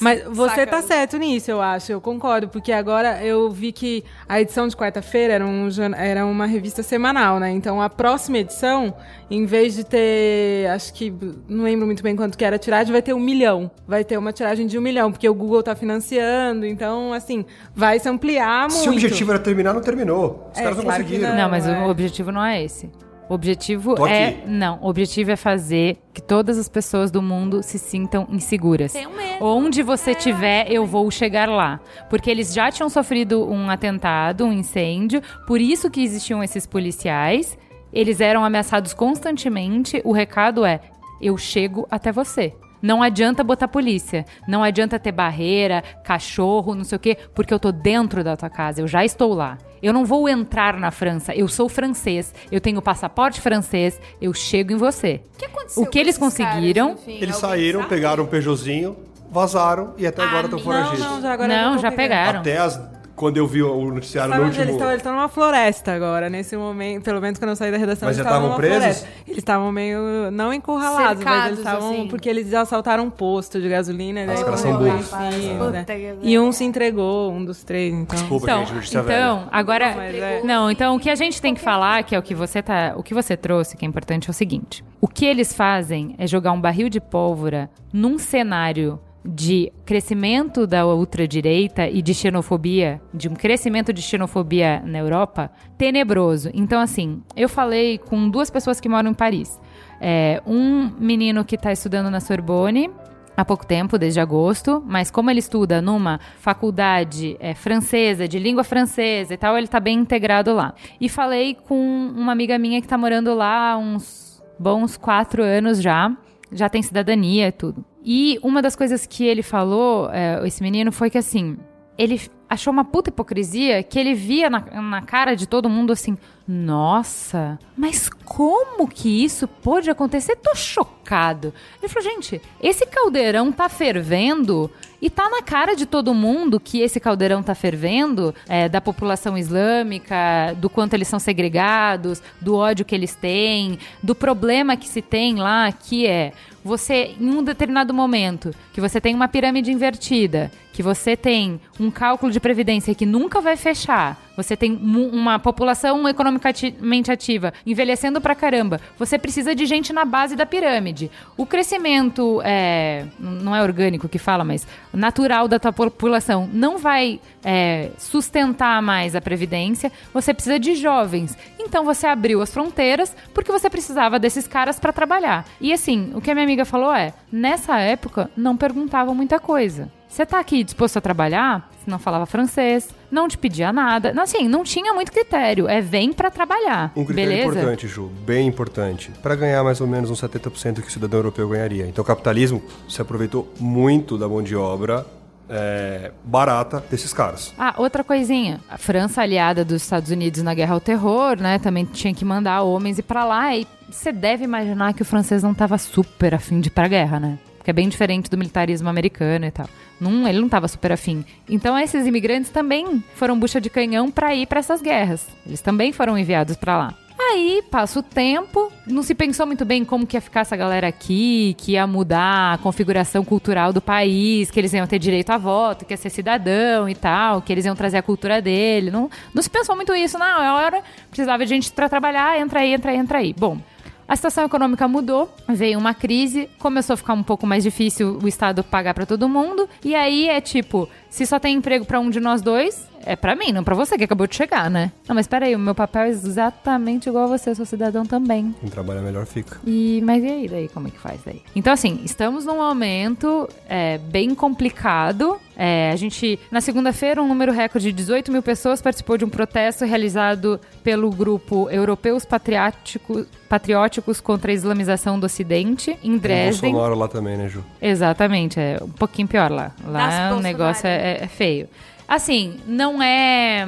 Mas você Saca? tá certo nisso, eu acho, eu concordo, porque agora eu vi que a edição de quarta-feira era, um, era uma revista semanal, né? Então a próxima edição, em vez de ter, acho que, não lembro muito bem quanto que era a tiragem, vai ter um milhão. Vai ter uma tiragem de um milhão, porque o Google tá financiando, então, assim, vai se ampliar muito. Se o objetivo era terminar, não terminou. Os É, caras não claro conseguiram. Não, mas é. o objetivo não é esse. O objetivo Tô é. aqui. Não, o objetivo é fazer que todas as pessoas do mundo se sintam inseguras. Tenham medo. Onde você estiver, eu vou chegar lá. Porque eles já tinham sofrido um atentado, um incêndio, por isso que existiam esses policiais. Eles eram ameaçados constantemente. O recado é: eu chego até você. Não adianta botar polícia, não adianta ter barreira, cachorro, não sei o quê, porque eu tô dentro da tua casa, eu já estou lá. Eu não vou entrar na França, eu sou francês, eu tenho passaporte francês, eu chego em você. O que aconteceu O que com eles esses caras, conseguiram- fim? Eles saíram, sabe? pegaram um Peugeotzinho, vazaram e até agora estão foragidos. Não, não, já agora Não, já pegar. pegaram. Até as, quando eu vi o noticiário Sabe no onde eles último... estão? Eles estão numa floresta agora, nesse momento. Pelo menos quando eu saí da redação, Mas eles já estavam numa presos? floresta. Eles estavam meio, não encurralados, mas eles Cercados, estavam... assim. Porque eles assaltaram um posto de gasolina. Os caras foram são burros. Puta né? que- E um se entregou, um dos três, então... Desculpa, Então, gente, notícia então agora. Mas é- Não, então o que a gente tem que falar, que é o que você tá, o que você trouxe, que é importante, é o seguinte: o que eles fazem é jogar um barril de pólvora num cenário de crescimento da ultradireita e de xenofobia, de um crescimento de xenofobia na Europa, tenebroso. Então, assim, eu falei com duas pessoas que moram em Paris. É, um menino que está estudando na Sorbonne, há pouco tempo, desde agosto, mas como ele estuda numa faculdade é, francesa, de língua francesa e tal, ele tá bem integrado lá. E falei com uma amiga minha que tá morando lá há uns bons quatro anos já, já tem cidadania e tudo. E uma das coisas que ele falou, é, esse menino, foi que assim, ele achou uma puta hipocrisia que ele via na, na cara de todo mundo assim: Nossa, mas como que isso pôde acontecer? Tô chocado. Ele falou: Gente, esse caldeirão tá fervendo e tá na cara de todo mundo que esse caldeirão tá fervendo é, da população islâmica, do quanto eles são segregados, do ódio que eles têm, do problema que se tem lá, que é você, em um determinado momento, que você tem uma pirâmide invertida, que você tem um cálculo de previdência que nunca vai fechar, você tem uma população economicamente ativa envelhecendo pra caramba, você precisa de gente na base da pirâmide. O crescimento é, não é orgânico que fala, mas natural da tua população não vai é, sustentar mais a previdência. Você precisa de jovens. Então você abriu as fronteiras porque você precisava desses caras pra trabalhar. E assim, o que a minha amiga falou é: nessa época não perguntavam muita coisa. Você tá aqui disposto a trabalhar? Você não falava francês, não te pedia nada. Não, assim, não tinha muito critério. É vem pra trabalhar. Um critério beleza? importante, Ju, bem importante, para ganhar mais ou menos uns 70% que o cidadão europeu ganharia. Então o capitalismo se aproveitou muito da mão de obra é, barata desses caras. Ah, outra coisinha. A França, aliada dos Estados Unidos na guerra ao terror, né? Também tinha que mandar homens ir pra lá. E você deve imaginar que o francês não tava super afim de ir pra guerra, né? Que é bem diferente do militarismo americano e tal. Não, ele não tava super afim. Então esses imigrantes também foram bucha de canhão pra ir pra essas guerras. Eles também foram enviados pra lá. Aí passa o tempo, não se pensou muito bem como que ia ficar essa galera aqui, que ia mudar a configuração cultural do país, que eles iam ter direito a voto, que ia ser cidadão e tal, que eles iam trazer a cultura dele. Não, não se pensou muito isso, não. É hora, precisava de gente pra trabalhar, entra aí, entra aí, entra aí. Bom, a situação econômica mudou, veio uma crise, começou a ficar um pouco mais difícil o Estado pagar pra todo mundo, e aí é tipo, se só tem emprego pra um de nós dois, é pra mim, não pra você que acabou de chegar, né? Não, mas peraí, o meu papel é exatamente igual a você, eu sou cidadão também. Quem trabalha melhor fica. E, mas e aí, daí, como é que faz daí? Então, assim, estamos num momento é, bem complicado. É, a gente, na segunda-feira, um número recorde de 18 mil pessoas participou de um protesto realizado pelo grupo Europeus Patriótico- Patrióticos contra a Islamização do Ocidente, em Dresden. Bolsonaro lá também, né, Ju? Exatamente, é um pouquinho pior lá. Lá Nasce o negócio é, é- é feio. Assim, não é.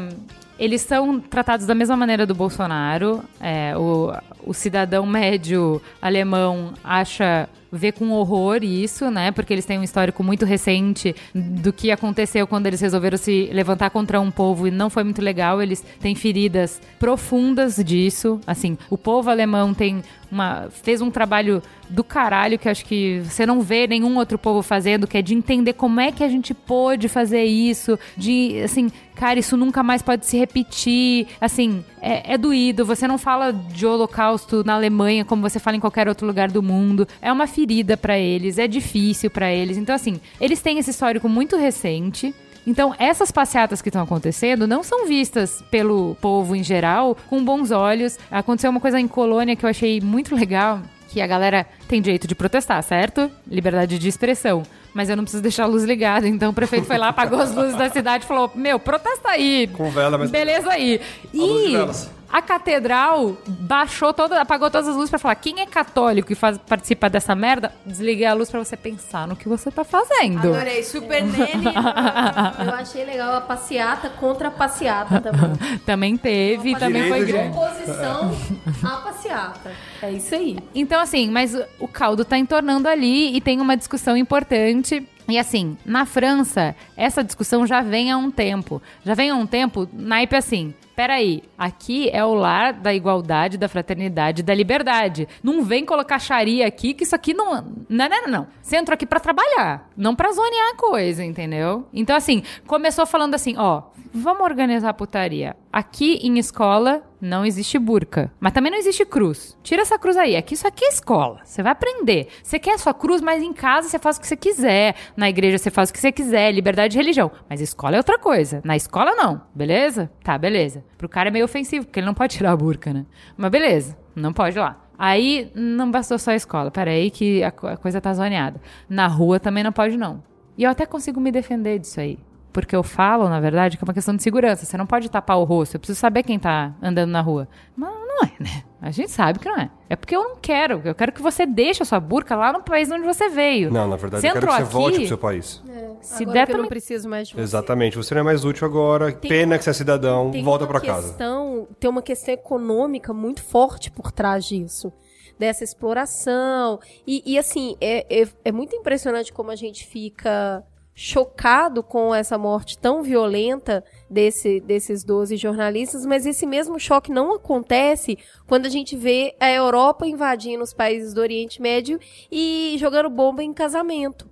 Eles são tratados da mesma maneira do Bolsonaro. É, o, o cidadão médio alemão acha. vê com horror isso, né? Porque eles têm um histórico muito recente do que aconteceu quando eles resolveram se levantar contra um povo e não foi muito legal. Eles têm feridas profundas disso. Assim, o povo alemão tem uma, fez um trabalho do caralho que acho que você não vê nenhum outro povo fazendo, que é de entender como é que a gente pôde fazer isso, de, assim, cara, isso nunca mais pode se repetir, assim, é, é doído, você não fala de holocausto na Alemanha como você fala em qualquer outro lugar do mundo, é uma ferida pra eles, é difícil pra eles, então assim, eles têm esse histórico muito recente, então, essas passeatas que estão acontecendo não são vistas pelo povo em geral com bons olhos. Aconteceu uma coisa em Colônia que eu achei muito legal, que a galera tem direito de protestar, certo? Liberdade de expressão. Mas eu não preciso deixar a luz ligada, então o prefeito foi lá, apagou as luzes da cidade e falou: Meu, protesta aí. Com vela, mas- Beleza aí. E. a catedral baixou toda, apagou todas as luzes pra falar: quem é católico e faz, participa dessa merda, desliguei a luz pra você pensar no que você tá fazendo. Adorei. Super Nene. Eu achei legal a passeata contra a passeata também. Também teve, também foi grande. Oposição à passeata. É isso aí. Então, assim, mas o- o caldo tá entornando ali e tem uma discussão importante. E assim, na França, essa discussão já vem há um tempo. Já vem há um tempo, naipe assim. Peraí, aqui é o lar da igualdade, da fraternidade, da liberdade. Não vem colocar Sharia aqui, que isso aqui não. Não, não, não, não. Você entrou aqui pra trabalhar, não pra zonear a coisa, entendeu? Então, assim, começou falando assim: ó, vamos organizar a putaria. Aqui em escola não existe burca, mas também não existe cruz. Tira essa cruz aí. Aqui isso aqui é escola. Você vai aprender. Você quer a sua cruz, mas em casa você faz o que você quiser. Na igreja você faz o que você quiser. Liberdade de religião. Mas escola é outra coisa. Na escola não. Beleza? Tá, beleza. Pro cara é meio ofensivo, porque ele não pode tirar a burca, né? Mas beleza. Não pode lá. Aí não bastou só a escola. Pera aí que a coisa tá zoneada. Na rua também não pode não. E eu até consigo me defender disso aí. Porque eu falo, na verdade, que é uma questão de segurança. Você não pode tapar o rosto. Eu preciso saber quem tá andando na rua. Mas não é, né? A gente sabe que não é. É porque eu não quero. Eu quero que você deixe a sua burca lá no país onde você veio. Não, na verdade, Você eu quero que você volte aqui- pro seu país. Se Agora der que eu não preciso mais de você. Exatamente. Você não é mais útil agora. Tem Pena uma- que você é cidadão. Tem volta uma pra casa. questão, Tem uma questão econômica muito forte por trás disso. Dessa exploração. E, e, assim, é, é, é muito impressionante como a gente fica chocado com essa morte tão violenta desse, desses 12 jornalistas, mas esse mesmo choque não acontece quando a gente vê a Europa invadindo os países do Oriente Médio e jogando bomba em casamento.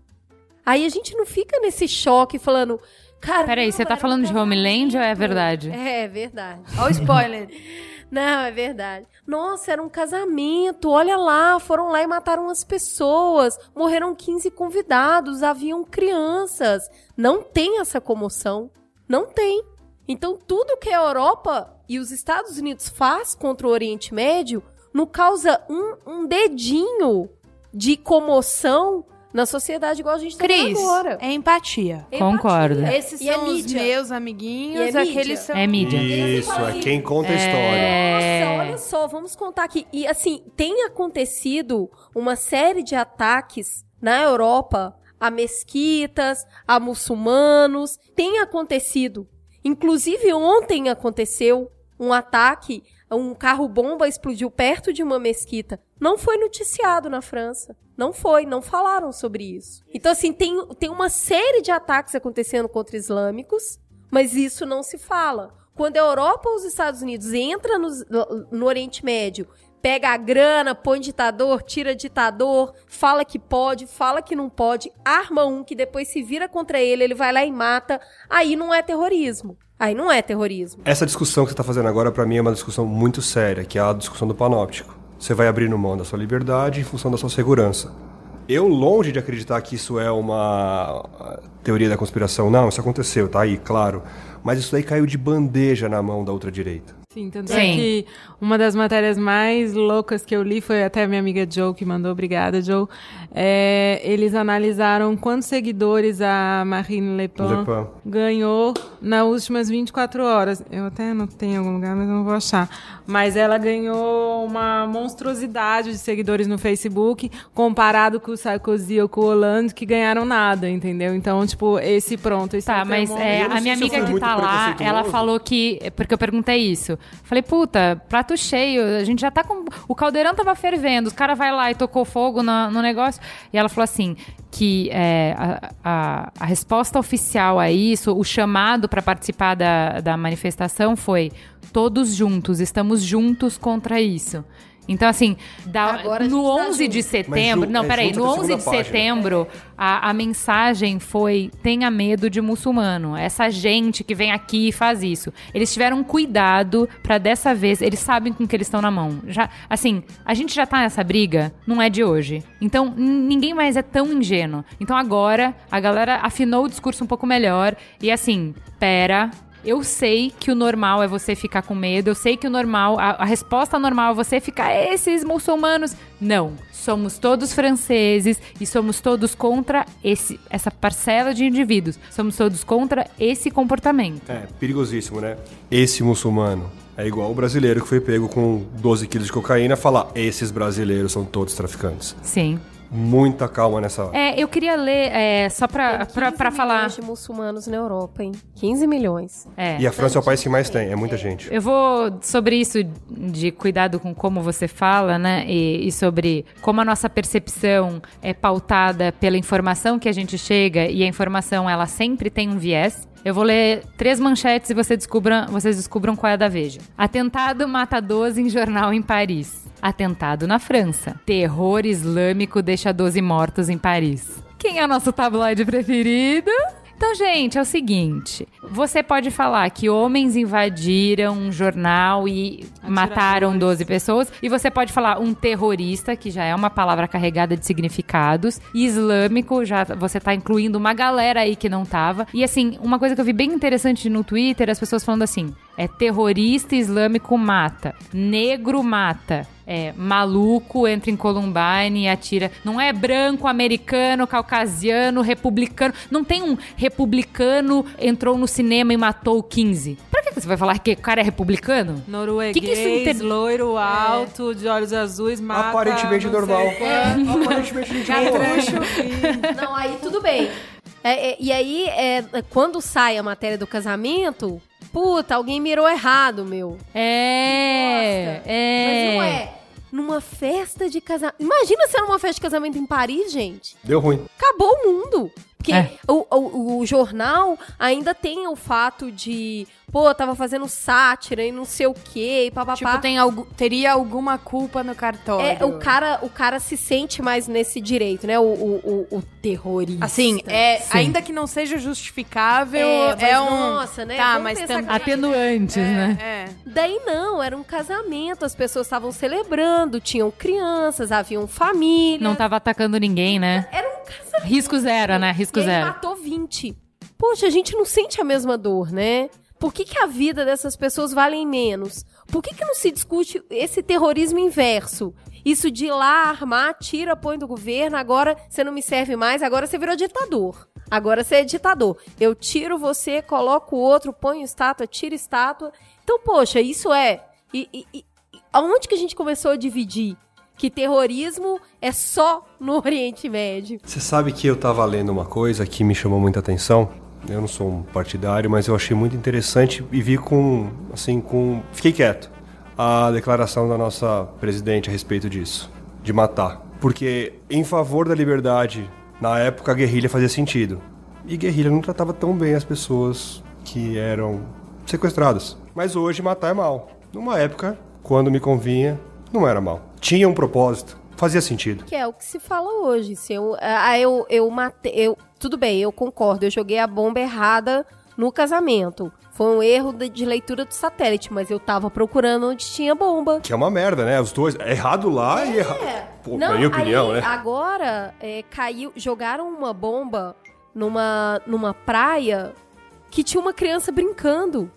Aí a gente não fica nesse choque falando, Cara, Peraí, você tá falando de Homeland ou é verdade? É, verdade. Olha o spoiler. Não, é verdade. Nossa, era um casamento. Olha lá, foram lá e mataram as pessoas. Morreram 15 convidados, haviam crianças. Não tem essa comoção. Não tem. Então, tudo que a Europa e os Estados Unidos faz contra o Oriente Médio não causa um, um dedinho de comoção na sociedade igual a gente tá vendo Cris, agora. é empatia. Concordo. Esses E é são os mídia. meus E amiguinhos, é mídia. aqueles são... É mídia. Isso, é quem conta a história. É. Nossa, olha só, vamos contar aqui. E assim, tem acontecido uma série de ataques na Europa a mesquitas, a muçulmanos. Tem acontecido. Inclusive, ontem aconteceu um ataque, um carro-bomba explodiu perto de uma mesquita. Não foi noticiado na França. Não foi, não falaram sobre isso. Então, assim, tem, tem uma série de ataques acontecendo contra islâmicos, mas isso não se fala. Quando a Europa ou os Estados Unidos entram no, no Oriente Médio, pega a grana, põe ditador, tira ditador, fala que pode, fala que não pode, arma um que depois se vira contra ele, ele vai lá e mata, aí não é terrorismo. Aí não é terrorismo. Essa discussão que você está fazendo agora, para mim, é uma discussão muito séria, que é a discussão do panóptico. Você vai abrindo mão da sua liberdade em função da sua segurança. Eu, longe de acreditar que isso é uma teoria da conspiração, não, isso aconteceu, tá aí, claro. Mas isso daí caiu de bandeja na mão da ultradireita. Sim, tanto Sim. é que uma das matérias mais loucas que eu li foi até minha amiga Joe que mandou, obrigada Joe. É, eles analisaram quantos seguidores a Marine Le Pen, Le Pen. ganhou nas últimas 24 horas. Eu até anotei em algum lugar, mas não vou achar. Mas ela ganhou uma monstruosidade de seguidores no Facebook, comparado com o Sarkozy ou com o Hollande, que ganharam nada, entendeu? Então, tipo, esse pronto. Esse é Tá, o mas é, a minha amiga que tá lá, ela falou que. Porque eu perguntei isso. Falei, puta, prato cheio, a gente já tá com. O caldeirão tava fervendo, os caras vai lá e tocou fogo no, no negócio. E ela falou assim: que é, a, a, a resposta oficial a isso, o chamado para participar da, da manifestação foi: todos juntos, estamos juntos contra isso. Então, assim, da- no gente tá 11 de setembro. Ju- não, é peraí, no da 11 de página. setembro, a, a mensagem foi: tenha medo de muçulmano. Essa gente que vem aqui e faz isso. Eles tiveram cuidado pra dessa vez, eles sabem com que eles estão na mão. Já, assim, a gente já tá nessa briga, não é de hoje. Então, ninguém mais é tão ingênuo. Então, agora, a galera afinou o discurso um pouco melhor. E assim, pera. Eu sei que o normal é você ficar com medo, eu sei que o normal, a, a resposta normal é você ficar, esses muçulmanos. Não. Somos todos franceses e somos todos contra esse, essa parcela de indivíduos. Somos todos contra esse comportamento. É, perigosíssimo, né? Esse muçulmano é igual o brasileiro que foi pego com 12 quilos de cocaína falar, esses brasileiros são todos traficantes. Sim. Muita calma nessa hora. É, eu queria ler, é, só pra, pra, 15 pra falar. milhões de muçulmanos na Europa, hein? 15 milhões. É. E a França é o país que mais tem, é muita gente. Eu vou sobre isso de cuidado com como você fala, né? E, e sobre como a nossa percepção é pautada pela informação que a gente chega e a informação ela sempre tem um viés. Eu vou ler três manchetes e você descubra, vocês descubram qual é a da Veja. Atentado mata 12 em jornal em Paris. Atentado na França. Terror islâmico deixa 12 mortos em Paris. Quem é o nosso tabloide preferido? Então, gente, é o seguinte: você pode falar que homens invadiram um jornal e mataram 12 pessoas, e você pode falar um terrorista, que já é uma palavra carregada de significados, e islâmico, já você tá incluindo uma galera aí que não tava. E assim, uma coisa que eu vi bem interessante no Twitter, as pessoas falando assim: é terrorista islâmico mata, negro mata. É, maluco entra em Columbine e atira. Não é branco, americano, caucasiano, republicano. Não tem um republicano entrou no cinema e matou 15. Pra que você vai falar que o cara é republicano? Norueguês, Que que isso inter- loiro, alto, de olhos azuis, mata... Aparentemente normal. quê. Aparentemente gente boa. Não, aí tudo bem. É, é, e aí, é, quando sai a matéria do casamento, puta, alguém mirou errado, meu. É. Nossa, é. Mas não é. Numa festa de casamento. Imagina se era uma festa de casamento em Paris, gente. Deu ruim. Acabou o mundo. Porque É. o, o, o jornal ainda tem o fato de, pô, tava fazendo sátira e não sei o quê, e papapá. Tipo, tem algu teria alguma culpa no cartório. É, o cara, o cara se sente mais nesse direito, né? O, o, o, o terrorista. Assim, é, Sim. ainda que não seja justificável, É, é, um... nossa, né? Tá, Vamos mas que- Atenuantes, né? É, Daí não, era um casamento, as pessoas estavam celebrando, tinham crianças, haviam família. Não tava atacando ninguém, né? Era um casamento. Risco zero, né? Risco e ele zero. matou 20. Poxa, a gente não sente a mesma dor, né? Por que, que a vida dessas pessoas vale menos? Por que, que não se discute esse terrorismo inverso? Isso de ir lá armar, tira, põe do governo, agora você não me serve mais, agora você virou ditador. Agora você é ditador. Eu tiro você, coloco o outro, ponho estátua, tiro estátua. Então, poxa, isso é. E, e- e- aonde que a gente começou a dividir? Que terrorismo é só no Oriente Médio. Você sabe que eu tava lendo uma coisa que me chamou muita atenção. Eu não sou um partidário, mas eu achei muito interessante e vi com, assim, com... Fiquei quieto. A declaração da nossa presidente a respeito disso. De matar. Porque em favor da liberdade, na época a guerrilha fazia sentido. E guerrilha não tratava tão bem as pessoas que eram sequestradas. Mas hoje matar é mal. Numa época, quando me convinha, não era mal. Tinha um propósito. Fazia sentido. Que é o que se fala hoje. Se eu, ah, eu, eu matei. Eu, tudo bem, eu concordo. Eu joguei a bomba errada no casamento. Foi um erro de, leitura do satélite, mas eu tava procurando onde tinha bomba. Que é uma merda, né? Os dois. É errado lá e errado. Pô, na minha opinião, aí, né? Agora, é, caiu. Jogaram uma bomba numa, numa praia que tinha uma criança brincando.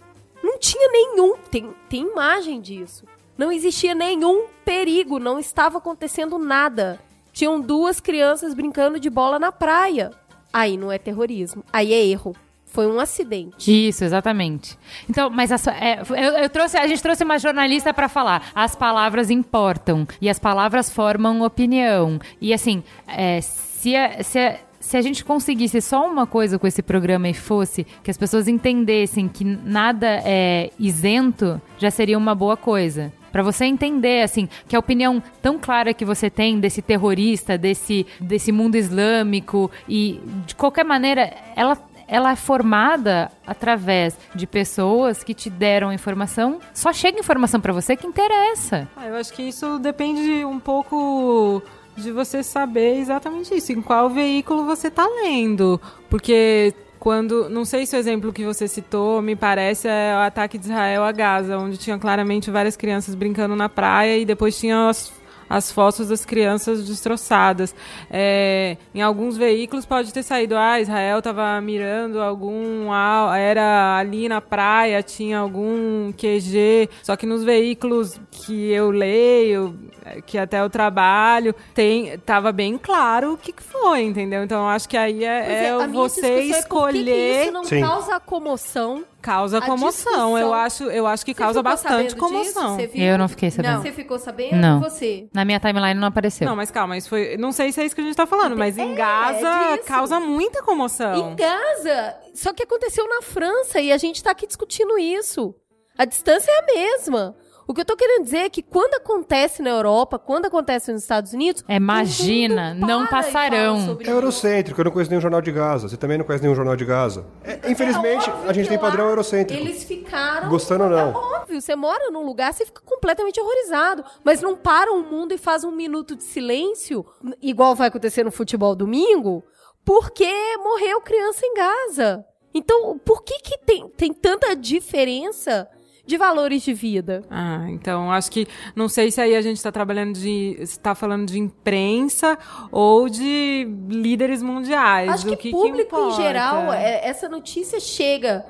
Não tinha nenhum. Tem, tem imagem disso. Não existia nenhum perigo, não estava acontecendo nada. Tinham duas crianças brincando de bola na praia. Aí não é terrorismo, aí é erro. Foi um acidente. Isso, exatamente. Então, mas a, é, eu, eu trouxe, a gente trouxe uma jornalista pra falar. As palavras importam e as palavras formam opinião. E assim, é, se, se, se a gente conseguisse só uma coisa com esse programa e fosse que as pessoas entendessem que nada é isento, já seria uma boa coisa. Pra você entender, assim, que a opinião tão clara que você tem desse terrorista, desse, desse mundo islâmico e, de qualquer maneira, ela ela é formada através de pessoas que te deram informação. Só chega informação pra você que interessa. Ah, eu acho que isso depende um pouco de você saber exatamente isso, em qual veículo você tá lendo. Porque quando. Não sei se o exemplo que você citou, me parece, é o ataque de Israel a Gaza, onde tinha claramente várias crianças brincando na praia e depois tinha as, as fotos das crianças destroçadas. É, em alguns veículos pode ter saído, ah, Israel estava mirando algum. al- Era ali na praia, tinha algum QG. Só que nos veículos que eu leio, é, que até eu trabalho, tem, tava bem claro o que, que foi, entendeu? Então eu acho que aí é, é minha você discussão é por que que escolher. isso não Sim. causa comoção. Causa A comoção. discussão. Eu acho, eu acho que Você causa bastante comoção. Eu não fiquei sabendo. Você ficou sabendo? Não. Você? Na minha timeline não apareceu. Não, mas calma, isso foi. Não sei se é isso que a gente tá falando, mas em Gaza é causa muita comoção. Em Gaza. Só que aconteceu na França e a gente tá aqui discutindo isso. A distância é a mesma. O que eu tô querendo dizer é que quando acontece na Europa, quando acontece nos Estados Unidos. É, imagina, não passarão. É eurocêntrico, eu não conheço nenhum jornal de Gaza. Você também não conhece nenhum jornal de Gaza. É, infelizmente, É a gente tem padrão eurocêntrico. Eles ficaram. Gostando ou não. É óbvio, você mora num lugar, você fica completamente horrorizado. Mas não para o mundo e faz um minuto de silêncio, igual vai acontecer no futebol domingo, porque morreu criança em Gaza. Então, por que, que tem, tem tanta diferença de valores de vida? Ah, então acho que não sei se aí a gente está trabalhando de está falando de imprensa ou de líderes mundiais. Acho o que, que público em importa. geral, é- essa notícia chega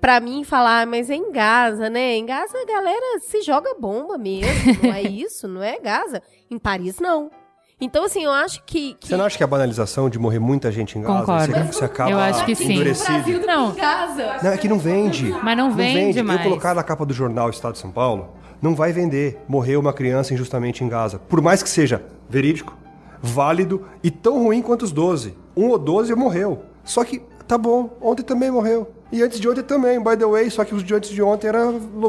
pra mim falar, "Ah, mas é em Gaza, né? Em Gaza a galera se joga bomba mesmo, não é isso? Não é Gaza. Em Paris, não. Então, assim, eu acho que... que... Você não acha que a banalização de morrer muita gente em Gaza, Concordo. você, você acaba Eu acho que sim. endurecido? Não. Gaza. Não, é que não vende. Mas não vende mais. Eu colocar na capa do jornal Estado de São Paulo, não vai vender. Morreu uma criança injustamente em Gaza. Por mais que seja verídico, válido e tão ruim quanto os 12. Um ou 12 morreu. Só que, tá bom, ontem também morreu. E antes de ontem também, by the way, só que os de antes de ontem era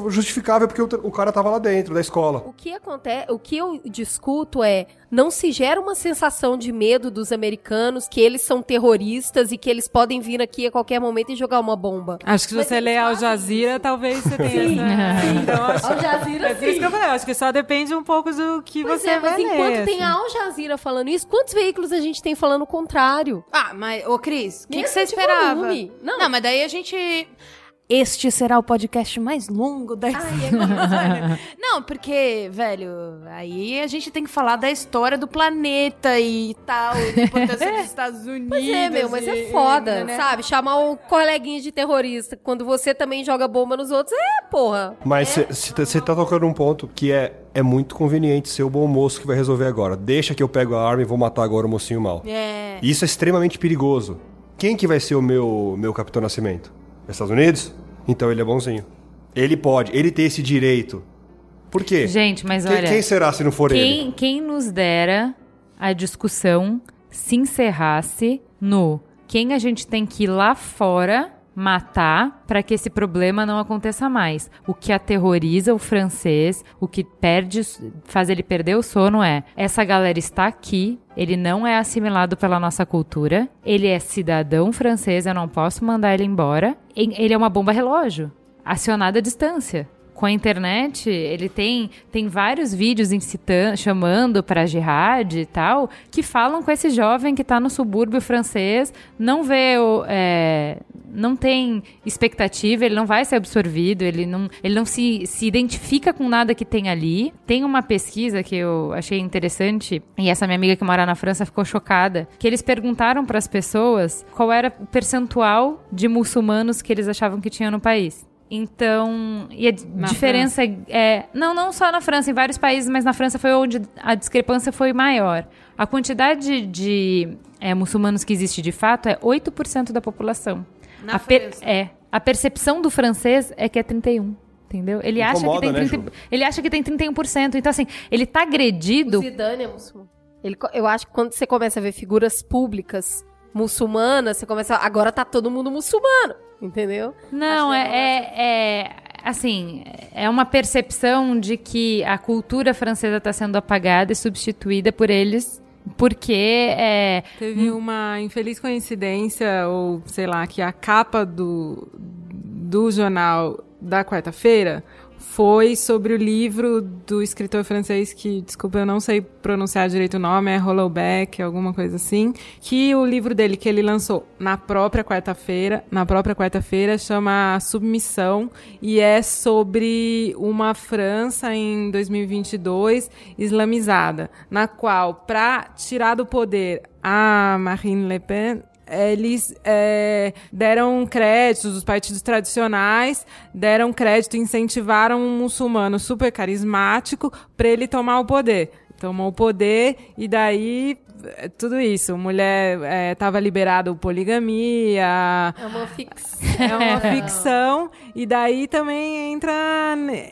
justificável porque o, o cara tava lá dentro da escola. O que acontece, o que eu discuto é não se gera uma sensação de medo dos americanos que eles são terroristas e que eles podem vir aqui a qualquer momento e jogar uma bomba. Acho que se Mas você ler Al Jazeera, talvez você tenha essa... Então, acho... Al Jazeera, É por isso que eu falei, acho que só depende um pouco do que Pois você é, mas vai enquanto ler, tem assim. a Al Jazeera falando isso, quantos veículos a gente tem falando o contrário? Ah, mas, ô Cris, o que, que Mesmo você esperava? volume. Não. Não. mas daí a gente. Este será o podcast mais longo da história. Não, porque, velho, aí a gente tem que falar da história do planeta e tal, da importância dos Estados Unidos. Pois é, meu, mas é foda, e, né? sabe? Chamar o coleguinha de terrorista quando você também joga bomba nos outros, é, porra. Mas você tá tocando um ponto que é, é muito conveniente ser o bom moço que vai resolver agora. Deixa que eu pego a arma e vou matar agora o mocinho mal. É. Isso é extremamente perigoso. Quem que vai ser o meu, meu Capitão Nascimento? Estados Unidos? Então ele é bonzinho. Ele pode, ele tem esse direito. Por quê? Gente, mas Quem- olha. quem será se não for ele? Quem, quem nos dera a discussão se encerrasse no quem a gente tem que ir lá fora matar para que esse problema não aconteça mais. O que aterroriza o francês, o que perde, faz ele perder o sono é: essa galera está aqui, ele não é assimilado pela nossa cultura, ele é cidadão francês, eu não posso mandar ele embora. Ele é uma bomba relógio, acionada à distância com a internet, ele tem, tem vários vídeos incitando, chamando para jihad e tal, que falam com esse jovem que está no subúrbio francês, não vê o. é, não tem expectativa, ele não vai ser absorvido, ele não, ele não se, se identifica com nada que tem ali. Tem uma pesquisa que eu achei interessante, e essa minha amiga que mora na França ficou chocada, que eles perguntaram para as pessoas qual era o percentual de muçulmanos que eles achavam que tinha no país. Então, e a Na diferença é. Não, não só na França, em vários países, mas na França foi onde a discrepância foi maior. A quantidade de é, muçulmanos que existe de fato é 8% da população. Na a França. É. A percepção do francês é que é 31. Entendeu? Ele acha que Incomoda, tem né, 30, Ju? ele acha que tem 31%. Então assim, ele tá agredido O Zidane é muçulmano. Ele, eu acho que quando você começa a ver figuras públicas muçulmanas, você começa. a- Agora tá todo mundo muçulmano, entendeu? Não, Acho é, é, é, assim, é uma percepção de que a cultura francesa está sendo apagada e substituída por eles, porque é, Teve uma infeliz coincidência, ou sei lá, que a capa do, do jornal da quarta-feira foi sobre o livro do escritor francês que, desculpa, eu não sei pronunciar direito o nome, é Hollowbeck, alguma coisa assim, que o livro dele que ele lançou na própria quarta-feira, na própria quarta-feira, chama Submissão e é sobre uma França em 2022 islamizada, na qual, para tirar do poder a Marine Le Pen, eles é, deram créditos, os partidos tradicionais deram crédito, incentivaram um muçulmano super carismático para ele tomar o poder. Tomou o poder e daí tudo isso. Mulher estava liberada o poligamia, É uma fix. é uma ficção e daí também entra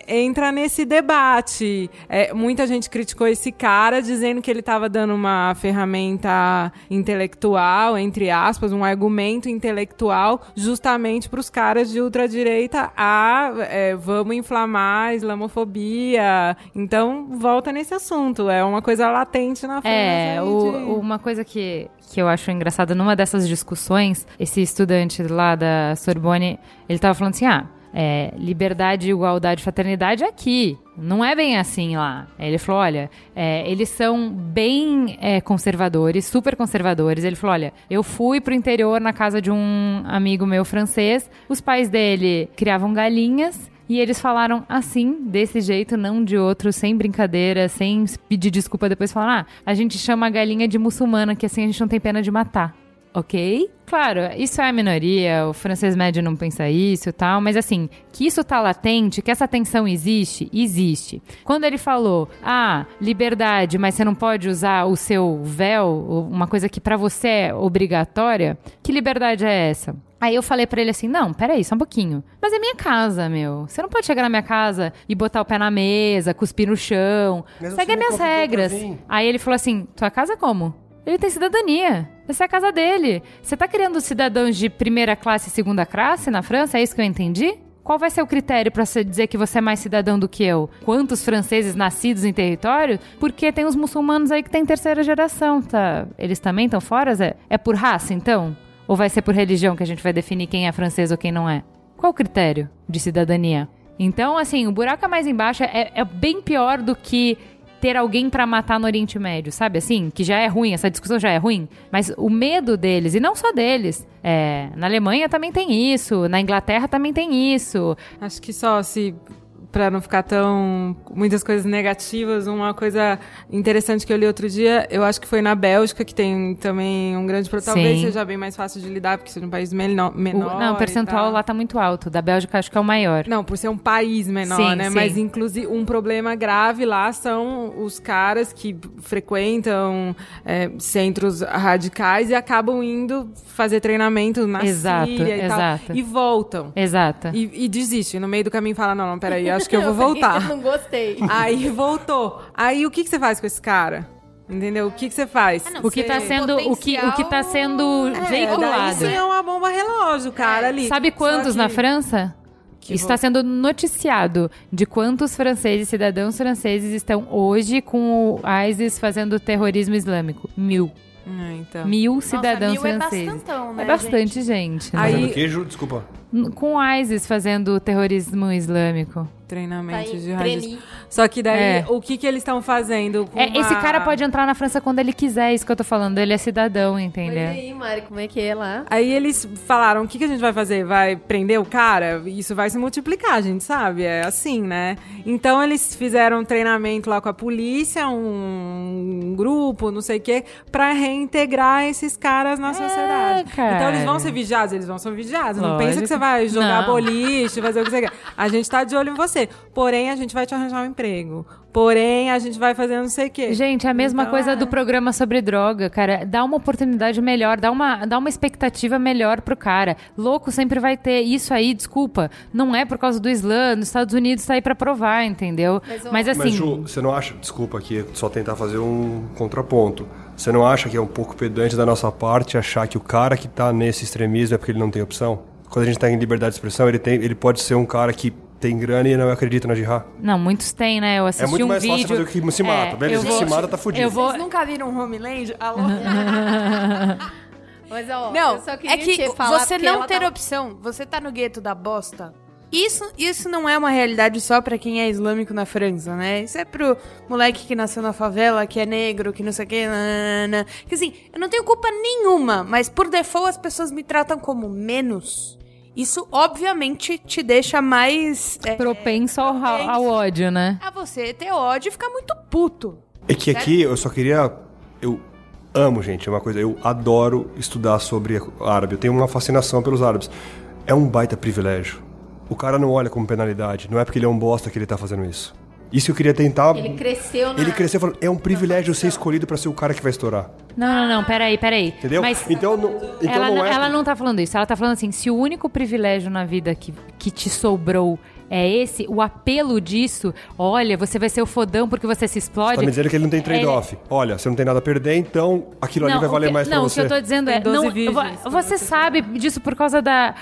entra nesse debate. É, muita gente criticou esse cara dizendo que ele estava dando uma ferramenta intelectual, entre aspas, um argumento intelectual, justamente para os caras de ultradireita a é, vamos inflamar a islamofobia. Então volta nesse assunto. É uma coisa latente na França. É, aí o- uma coisa que, que eu acho engraçada numa dessas discussões, esse estudante lá da Sorbonne, ele tava falando assim, ah, é, liberdade, igualdade, fraternidade é aqui. Não é bem assim lá. Ele falou, olha, é, eles são bem é, conservadores, super conservadores. Ele falou, olha, eu fui pro interior na casa de um amigo meu francês, os pais dele criavam galinhas e eles falaram assim, desse jeito, não de outro, sem brincadeira, sem pedir desculpa. Depois falaram: ah, a gente chama a galinha de muçulmana, que assim a gente não tem pena de matar. Ok? Claro, isso é a minoria, o francês médio não pensa isso e tal, mas assim, que isso tá latente, que essa tensão existe, existe. Quando ele falou, ah, liberdade, mas você não pode usar o seu véu, uma coisa que pra você é obrigatória, que liberdade é essa? Aí eu falei pra ele assim: não, peraí, só um pouquinho. Mas é minha casa, meu. Você não pode chegar na minha casa e botar o pé na mesa, cuspir no chão. Mas Segue as minhas regras. Aí ele falou assim: tua casa como? Ele tem cidadania. Essa é a casa dele. Você tá criando cidadãos de primeira classe e segunda classe na França? É isso que eu entendi? Qual vai ser o critério para você dizer que você é mais cidadão do que eu? Quantos franceses nascidos em território? Porque tem os muçulmanos aí que tem terceira geração, tá? Eles também estão fora? É, é por raça, então? Ou vai ser por religião que a gente vai definir quem é francês ou quem não é? Qual o critério de cidadania? Então, assim, o buraco é mais embaixo é, é bem pior do que ter alguém para matar no Oriente Médio, sabe assim? Que já é ruim, essa discussão já é ruim. Mas o medo deles, e não só deles, é, na Alemanha também tem isso, na Inglaterra também tem isso. Acho que só se para não ficar tão muitas coisas negativas, uma coisa interessante que eu li outro dia, eu acho que foi na Bélgica que tem também um grande problema, talvez seja bem mais fácil de lidar porque seja um país menor, menor o, não, o percentual lá tá muito alto. Da Bélgica acho que é o maior. Não, por ser um país menor, sim, né? Sim. Mas inclusive um problema grave lá são os caras que frequentam é, centros radicais e acabam indo fazer treinamento na exato, Síria e exato. tal e voltam. Exato. E, e desistem no meio do caminho fala não, não, peraí, acho que eu vou voltar. Eu não gostei. Aí voltou. Aí o que, que você faz com esse cara? Entendeu? O que, que você faz? Ah, não, o que está sendo, potencial... o que, o que tá sendo é, veiculado. Daí sim é uma bomba relógio, cara, é. ali. Sabe quantos que... na França? Que está sendo noticiado de quantos franceses, cidadãos franceses, estão hoje com o ISIS fazendo terrorismo islâmico. Mil. Ah, então. Mil cidadãos Nossa, mil é franceses. É, né, é bastante gente. gente né? Aí... queijo, desculpa. Com o ISIS fazendo terrorismo islâmico. Treinamento tá de raiz. Só que daí, é. o que, que eles estão fazendo é, Esse a... cara pode entrar na França quando ele quiser, isso que eu tô falando. Ele é cidadão, entendeu? E aí, Mari, como é que é lá? Aí eles falaram, o que, que a gente vai fazer? Vai prender o cara? Isso vai se multiplicar, a gente sabe. É assim, né? Então eles fizeram um treinamento lá com a polícia, um grupo, não sei o quê, pra reintegrar esses caras na é, sociedade. Cara. Então eles vão ser vigiados? Eles vão ser vigiados. Lógico. Não pensa que você vai jogar não. boliche, fazer o que você quer. A gente tá de olho em você você. Porém, a gente vai te arranjar um emprego. Porém, a gente vai fazer não sei o quê. Gente, é a mesma então, coisa é. do programa sobre droga, cara. Dá uma oportunidade melhor, dá uma, dá uma expectativa melhor pro cara. Louco sempre vai ter. Isso aí, desculpa, não é por causa do Islã. Nos Estados Unidos tá aí pra provar, entendeu? Mas, Mas assim. Mas, Ju, você não acha, desculpa aqui, só tentar fazer um contraponto. Você não acha que é um pouco pedante da nossa parte achar que o cara que tá nesse extremismo é porque ele não tem opção? Quando a gente tá em liberdade de expressão, ele, tem, ele pode ser um cara que tem grana e não acredita na jihad. Não, muitos têm, né? Eu assisti um vídeo... É muito mais fácil fazer o que se mata. É, Beleza, vou... se mata tá fudido. Eu vou... Vocês nunca viram Homeland? Alô? Mas, ó, não, é que você não ter tá... opção, você tá no gueto da bosta, isso, isso não é uma realidade só para quem é islâmico na França, né? Isso é pro moleque que nasceu na favela, que é negro, que não sei o que. Que assim, eu não tenho culpa nenhuma, mas por default as pessoas me tratam como menos. Isso, obviamente, te deixa mais. É, propenso ao, propenso ao ódio, né? A você ter ódio e ficar muito puto. É que certo? aqui eu só queria. Eu amo, gente, é uma coisa. Eu adoro estudar sobre árabe. Eu tenho uma fascinação pelos árabes. É um baita privilégio. O cara não olha como penalidade. Não é porque ele é um bosta que ele tá fazendo isso. Isso eu queria tentar. Ele cresceu na... Ele cresceu falando, é um privilégio ser escolhido para ser o cara que vai estourar. Não, não, não, peraí, peraí. Entendeu? Mas então, não, então ela, não é... ela não tá falando isso. Ela tá falando assim: se o único privilégio na vida que, que te sobrou é esse, o apelo disso, olha, você vai ser o fodão porque você se explode. Você tá me dizendo que ele não tem trade-off. É... Olha, você não tem nada a perder, então aquilo não, ali vai valer que, mais não, pra você. Não, o que eu tô dizendo é, não, você sabe disso por causa da...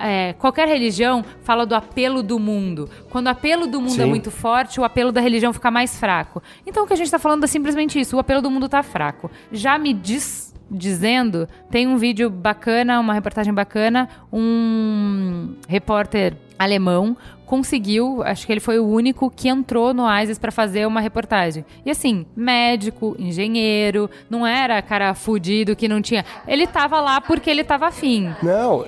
É, qualquer religião fala do apelo do mundo. Quando o apelo do mundo é Sim. é muito forte, o apelo da religião fica mais fraco. Então o que a gente tá falando é simplesmente isso, o apelo do mundo tá fraco. Já me diz dizendo, tem um vídeo bacana, uma reportagem bacana, um repórter alemão conseguiu, acho que ele foi o único que entrou no ISIS para fazer uma reportagem. E assim, médico, engenheiro, não era cara fudido que não tinha. Ele tava lá porque ele tava afim. Não,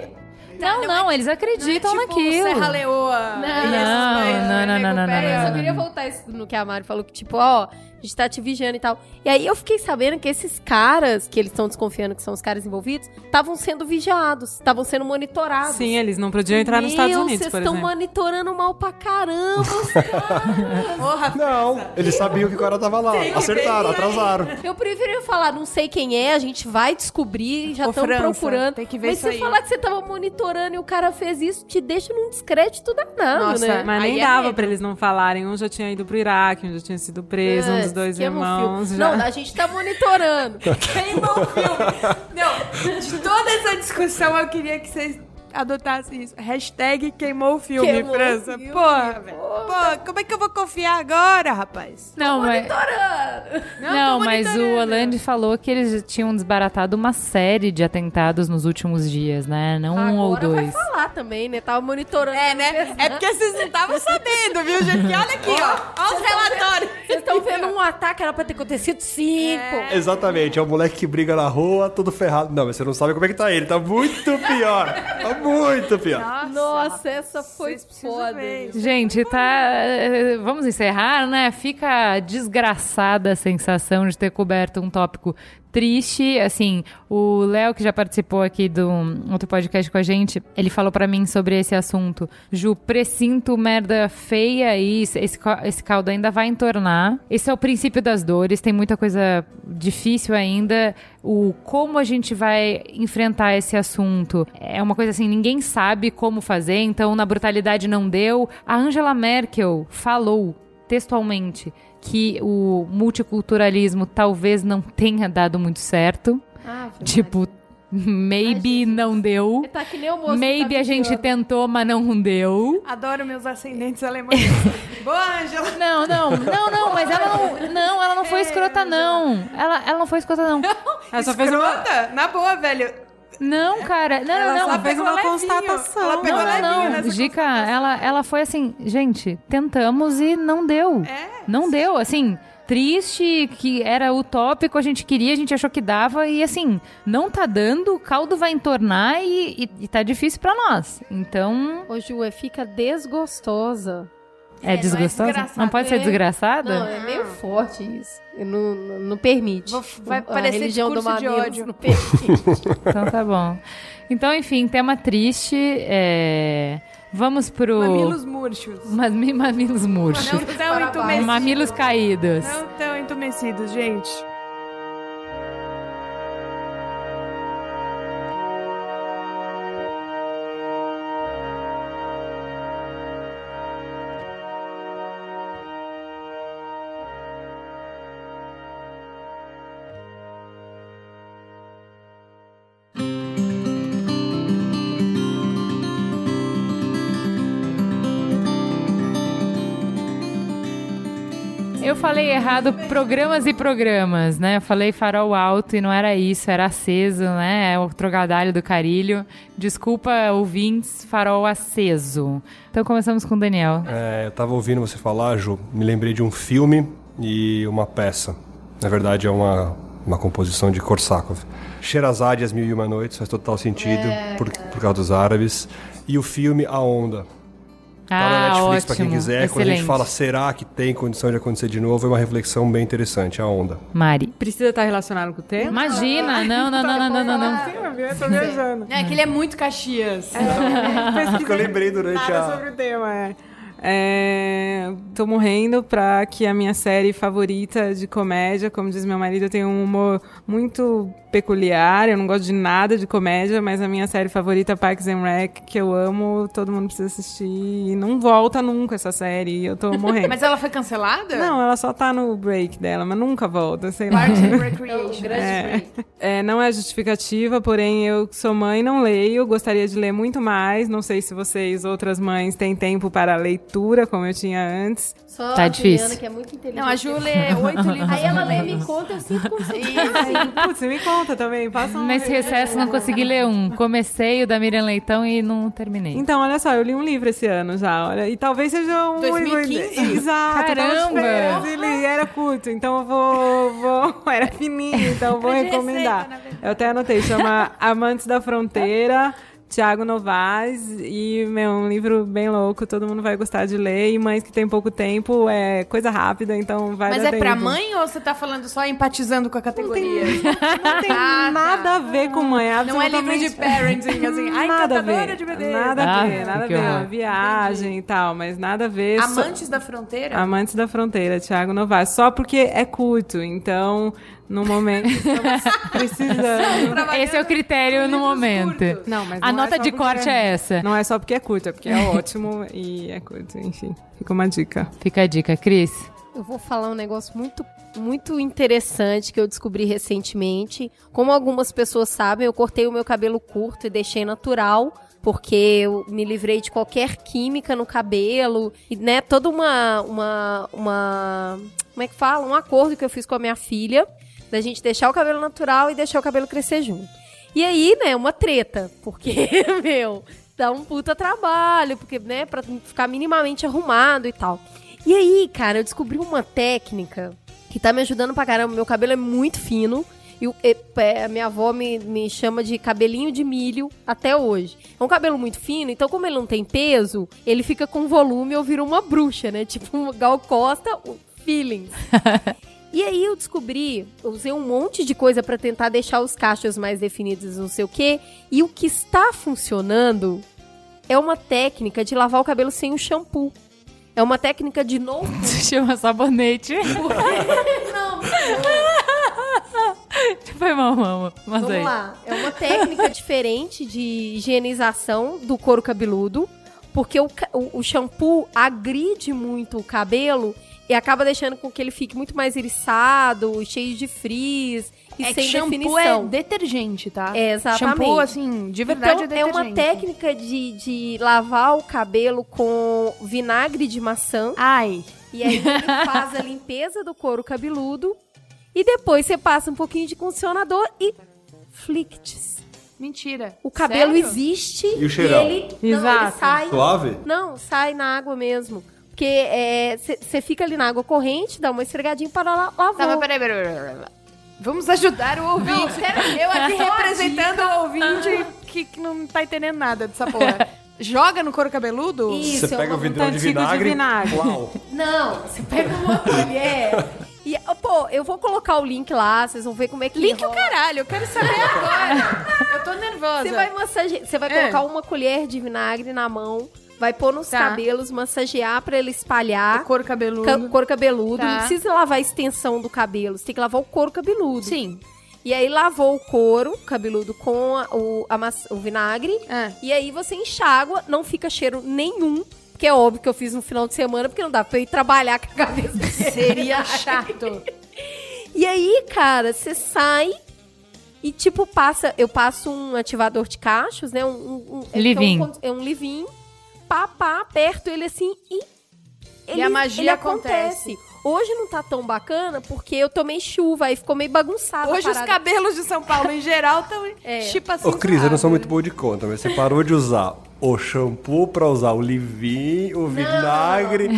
não, não, eles acreditam não é tipo naquilo. Serra Leoa. Não, não, não, não, não, não, Eu só queria voltar isso no que a Mari falou, que tipo, ó, a gente tá te vigiando e tal. E aí eu fiquei sabendo que esses caras, que eles estão desconfiando que são os caras envolvidos, estavam sendo vigiados, estavam sendo monitorados. Sim, eles não podiam entrar Meu, nos Estados Unidos, vocês estão monitorando mal pra caramba os caras. Porra, não, eles sabiam que o cara tava lá. Sim, Acertaram, atrasaram. Eu preferia falar, não sei quem é, a gente vai descobrir, já estão procurando. Tem que ver Mas isso você aí. falar que você tava monitorando e o cara fez isso, te deixa num descrédito danado, Nossa, né? mas nem Aí é dava é pra eles não falarem. Um já tinha ido pro Iraque, um já tinha sido preso, é. um dos os dois o irmãos. já. Não, a gente tá monitorando. Queimou o filme. Não, de toda essa discussão eu queria que vocês adotassem isso. Hashtag queimou o filme, Queimou França. filme, Porra, velho. Pô, como é que eu vou confiar agora, rapaz? Não, mas, Monitorando. não, tô mas o. Hollande falou que eles tinham desbaratado uma série de atentados nos últimos dias, né? Não um ou Agora vai dois. falar também, né? Tava monitorando. É, né? É porque vocês não estavam sabendo, viu, gente? Olha aqui, ó. Olha os relatórios. Vocês estão vendo um ataque, era pra ter acontecido cinco. Exatamente, é o moleque que briga na rua, todo ferrado. Não, mas você não sabe como é que tá ele, tá muito pior. Tá muito pior. Nossa, essa foi foda. ver. Gente, tá. eh, Vamos encerrar, né? Fica desgraçada a sensação de ter coberto um tópico triste. Assim, o Léo, que já participou aqui do outro podcast com a gente, ele falou pra mim sobre esse assunto. Ju, precinto merda feia e esse, esse caldo ainda vai entornar. Esse é o princípio das dores, tem muita coisa difícil ainda. O como a gente vai enfrentar esse assunto é uma coisa assim, ninguém sabe como fazer, então na brutalidade não deu. A Angela Merkel falou textualmente que o multiculturalismo talvez não tenha dado muito certo. Ah, Tipo, maybe não deu. Tá que nem o moço. Maybe que tá a gente tentou, mas não deu. Adoro meus ascendentes alemães. Boa, Ângela. Não, não, não, não, mas ela não. Não, ela não foi escrota, não. Ela, ela não foi escrota, não. Ela só fez uma, Escrota? Na boa, velho. Não, cara. Não, ela não, só não. fez pegou uma levinho. constatação. Ela pegou Não, não, não. nessa Gica, ela, ela foi assim, gente, tentamos e não deu. É, Não deu, assim, triste, que era utópico, a gente queria, a gente achou que dava, e assim, não tá dando, o caldo vai entornar e, e, e tá difícil pra nós. Então, Ô, Ju, é, fica desgostosa. É, não é desgostoso? desgraçado, não pode ser é. desgraçada? Não, é meio forte isso. Não, não, não permite. Vou- vai A parecer religião do discurso de ódio. Não permite. Então tá bom. Então, enfim, tema triste. é, Vamos pro. Mamilos murchos. Mami- Mamilos murchos. Não tão entumecidos. Mamilos caídos. Não tão entumecidos, gente. Errado programas e programas, né? Eu falei farol alto e não era isso, era aceso, né? É o trogadalho do carilho. Desculpa, ouvintes, farol aceso. Então começamos com o Daniel. É, eu tava ouvindo você falar, Ju, me lembrei de um filme e uma peça. Na verdade, é uma, uma composição de Korsakov. Sherazade as Mil e Uma Noites, faz total sentido por, por causa dos árabes. E o filme A Onda. Tá na Ah, Netflix ótimo. pra quem quiser. Quando a Excelente. gente fala, será que tem condição de acontecer de novo? É uma reflexão bem interessante, A Onda. Mari. Precisa estar relacionado com o tema? Imagina, não, não, não, não, não, não, não. Sim, eu tô viajando. É que ele é muito Caxias. Que eu lembrei durante Nada a... sobre o tema, é. É, tô morrendo pra que a minha série favorita de comédia, como diz meu marido, eu tenho um humor muito peculiar, eu não gosto de nada de comédia, mas a minha série favorita, Parks and Rec, que eu amo, todo mundo precisa assistir, e não volta nunca essa série, e eu tô morrendo. Mas ela foi cancelada? Não, ela só tá no break dela, mas nunca volta, sei lá. Parks and Recreation. É, é, não é justificativa, porém eu sou mãe não leio, gostaria de ler muito mais. Não sei se vocês, outras mães, têm tempo para leitura, como eu tinha antes. Só Tá a difícil. Juliana, que é muito inteligente. Não, a Ju lê oito livros. Aí ela lê Me Conta, eu sinto se Putz, você me conta também, passa um... Nesse recesso não consegui ler um. Comecei o da Miriam Leitão e não terminei. Então, olha só, eu li um livro esse ano já, olha, e talvez seja um... 2015? Exato, Caramba! e li, era curto, então eu vou, vou... Era fininho, então eu vou recomendar. receita. Eu até anotei, chama Amantes da Fronteira, Tiago Novaes, e meu, um livro bem louco, todo mundo vai gostar de ler, e mães que tem pouco tempo, é coisa rápida, então vai Mas dar é pra tempo. mãe ou você tá falando só empatizando com a categoria? Não tem Ah, tá. nada a ver com mãe, Não é livro de parenting, assim. Ai, nada a ver, de bebê. nada a Ah, ver, nada a ver, horror. viagem e tal, mas nada a ver. só- Amantes da fronteira? Amantes da Fronteira, Tiago Novaes. Só porque é curto, então, no momento, estamos precisando. Esse é o critério no momento. Não, mas A não é nota só de corte é essa. Não é só porque é curto, é porque é ótimo e é curto, enfim. Fica uma dica. Fica a dica, Cris. Eu vou falar um negócio muito, muito interessante que eu descobri recentemente. Como algumas pessoas sabem, eu cortei o meu cabelo curto e deixei natural. Porque eu me livrei de qualquer química no cabelo. E, né, toda uma. uma, uma como é que fala? Um acordo que eu fiz com a minha filha. Da gente deixar o cabelo natural e deixar o cabelo crescer junto. E aí, né, uma treta. Porque, meu, dá um puta trabalho. Porque, né, pra ficar minimamente arrumado e tal. E aí, cara, eu descobri uma técnica que tá me ajudando pra caramba. Meu cabelo é muito fino. E e- é, a minha avó me, me chama de cabelinho de milho até hoje. É um cabelo muito fino, então como ele não tem peso, ele fica com volume ou vira uma bruxa, né? Tipo um Gal Costa, o feelings. E aí eu descobri, eu usei um monte de coisa pra tentar deixar os cachos mais definidos, não sei o quê. E o que está funcionando é uma técnica de lavar o cabelo sem o shampoo. É uma técnica de no Chama sabonete. Não, Foi mal, mama. Mas Vamos aí. lá. É uma técnica diferente de higienização do couro cabeludo, porque o, o, o shampoo agride muito o cabelo e acaba deixando com que ele fique muito mais eriçado, cheio de frizz e É que sem shampoo definição. é detergente, tá? É, exatamente. Shampoo, assim, de verdade então, é é uma técnica de, de lavar o cabelo com vinagre de maçã. Ai, E aí ele faz a limpeza do couro cabeludo. E depois você passa um pouquinho de condicionador e flicts. mentira. O cabelo Sério? existe E o cheirão? ele, não, ele sai. Suave? Não, sai na água mesmo. Porque você fica ali na água corrente, dá uma esfregadinha para lá, lavou. Tá, mas peraí, peraí, peraí, peraí. Vamos ajudar o ouvinte. Eu aqui representando o ouvinte que, que não tá entendendo nada dessa porra. Joga no couro cabeludo? Isso, Você é pega uma o vidrão de tantico de vinagre. vinagre. Uau. Não, você pega uma colher. E, pô, eu vou colocar o link lá, vocês vão ver como é que Link o rola. caralho, eu quero saber agora. eu tô nervosa. Você vai massagear, você vai É. colocar uma colher de vinagre na mão, vai pôr nos Tá. cabelos, massagear pra ele espalhar. o couro cabeludo. ca- couro cabeludo. Tá. Não precisa lavar a extensão do cabelo, você tem que lavar o couro cabeludo. Sim. E aí lavou o couro cabeludo com a- o, a o vinagre. Ah. E aí você enxágua, não fica cheiro nenhum. Que é óbvio que eu fiz no final de semana, porque não dá pra eu ir trabalhar com a cabeça. Seria chato. E aí, cara, você sai e, tipo, passa. Eu passo um ativador de cachos, né? Um, um, um- é um- É um livinho. Pá, pá, aperto ele assim e. E a magia ele acontece. Hoje não tá tão bacana porque eu tomei chuva aí ficou meio bagunçado. Hoje os cabelos de São Paulo em geral estão É. tipo assim. Ô, Cris, eu não sou muito boa de conta, mas você parou de usar o shampoo pra usar o leave o vinagre.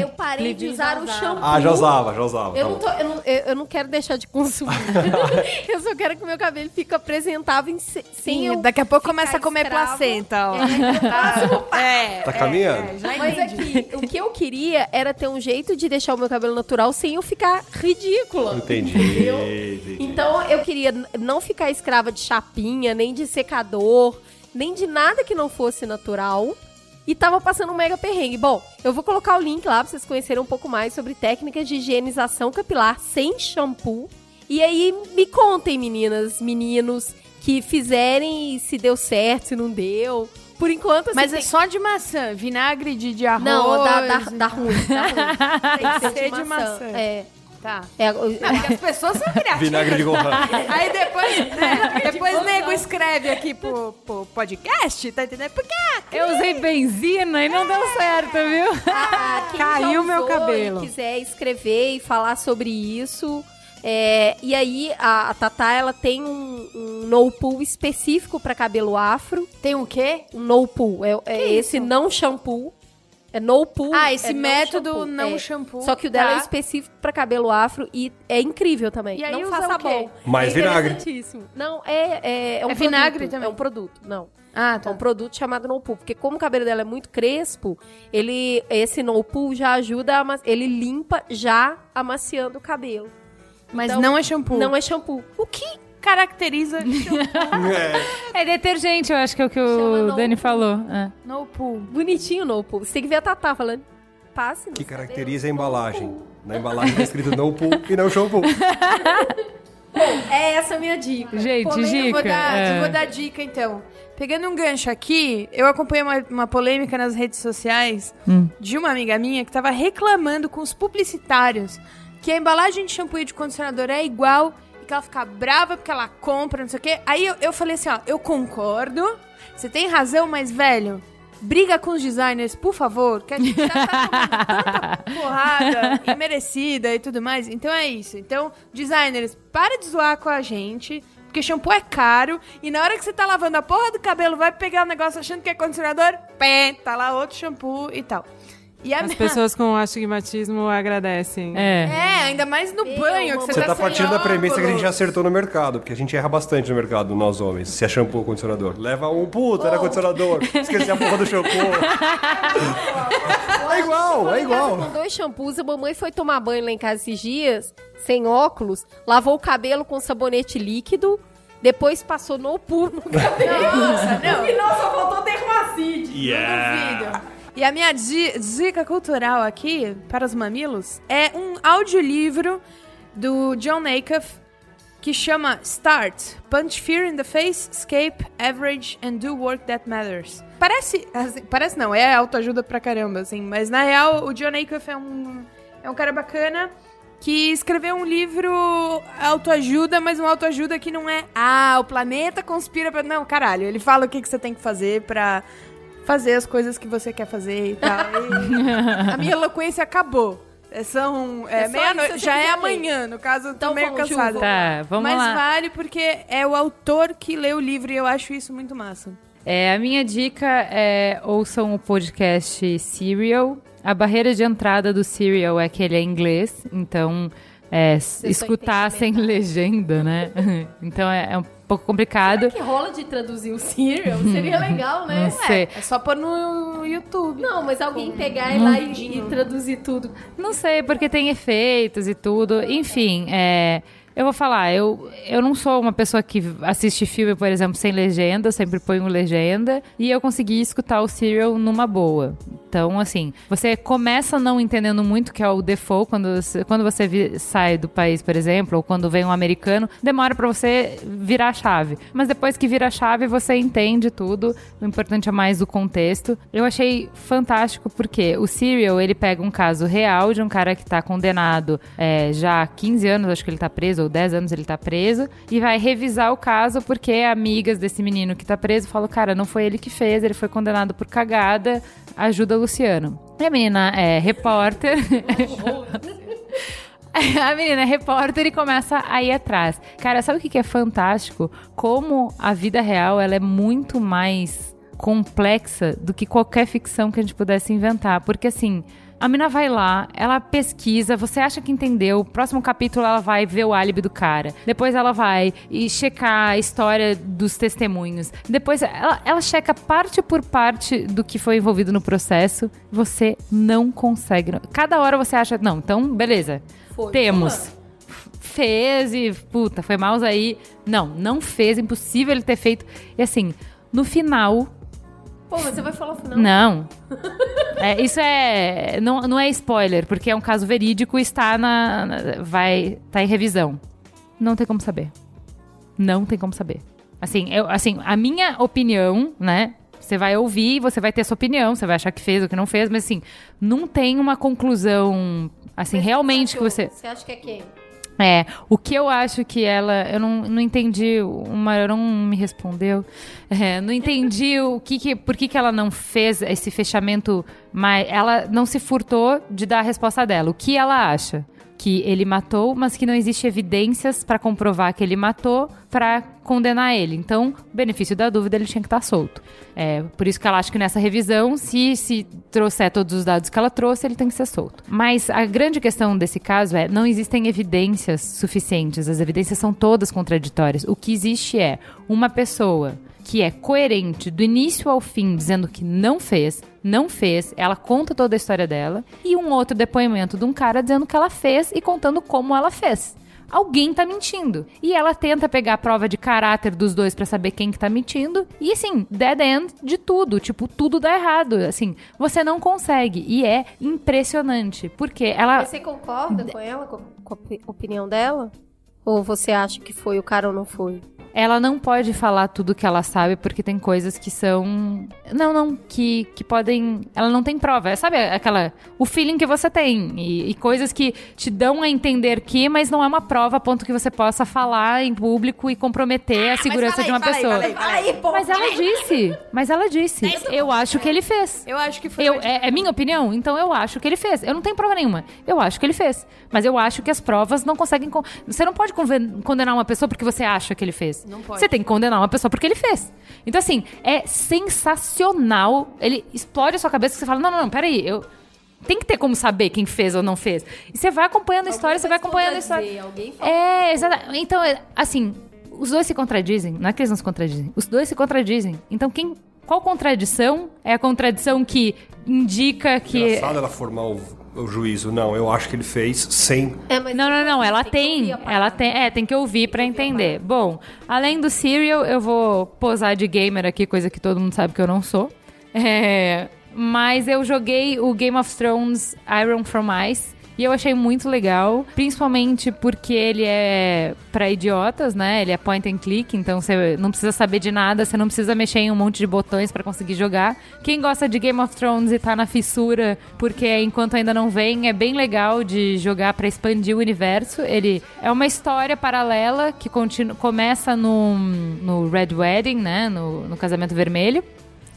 Eu parei de usar o usava. shampoo. Ah, já usava, já usava. Eu tá não, tô, eu, não, eu, eu não quero deixar de consumir. eu só quero que o meu cabelo fique apresentável em se- sem eu Daqui a pouco começa a comer escravo. placenta, ó. É, É, Tá caminhando. já Mas aqui, o que eu queria era ter um jeito de deixar o meu cabelo natural sem eu ficar ridícula. Entendi. Entendi. Então eu queria não ficar escrava de chapinha, nem de secador, nem de nada que não fosse natural. E tava passando um mega perrengue. Bom, eu vou colocar o link lá pra vocês conhecerem um pouco mais sobre técnicas de higienização capilar sem shampoo. E aí me contem, meninas, meninos, que fizerem se deu certo, se não deu. Por enquanto, assim, Mas é tem- só de maçã, vinagre de, de arroz. Não, dá, dá, dá ruim, dá ruim. Tem que Ser de maçã. É. Tá. é Não, as pessoas são criativas. Vinagre de Gohan. Aí depois, né, depois o nego escreve aqui pro, pro podcast, tá entendendo? Porque Eu usei benzina e não deu certo, viu? Ah, Caiu meu cabelo. E quiser escrever e falar sobre isso. é, e aí, a, a Tatá, ela tem um, um no pool específico pra cabelo afro. tem o quê? Um no pool. É, é esse não shampoo. É no pool. Ah, esse é não método shampoo, não é. shampoo. Só que o dela Tá. é específico pra cabelo afro e é incrível também. E aí não usa faça o quê? bom. Mais é vinagre. Não, é, é, é um É vinagre produto, também? É um produto, não. Ah, É tá. um produto chamado No Pool, porque como o cabelo dela é muito crespo, ele esse No Pool já ajuda, a ele limpa já amaciando o cabelo. Mas Então, não é shampoo. Não é shampoo. O que caracteriza shampoo É. É detergente, eu acho que é o que Chama o no- Dani falou. É. no pool? Bonitinho o No Pool. Você tem que ver a Tatá falando, passe Que cabelo. caracteriza a embalagem. Na embalagem tá escrito no pool e não shampoo. É essa a minha dica. Gente, Polêmica, eu vou dica. dar, é. eu vou dar dica então. Pegando um gancho aqui, eu acompanhei uma, uma polêmica nas redes sociais Hum. de uma amiga minha que tava reclamando com os publicitários que a embalagem de shampoo e de condicionador é igual que ela fica brava porque ela compra, não sei o quê. Aí eu, eu falei assim, ó, eu concordo, você tem razão, mas, velho, briga com os designers, por favor, que a gente já tá tanta porrada imerecida e tudo mais. Então é isso. Então, designers, para de zoar com a gente. Porque shampoo é caro e na hora que você tá lavando a porra do cabelo, vai pegar o negócio achando que é condicionador, pé, tá lá outro shampoo e tal. E a As minha- pessoas com astigmatismo agradecem. É. É, ainda mais no Meu, banho, que você, Você tá sem partindo da premissa que a gente já acertou no mercado, porque a gente erra bastante no mercado, nós homens, se é shampoo ou condicionador. Leva um puta, era condicionador. Esqueci a porra do shampoo. é igual, é igual. Com dois shampoos, a mamãe foi tomar banho lá em casa esses dias, sem óculos, lavou o cabelo com sabonete líquido, depois passou no puro no cabelo. Nossa, não. No final só faltou dermacide. Duvido. E a minha di- dica cultural aqui, para os mamilos, é um audiolivro do John Acuff que chama Start, Punch Fear in the Face, Escape, Average and Do Work That Matters. Parece, assim, parece não, é autoajuda pra caramba, assim, mas na real o John Acuff é um, é um cara bacana que escreveu um livro autoajuda, mas um autoajuda que não é, ah, o planeta conspira pra... Não, caralho, ele fala o que, que você tem que fazer pra fazer as coisas que você quer fazer e tal. E a minha eloquência acabou. É, São é, É só meia-noite, já é amanhã, no caso, eu tô Então meio cansada. Tá, vamos Mas lá. vale porque é o autor que lê o livro e eu acho isso muito massa. É, a minha dica é ouçam o podcast Serial. A barreira de entrada do Serial é que ele é inglês, então é, escutar sem legenda, né? Então é, é um pouco complicado. que rola de traduzir o serial? Seria legal, né? Não sei. É só pôr no YouTube. Não, mas alguém pegar e lá e, e traduzir tudo. Não sei, porque tem efeitos e tudo. Enfim, é, eu vou falar, eu, eu não sou uma pessoa que assiste filme, por exemplo, sem legenda, eu sempre ponho legenda, e eu consegui escutar o Serial numa boa. Então, assim, você começa não entendendo muito que é o default quando você, quando você vi- sai do país, por exemplo, ou quando vem um americano, demora pra você virar a chave. Mas depois que vira a chave, você entende tudo. O importante é mais o contexto. Eu achei fantástico porque o Serial, ele pega um caso real de um cara que tá condenado é, já há 15 anos, acho que ele tá preso, ou 10 anos ele tá preso, e vai revisar o caso porque amigas desse menino que tá preso falam, cara, não foi ele que fez, ele foi condenado por cagada, ajuda Luciano. E a menina é repórter. A menina é repórter e começa a ir atrás. Cara, sabe o que é fantástico? Como a vida real ela é muito mais complexa do que qualquer ficção que a gente pudesse inventar. Porque assim. A mina vai lá, ela pesquisa, você acha que entendeu. O próximo capítulo ela vai ver o álibi do cara. Depois ela vai e checar a história dos testemunhos. Depois ela, ela checa parte por parte do que foi envolvido no processo. Você não consegue. Cada hora você acha, não, então beleza. Foi. Temos. Fez e, puta, foi mouse aí. Não, não fez, impossível ele ter feito. E assim, no final, Pô, mas você vai falar o final. não. É, isso é. Não, não é spoiler, porque é um caso verídico e está na. na- vai. tá em revisão. Não tem como saber. Não tem como saber. Assim, eu, assim, a minha opinião, né? Você vai ouvir, você vai ter sua opinião, você vai achar que fez ou que não fez, mas assim, não tem uma conclusão, assim, Mas realmente você que você. Você acha que é quem? É, o que eu acho que ela. Eu não, não entendi. O Marão me respondeu. É, não entendi o que, que por que, que ela não fez esse fechamento. Mas ela não se furtou de dar a resposta dela. O que ela acha? Que ele matou, mas que não existe evidências para comprovar que ele matou para condenar ele. Então, benefício da dúvida, ele tinha que estar solto. É, por isso que ela acha que nessa revisão, se, se trouxer todos os dados que ela trouxe, ele tem que ser solto. Mas a grande questão desse caso é, não existem evidências suficientes. As evidências são todas contraditórias. O que existe é uma pessoa que é coerente do início ao fim, dizendo que não fez, não fez, ela conta toda a história dela, e um outro depoimento de um cara dizendo que ela fez e contando como ela fez. Alguém tá mentindo. E ela tenta pegar a prova de caráter dos dois pra saber quem que tá mentindo. E assim, dead end de tudo. Tipo, tudo dá errado. Assim, você não consegue. E é impressionante. Porque ela. Você concorda com ela, com, a opi- opinião dela? Ou você acha que foi o cara ou não foi? Ela não pode falar tudo que ela sabe, porque tem coisas que são. Não, não, que, que podem. Ela não tem prova. É, sabe aquela. O feeling que você tem. E, e, coisas que te dão a entender que, mas não é uma prova a ponto que você possa falar em público e comprometer a segurança aí, de uma fala pessoa. Aí, fala aí, pô, mas ela disse. Mas ela disse. Eu acho que ele fez. Eu acho que foi. Eu, é, é minha opinião? Então eu acho que ele fez. Eu não tenho prova nenhuma. Eu acho que ele fez. Mas eu acho que as provas não conseguem. Você não pode condenar uma pessoa porque você acha que ele fez. Não pode. Você tem que condenar uma pessoa porque ele fez. Então, assim, é sensacional. Ele explode a sua cabeça e você fala: não, não, não, peraí, eu. Tem que ter como saber quem fez ou não fez. E você vai acompanhando a história, você vai acompanhando a história. Alguém fala. É, exatamente. Então, é, assim, os dois se contradizem. Não é que eles não se contradizem. Os dois se contradizem. Então, quem. Qual contradição é a contradição que indica que. Engraçado ela formar o, o juízo. Não, eu acho que ele fez sem. É, mas Não, não, não. Ela tem. parada. Ela tem. É, tem que ouvir pra entender. Bom, além do Serial, eu vou posar de gamer aqui, coisa que todo mundo sabe que eu não sou. É, mas eu joguei o Game of Thrones Iron from Ice. E eu achei muito legal, principalmente porque ele é pra idiotas, né? Ele é point and click, então você não precisa saber de nada, você não precisa mexer em um monte de botões pra conseguir jogar. Quem gosta de Game of Thrones e tá na fissura, porque enquanto ainda não vem, é bem legal de jogar pra expandir o universo. Ele é uma história paralela que continua, começa no, no Red Wedding, né? No, no casamento vermelho.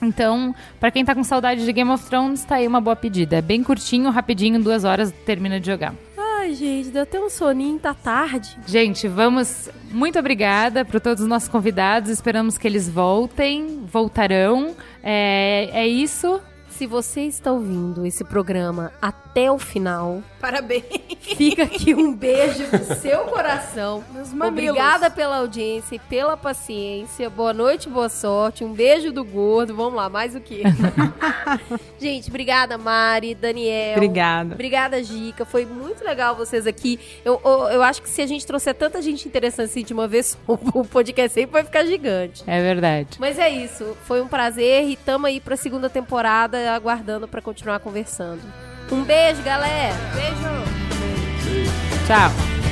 Então, pra quem tá com saudade de Game of Thrones, tá aí uma boa pedida. É bem curtinho, rapidinho, duas horas termina de jogar. Ai, gente, deu até um soninho, tá tarde. Gente, vamos. Muito obrigada para todos os nossos convidados. Esperamos que eles voltem, voltarão. É, é isso. Se você está ouvindo esse programa até o final, Parabéns. fica aqui um beijo no seu coração. Obrigada pela audiência e pela paciência. Boa noite, boa sorte. Um beijo do gordo. Vamos lá, mais o quê? Gente, obrigada, Mari, Daniel. Obrigada. Obrigada, Gica. Foi muito legal vocês aqui. Eu, eu, eu acho que se a gente trouxer tanta gente interessante assim de uma vez, o, o podcast sempre vai ficar gigante. É verdade. Mas é isso. Foi um prazer e tamo aí pra segunda temporada aguardando pra continuar conversando. Um beijo, galera. Beijo. Tchau.